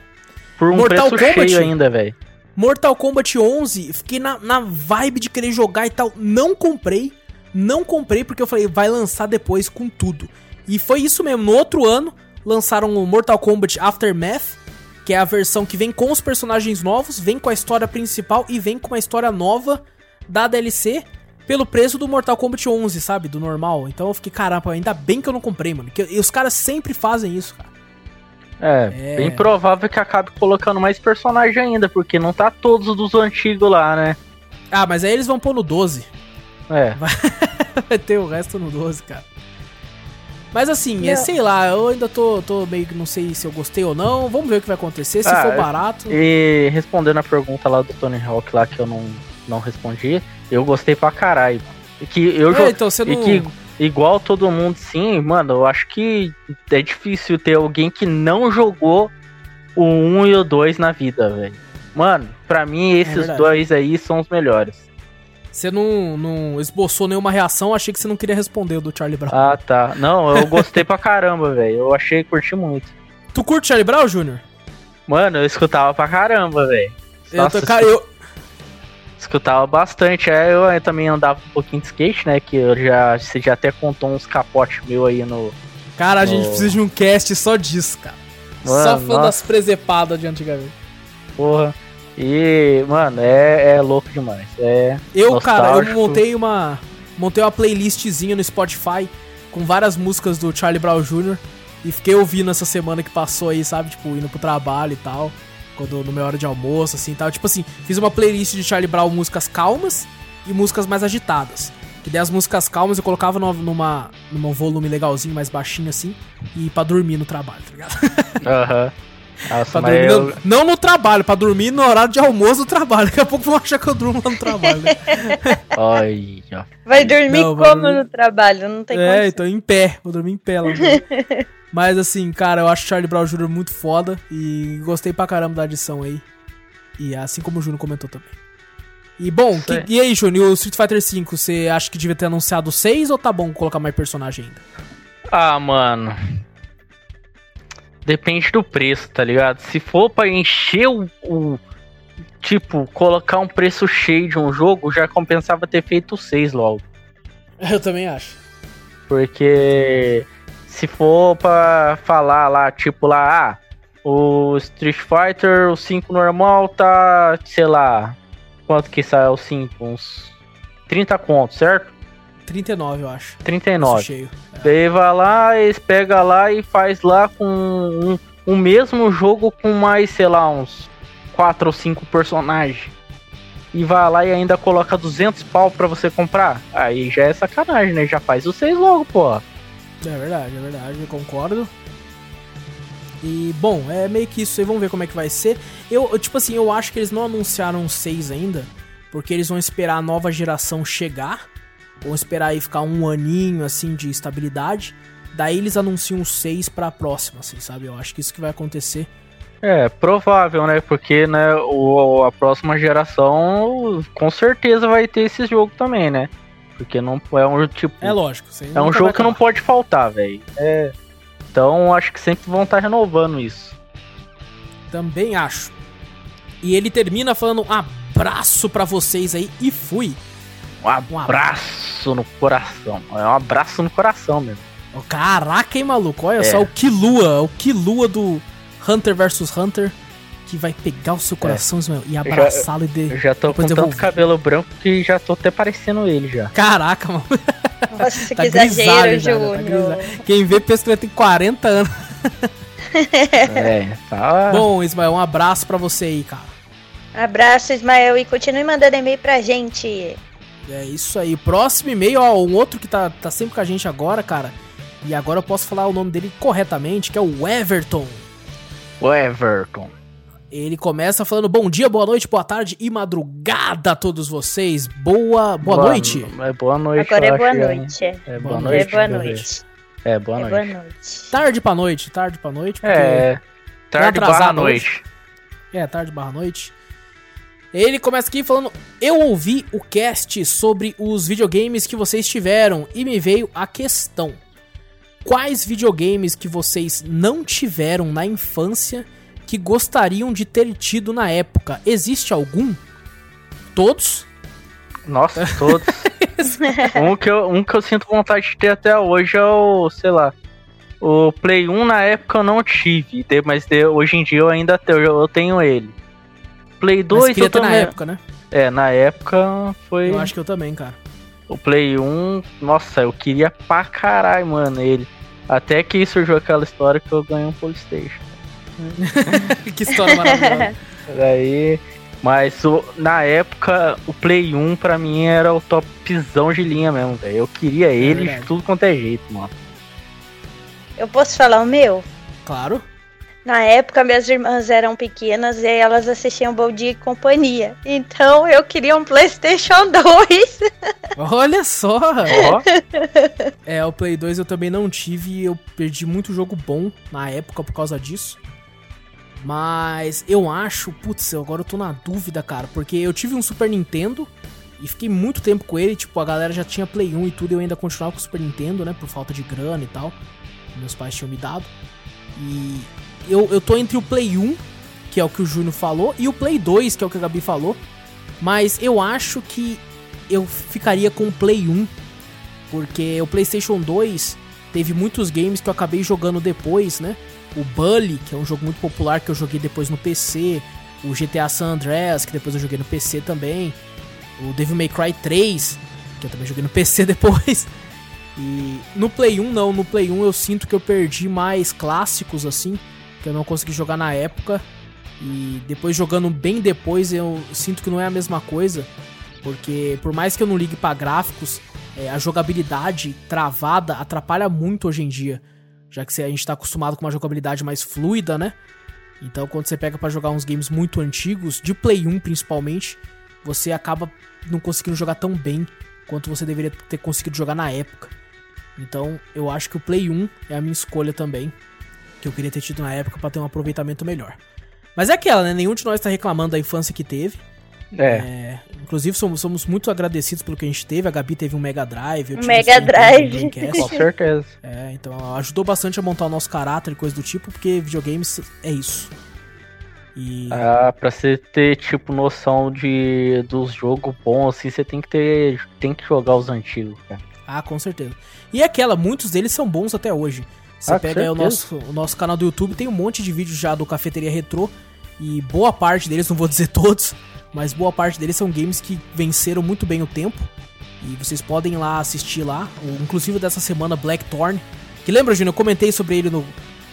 Por um Mortal preço Kombat? cheio ainda, velho. Mortal Kombat 11, fiquei na, na vibe de querer jogar e tal. Não comprei. Não comprei porque eu falei, vai lançar depois com tudo. E foi isso mesmo. No outro ano, lançaram o Mortal Kombat Aftermath, que é a versão que vem com os personagens novos, vem com a história principal e vem com uma história nova da DLC pelo preço do Mortal Kombat 11, sabe? Do normal. Então eu fiquei, caramba, ainda bem que eu não comprei, mano. Que, e os caras sempre fazem isso, cara. É, É. bem provável que acabe colocando mais personagem ainda, porque não tá todos dos antigos lá, né? Ah, mas aí eles vão pôr no 12. É. Vai ter o resto no 12, cara. Mas assim, é, Não. sei lá, eu ainda tô, tô meio que não sei se eu gostei ou não. Vamos ver o que vai acontecer. Se Ah, for é- barato. E respondendo a pergunta lá do Tony Hawk lá que eu não, não respondi, eu gostei pra caralho. E que eu É, então você e não. que igual todo mundo sim, mano, eu acho que é difícil ter alguém que não jogou o 1 e o 2 na vida, velho. Mano, pra mim esses É dois aí são os melhores. Você não, não esboçou nenhuma reação, achei que você não queria responder o do Charlie Brown. Ah, tá. Não, eu gostei pra caramba, velho. Eu achei, curti muito. Tu curte Charlie Brown, Júnior? Mano, eu escutava pra caramba, velho. Eu tô- Cara, eu. Escutava bastante. É, eu, também andava um pouquinho de skate, né? Que eu já. Você já até contou uns capotes meu aí no. Cara, a gente Oh. precisa de um cast só disso, cara. Mano, só fã nossa. das presepadas de antigamente. Porra. E, mano, é, é louco demais. É. Eu, cara, eu montei uma. Montei uma playlistzinha no Spotify com várias músicas do Charlie Brown Jr. E fiquei ouvindo essa semana que passou aí, sabe? Tipo, indo pro trabalho e tal. Quando no minha hora de almoço, assim e tal. Tipo assim, fiz uma playlist de Charlie Brown músicas calmas e músicas mais agitadas. Que daí as músicas calmas eu colocava no- numa, num volume legalzinho, mais baixinho assim. E pra dormir no trabalho, tá ligado? Aham. Nossa, Pra mas dormir, eu, não, não no trabalho, pra dormir no horário de almoço do trabalho. Daqui a pouco vão achar que eu durmo lá no trabalho. Né? Vai dormir Não, vai como dormir- no trabalho? Não tem É, condição. então em pé. Vou dormir em pé lá. Mas assim, cara, eu acho Charlie Brown Jr. muito foda. E gostei pra caramba da adição aí. E assim como o Júnior comentou também. E bom, que- e aí, Júnior, o Street Fighter V, você acha que devia ter anunciado 6 ou tá bom colocar mais personagem ainda? Ah, mano. Depende do preço, tá ligado? Se for pra encher o, o- Tipo, colocar um preço cheio de um jogo, já compensava ter feito seis logo. Eu também acho. Porque se for pra falar lá, tipo lá, ah, o Street Fighter, o 5 normal tá, sei lá, quanto que sai o 5? Uns 30 contos, certo? 39, eu acho. Preço 39. cheio. Daí vai lá, eles pega lá e faz lá com um, o mesmo jogo com mais, sei lá, uns 4 ou 5 personagens. E vai lá e ainda coloca 200 pau pra você comprar. Aí já é sacanagem, né? Já faz os 6 logo, pô. É verdade, é verdade, eu concordo. E, bom, é meio que isso aí, vamos ver como é que vai ser. Eu, eu, tipo assim, eu acho que eles não anunciaram o 6 ainda, porque eles vão esperar a nova geração chegar, vão esperar aí ficar um aninho, assim, de estabilidade, daí eles anunciam o 6 pra próxima, assim, sabe? Eu acho que isso que vai acontecer. É, provável, né? Porque, né, o, a próxima geração com certeza vai ter esse jogo também, né? Porque não é um tipo. É lógico. aí é um jogo que não pode faltar, velho. É. Então acho que sempre vão estar renovando isso. Também acho. E ele termina falando um abraço pra vocês aí e fui. Um abraço no coração. É um abraço no coração mesmo. Caraca, hein, maluco? Olha É. só o Kilua, o Kilua do Hunter vs Hunter, que vai pegar o seu coração Ismael, e abraçá-lo e Eu de... já tô Depois com eu tanto cabelo branco que já tô até parecendo ele já. Caraca, mano. Nossa, Tá que grisalho? Tá Júnior. Quem vê pensa que vai ter 40 anos. É, tá. Bom, Ismael, um abraço pra você aí, cara. Abraço, Ismael, e continue mandando e-mail pra gente. É isso aí. Próximo e-mail, ó, um outro que tá, tá sempre com a gente agora, cara. E agora eu posso falar o nome dele corretamente, que é o Everton. O Everton. Ele começa falando bom dia, boa noite, boa tarde e madrugada a todos vocês. Boa, boa, noite. É boa noite. Agora é boa é. noite. É Boa boa noite, noite. É boa deixa eu ver. noite. É boa É noite. boa noite. Tarde pra noite, tarde pra noite. porque- É. Tarde barra noite. É, tarde barra noite. Ele começa aqui falando: Eu ouvi o cast sobre os videogames que vocês tiveram e me veio a questão. Quais videogames que vocês não tiveram na infância que gostariam de ter tido na época? Existe algum? Todos? Nossa, todos. um, que eu, um que eu sinto vontade de ter até hoje é o, sei lá. O Play 1 na época eu não tive, mas hoje em dia eu ainda tenho, eu, tenho ele. Play Mas 2 queria eu ter na também. época, né? É, na época foi. Eu acho que eu também, cara. O Play 1, nossa, eu queria pra caralho, mano, ele. Até que surgiu aquela história que eu ganhei um Polystation. que história maravilhosa. Daí. Mas o, na época, o Play 1 pra mim era o topzão de linha mesmo, velho. Eu queria ele de tudo quanto é jeito, mano. Eu posso falar o meu? Claro. Na época, minhas irmãs eram pequenas e elas assistiam Bom Dia e Companhia. Então, eu queria um PlayStation 2. Olha só. É, o Play 2 eu também não tive e eu perdi muito jogo bom na época por causa disso. Mas eu acho, putz, agora eu tô na dúvida, cara, porque eu tive um Super Nintendo e fiquei muito tempo com ele, tipo, a galera já tinha Play 1 e tudo, e eu ainda continuava com o Super Nintendo, né, por falta de grana e tal. Meus pais tinham me dado. E eu, eu tô entre o Play 1, que é o que o Júnior falou, e o Play 2, que é o que a Gabi falou. Mas eu acho que eu ficaria com o Play 1 porque o PlayStation 2 teve muitos games que eu acabei jogando depois, né? O Bully, que é um jogo muito popular que eu joguei depois no PC. O GTA San Andreas, que depois eu joguei no PC também. O Devil May Cry 3, que eu também joguei no PC depois. E no Play 1 não, no Play 1 eu sinto que eu perdi mais clássicos assim, que eu não consegui jogar na época. E depois jogando bem depois eu sinto que não é a mesma coisa, porque por mais que eu não ligue pra gráficos, é, a jogabilidade travada atrapalha muito hoje em dia. Já que a gente tá acostumado com uma jogabilidade mais fluida, né? Então quando você pega pra jogar uns games muito antigos, de Play 1 principalmente, você acaba não conseguindo jogar tão bem quanto você deveria ter conseguido jogar na época. Então eu acho que o Play 1 é a minha escolha também, que eu queria ter tido na época pra ter um aproveitamento melhor. Mas é aquela, né? Nenhum de nós tá reclamando da infância que teve. É. É, inclusive, somos, somos muito agradecidos pelo que a gente teve. A Gabi teve um Mega Drive. eu Um tive Mega Drive. um. Com certeza. É, então ajudou bastante a montar o nosso caráter e coisa do tipo, porque videogames é isso. E. Ah, pra você ter, tipo, noção de dos jogos bons, assim, você tem que ter. Tem que jogar os antigos, cara. Ah, com certeza. E aquela, muitos deles são bons até hoje. Você Ah, pega aí o nosso, o nosso canal do YouTube, tem um monte de vídeos já do Cafeteria Retrô. E boa parte deles, não vou dizer todos, mas boa parte deles são games que venceram muito bem o tempo. E vocês podem ir lá assistir lá. O, inclusive dessa semana, Blackthorn. Que lembra, Júnior? Eu comentei sobre ele no,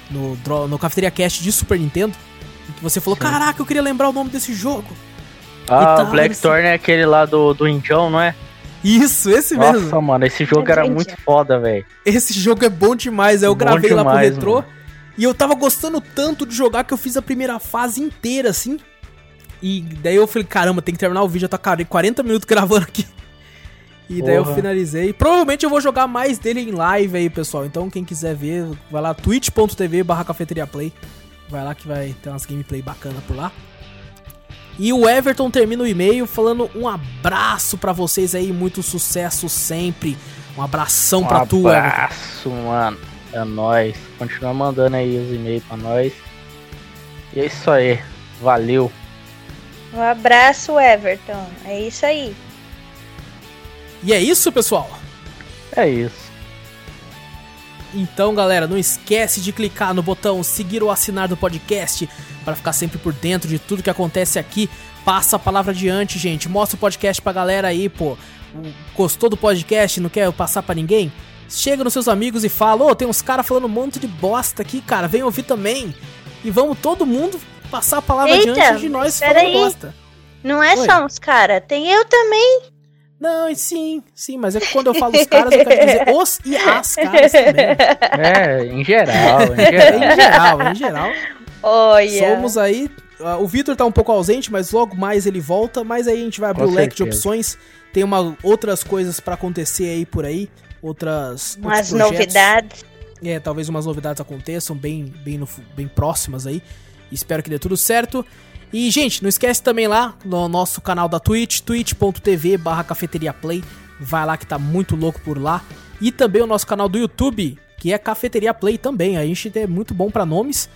no, no Cafeteria Cast de Super Nintendo. Que você falou, caraca, eu queria lembrar o nome desse jogo. Ah, tá, o Blackthorn é aquele lá do, do Indião, não é? Isso, esse mesmo. Nossa, mano, esse jogo era Gente. muito foda, velho. Esse jogo é bom demais. Eu Bom gravei lá pro demais, retrô. mano. E eu tava gostando tanto de jogar que eu fiz a primeira fase inteira, assim. E daí eu falei, caramba, tem que terminar o vídeo. Eu tô 40 minutos gravando aqui. E daí eu Porra. finalizei. Provavelmente eu vou jogar mais dele em live aí, pessoal. Então quem quiser ver, vai lá, twitch.tv barra cafeteria play. Vai lá que vai ter umas gameplay bacana por lá. E o Everton termina o e-mail falando um abraço pra vocês aí, muito sucesso sempre. Um abração Um pra tu, Everton. abraço, mano. É nóis. Continua mandando aí os e-mails pra nós. E é isso aí. Valeu. Um abraço, Everton. É isso aí. E é isso, pessoal. É isso. Então, galera, não esquece de clicar no botão seguir ou assinar do podcast para ficar sempre por dentro de tudo que acontece aqui. Passa a palavra adiante, gente. Mostra o podcast pra galera aí, pô. Gostou do podcast? Não quer passar pra ninguém? Chega nos seus amigos e fala: Ô, tem uns caras falando um monte de bosta aqui, cara. Vem ouvir também. E vamos todo mundo passar a palavra Eita, adiante de nós falando aí. bosta. Não é Oi. só uns cara, tem eu também. Não, e sim, sim, mas é que quando eu falo os caras, eu quero dizer os e as caras também. É, em geral, em geral. em geral, em geral. Olha. Somos aí. ah, o Vitor tá um pouco ausente, mas logo mais ele volta. Mas aí a gente vai abrir o leque de opções. Tem uma, outras coisas pra acontecer aí por aí. Outras. Umas novidades. É, talvez umas novidades aconteçam bem, bem, no bem próximas aí. Espero que dê tudo certo. E, gente, não esquece também lá no nosso canal da Twitch, twitch.tv barra cafeteria play. Vai lá que tá muito louco por lá. E também o nosso canal do YouTube, que é Cafeteria Play também. A gente é muito bom pra nomes.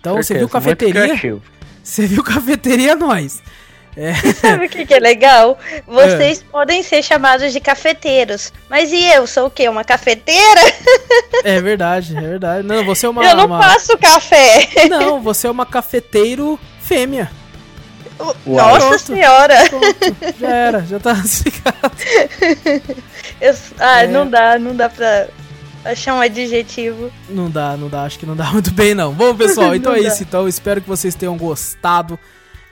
Então, você Certeza, viu muito cafeteria? Você viu cafeteria, é. Sabe o que, que é legal? Vocês podem ser chamados de cafeteiros. Mas e eu? Sou o quê? Uma cafeteira? É verdade, é verdade. Não, você é uma. eu não uma- faço café. Não, você é uma cafeteiro fêmea. Nossa Pronto. senhora. Pronto, já era, já tá explicado. Eu- ah, É. não dá, não dá pra. achar um adjetivo. Não dá, não dá, acho que não dá muito bem não. Bom, pessoal, então é isso. Então, espero que vocês tenham gostado.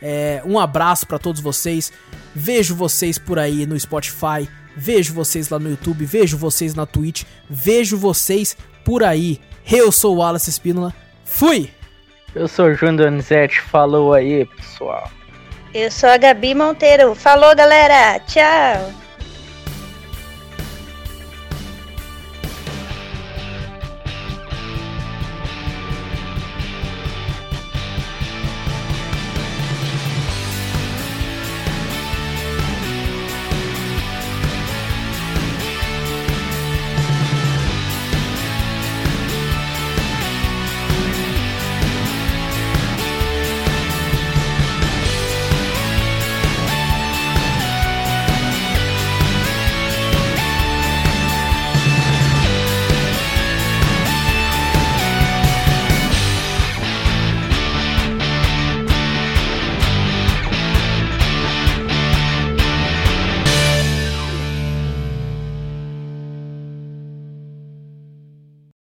É, um abraço para todos vocês. Vejo vocês por aí no Spotify. Vejo vocês lá no YouTube. Vejo vocês na Twitch. Vejo vocês por aí. Eu sou o Wallace Espínola. Fui! Eu sou o Júnior Donizete. Falou aí, pessoal. Eu sou a Gabi Monteiro. Falou, galera. Tchau.